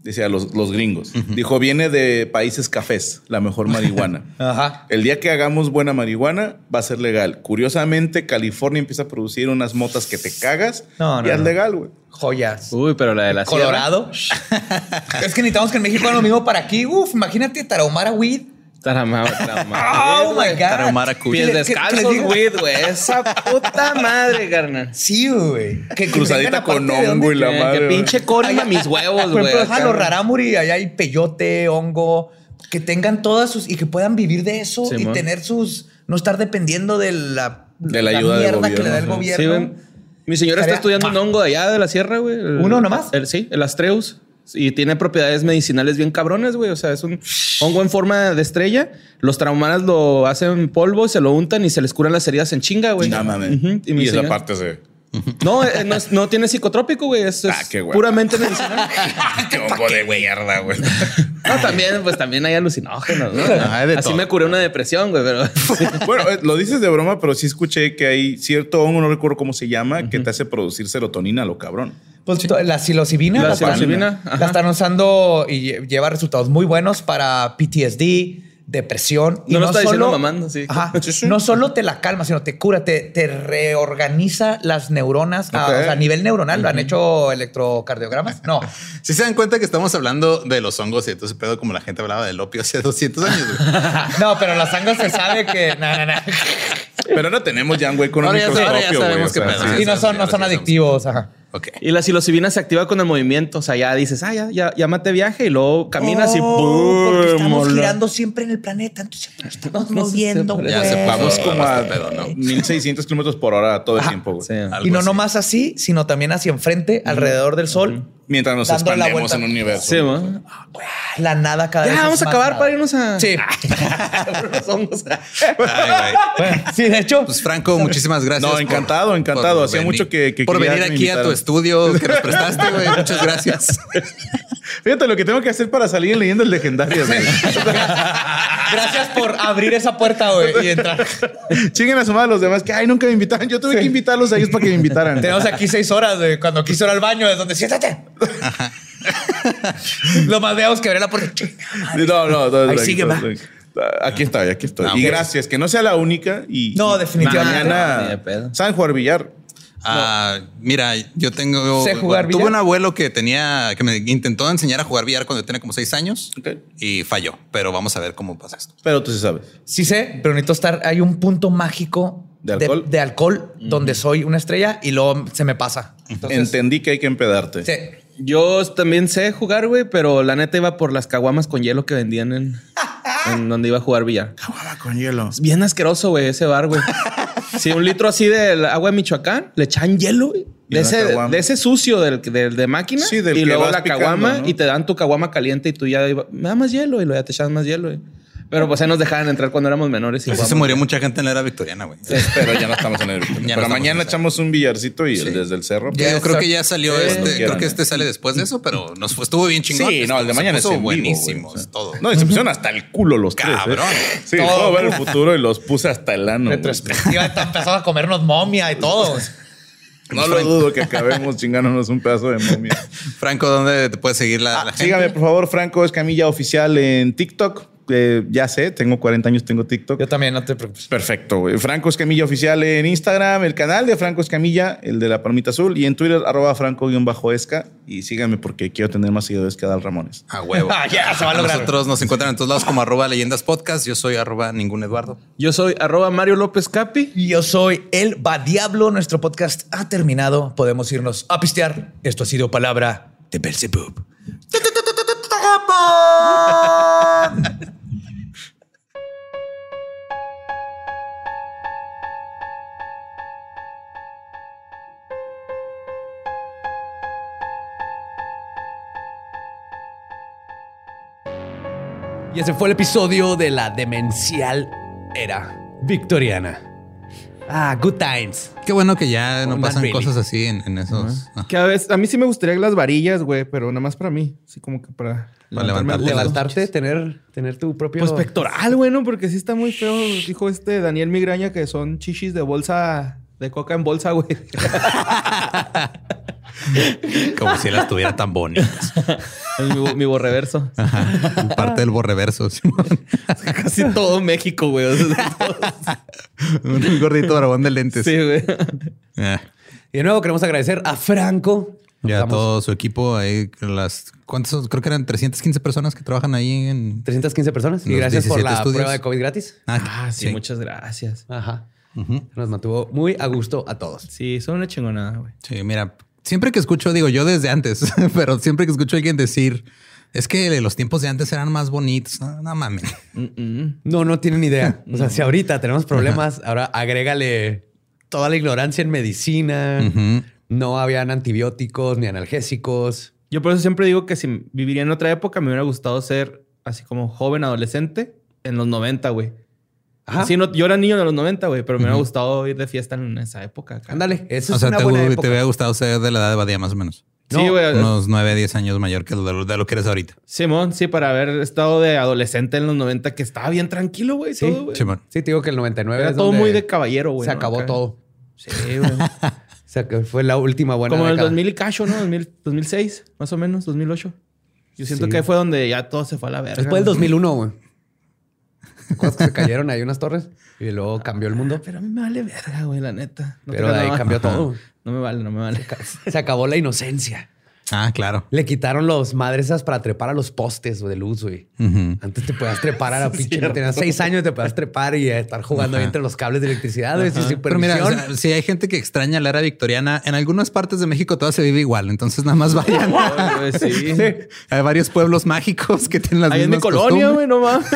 Decía los, los gringos. Dijo, viene de países cafés, la mejor marihuana. Ajá. El día que hagamos buena marihuana va a ser legal. Curiosamente, California empieza a producir unas motas que te cagas. No, no, y es no. legal, güey. Joyas. Uy, pero la de la. Colorado. es que necesitamos que en México hagan lo mismo para aquí. Uf, imagínate Tarahumara Weed. Tarama- tarama- Oh my God. Tarahumara Cuy. Pies descalzos, güey, güey. Esa puta madre, carnal. Sí, güey. Que- Cruzadita con hongo y la Que- madre. Que pinche corima mis huevos, Por güey. ejemplo, ajá, acá. los rarámuri, allá hay peyote, hongo, que tengan todas sus y que puedan vivir de eso y tener sus, no estar dependiendo de la, De la ayuda del mierda que le da el gobierno, Sí. Mi señora está estudiando un hongo de allá de la sierra, güey. ¿Uno nomás? el- sí, el Astreus. Y tiene propiedades medicinales bien cabrones, güey. O sea, es un hongo en forma de estrella. Los traumanas lo hacen polvo, se lo untan y se les curan las heridas en chinga, güey. No mames. Y, mi esa parte se. No, eh, no, es- no tiene psicotrópico, güey. Es, es Ah, qué hueva. puramente medicinal. Qué hongo de mierda, güey. No, también, pues también hay alucinógenos, ¿no? Ajá, de Así todo. me curé una depresión, güey, pero. Bueno, eh, lo dices de broma, pero sí escuché que hay cierto hongo, no recuerdo cómo se llama, que te hace producir serotonina, lo cabrón. Pues to- la psilocibina, La la, están- psilocibina, ajá. la están usando y lle- lleva resultados muy buenos para PTSD, depresión. No lo está diciendo mamando, sí. Ajá. No solo te la calma, sino te cura, te, te reorganiza las neuronas a, Ok. o sea, a nivel neuronal. ¿Lo han hecho electrocardiogramas? No. Si se dan cuenta que estamos hablando de los hongos y entonces pedo como la gente hablaba del opio hace 200 años. No, pero la sangre se sabe que... No, no, no. Pero no tenemos ya un güey con un microscopio, Y no son, no son adictivos. Ajá. Y la psilocibina se activa con el movimiento. O sea, ya dices, ah, ya, ya, ya maté viaje y luego caminas y Oh, ¡boom! Porque estamos mola. girando siempre en el planeta, entonces nos estamos No se moviendo. separa. Ya güey. se Vamos como a pedo, ¿no? 1600 kilómetros por hora todo el tiempo. Sí. Y no así. nomás así, sino también hacia enfrente, alrededor del sol. Mientras nos la expandemos en un universo. Sí, ¿no? La nada cada Ya, vez. vamos es a acabar nada. para irnos a. Sí. Hongos. Ay. Bueno, sí, de hecho. Pues Franco, muchísimas gracias. No, por- encantado, encantado. Hacía venir- mucho que- que por venir aquí a tu estudio que nos prestaste, güey. Muchas gracias. Fíjate lo que tengo que hacer para salir en leyendas legendarias, güey. Gracias por abrir esa puerta, güey, y entrar. Chinguen a su madre los demás que, ay, nunca me invitaron. Yo tuve que invitarlos a ellos para que me invitaran. Tenemos aquí seis horas, güey. Cuando quiso ir al baño, es donde siéntate. Lo más veamos que abrir la puerta. No, no, no. Ahí sigue, va. Aquí estoy, aquí estoy. Ah, Y gracias, que no sea la única. Y, No, definitivamente. Ni de Mañana. ¿saben jugar billar? Ah, mira, yo tengo. ¿Sé jugar Tuve billar? un abuelo que tenía, que me intentó enseñar a jugar billar cuando tenía como seis años y falló. Pero vamos a ver cómo pasa esto. Pero tú sí sabes. Sí sé, pero necesito estar. Hay un punto mágico ¿De alcohol? de alcohol donde soy una estrella y luego se me pasa. Entonces, Entendí que hay que empedarte. sí. Yo también sé jugar, güey, pero la neta iba por las caguamas con hielo que vendían en, en donde iba a jugar billar. Aguada con hielo. Es bien asqueroso, güey, ese bar, güey. Sí, un litro así de agua de Michoacán, le echan hielo, güey. De ese, de ese sucio del, del- de máquina. Sí, del y luego la caguama ¿no? y te dan tu caguama caliente y tú ya me da más hielo y luego ya te echan más hielo, güey. Pero pues ahí nos dejaban entrar cuando éramos menores. Y Así se murió mucha gente en la era victoriana, güey. Pero ya no estamos en el. no Pero mañana echamos un billarcito y Sí. desde el cerro. Ya, yo creo que ya salió este. Creo que este sale después de eso, pero nos fue, estuvo bien chingón. Sí, no, el de Se mañana puso es en vivo, buenísimo. güey, o sea. todo. No, y se pusieron hasta el culo los tres. ¿eh? Cabrón. Sí, Todo. puedo ver el futuro y los puse hasta el ano. Retrospectiva, empezamos a comernos momia y todo. No lo dudo que acabemos chingándonos un pedazo de momia. Franco, ¿dónde te puede seguir la, la gente? Sígame, por favor, Franco Escamilla Oficial en TikTok. Eh, ya sé, tengo 40 años, tengo TikTok. Yo también, no te preocupes. Perfecto, güey. Franco Escamilla Oficial en Instagram, el canal de Franco Escamilla, el de la palomita azul, y en Twitter, arroba franco-esca. Y síganme porque quiero tener más seguidores que Adal Ramones. A huevo. Ah, ya, se va a lograr. Nosotros nos encuentran en todos lados como arroba leyendas podcast. Yo soy arroba ningún Eduardo. Yo soy arroba Mario López Capi. Y yo soy el Va Diablo. Nuestro podcast ha terminado. Podemos irnos a pistear. Esto ha sido palabra de Belzebub. Y ese fue el episodio de la demencial era victoriana. Ah, good times. Qué bueno que ya no Not pasan really. cosas así en, en esos. Ah, Que a veces, a mí sí me gustaría las varillas, güey, pero nada más para mí. Así como que para, Para levantarte. Levantarte, tener, tener tu propio. Pues pectoral, güey, ¿no? Porque sí está muy feo. Dijo este Daniel Migraña que son chichis de bolsa, de coca en bolsa, güey. Como si las tuviera tan bonitas. Es mi, bo- mi borreverso. Ajá. Parte del borreverso. Simón. Casi todo México, güey. O sea, Un gordito dragón de lentes. sí, güey. Ah. Y de nuevo queremos agradecer a Franco. Ya Estamos todo su equipo ahí, las ¿cuántos? Creo que eran 315 personas que trabajan ahí en 315 personas. Y gracias por 17 la estudios. prueba de COVID gratis. Ah, sí, muchas gracias. Ajá. Nos mantuvo muy a gusto a todos. Sí, son una chingonada, güey. Sí, mira, siempre que escucho, digo yo desde antes, pero siempre que escucho a alguien decir es que los tiempos de antes eran más bonitos. No, no mames. No, no tienen idea. O sea, si ahorita tenemos problemas, ahora agrégale toda la ignorancia en medicina. No habían antibióticos ni analgésicos. Yo por eso siempre digo que si viviría en otra época, me hubiera gustado ser así como joven, adolescente, en los 90, güey. Ajá. Sí, no, yo era niño de los 90, güey, pero me hubiera gustado ir de fiesta en esa época. Ándale, eso o es sea, una te, buena época. te hubiera gustado ser de la edad de Badía más o menos. Sí, güey. Unos 9, 10 años mayor que lo, de lo que eres ahorita. Simón, sí, para haber estado de adolescente en los 90, que estaba bien tranquilo, güey. Sí, todo, güey. Simón. Sí, te digo que el 99 Era es todo donde muy de caballero, güey. Se ¿no? acabó Acá. todo. Sí, güey. O sea, que fue la última buena Como en el década. 2000 y cacho, ¿no? 2000, 2006, más o menos, 2008. Yo siento que ahí fue donde ya todo se fue a la verga. Después del güey. 2001, güey. ¿Te acuerdas que se cayeron ahí unas torres y luego cambió el mundo. Pero a mí me vale verga, güey, la neta. No Pero de ahí cambió todo. No me vale, no me vale. Se acabó la inocencia. Ah, claro. Le quitaron los madres esas para trepar a los postes de luz, güey. Antes te podías trepar a la pinche. Tenías seis años, te podías trepar y estar jugando ahí entre los cables de electricidad, güey, sin sin Pero mira, o permisión. sea, si hay gente que extraña la era victoriana, en algunas partes de México todo se vive igual. Entonces nada más vayan. Sí. hay varios pueblos mágicos que tienen las Ahí en mi mismas colonia, güey, no mames.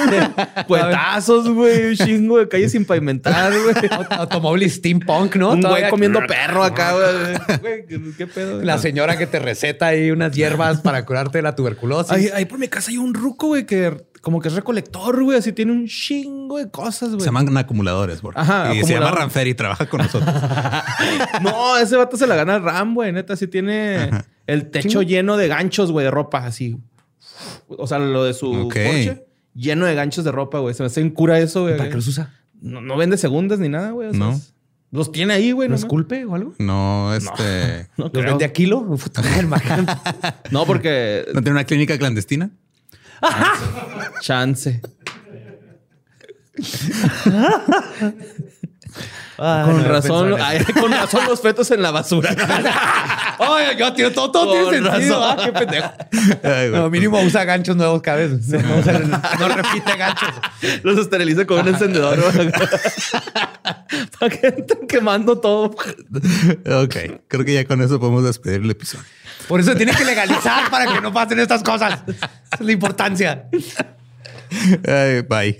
Puetazos, güey. Un chingo de calles sin pavimentar, güey. Automóvil steampunk, ¿no? Un güey comiendo perro acá, güey. Güey, ¿qué, qué pedo? La señora que te receta ahí unas hierbas para curarte de la tuberculosis. Ahí, ahí por mi casa hay un ruco, güey, que como que es recolector, güey. Así tiene un chingo de cosas, güey. Se llaman acumuladores, bro. Ajá, y se llama. Ranfer y trabaja con nosotros. No, ese vato se la gana Ram, güey. Neta, sí tiene el techo lleno de ganchos, güey, de ropa, así. O sea, lo de su Ok. Porsche, lleno de ganchos de ropa, güey. Se me hace en cura eso, güey. ¿Para qué los usa? No, no vende segundas ni nada, güey. o sea, No. es- Los tiene ahí, güey. ¿No es culpe o algo? No, este. No, ¿Los creo. vende a kilo? No, porque ¿No tiene una clínica clandestina? chance. Ah, con no, razón, ay, con razón los fetos en la basura. Oye, yo tío, todo, todo Con tiene sentido. razón. Ah, qué pendejo. Ay. No, mínimo usa ganchos nuevos cada vez. No, no usa- no repite ganchos. los esteriliza con un encendedor. Para que entren quemando todo. Ok, creo que ya con eso podemos despedir el episodio. Por eso tiene que legalizar para que no pasen estas cosas. Esa es la importancia. Bye.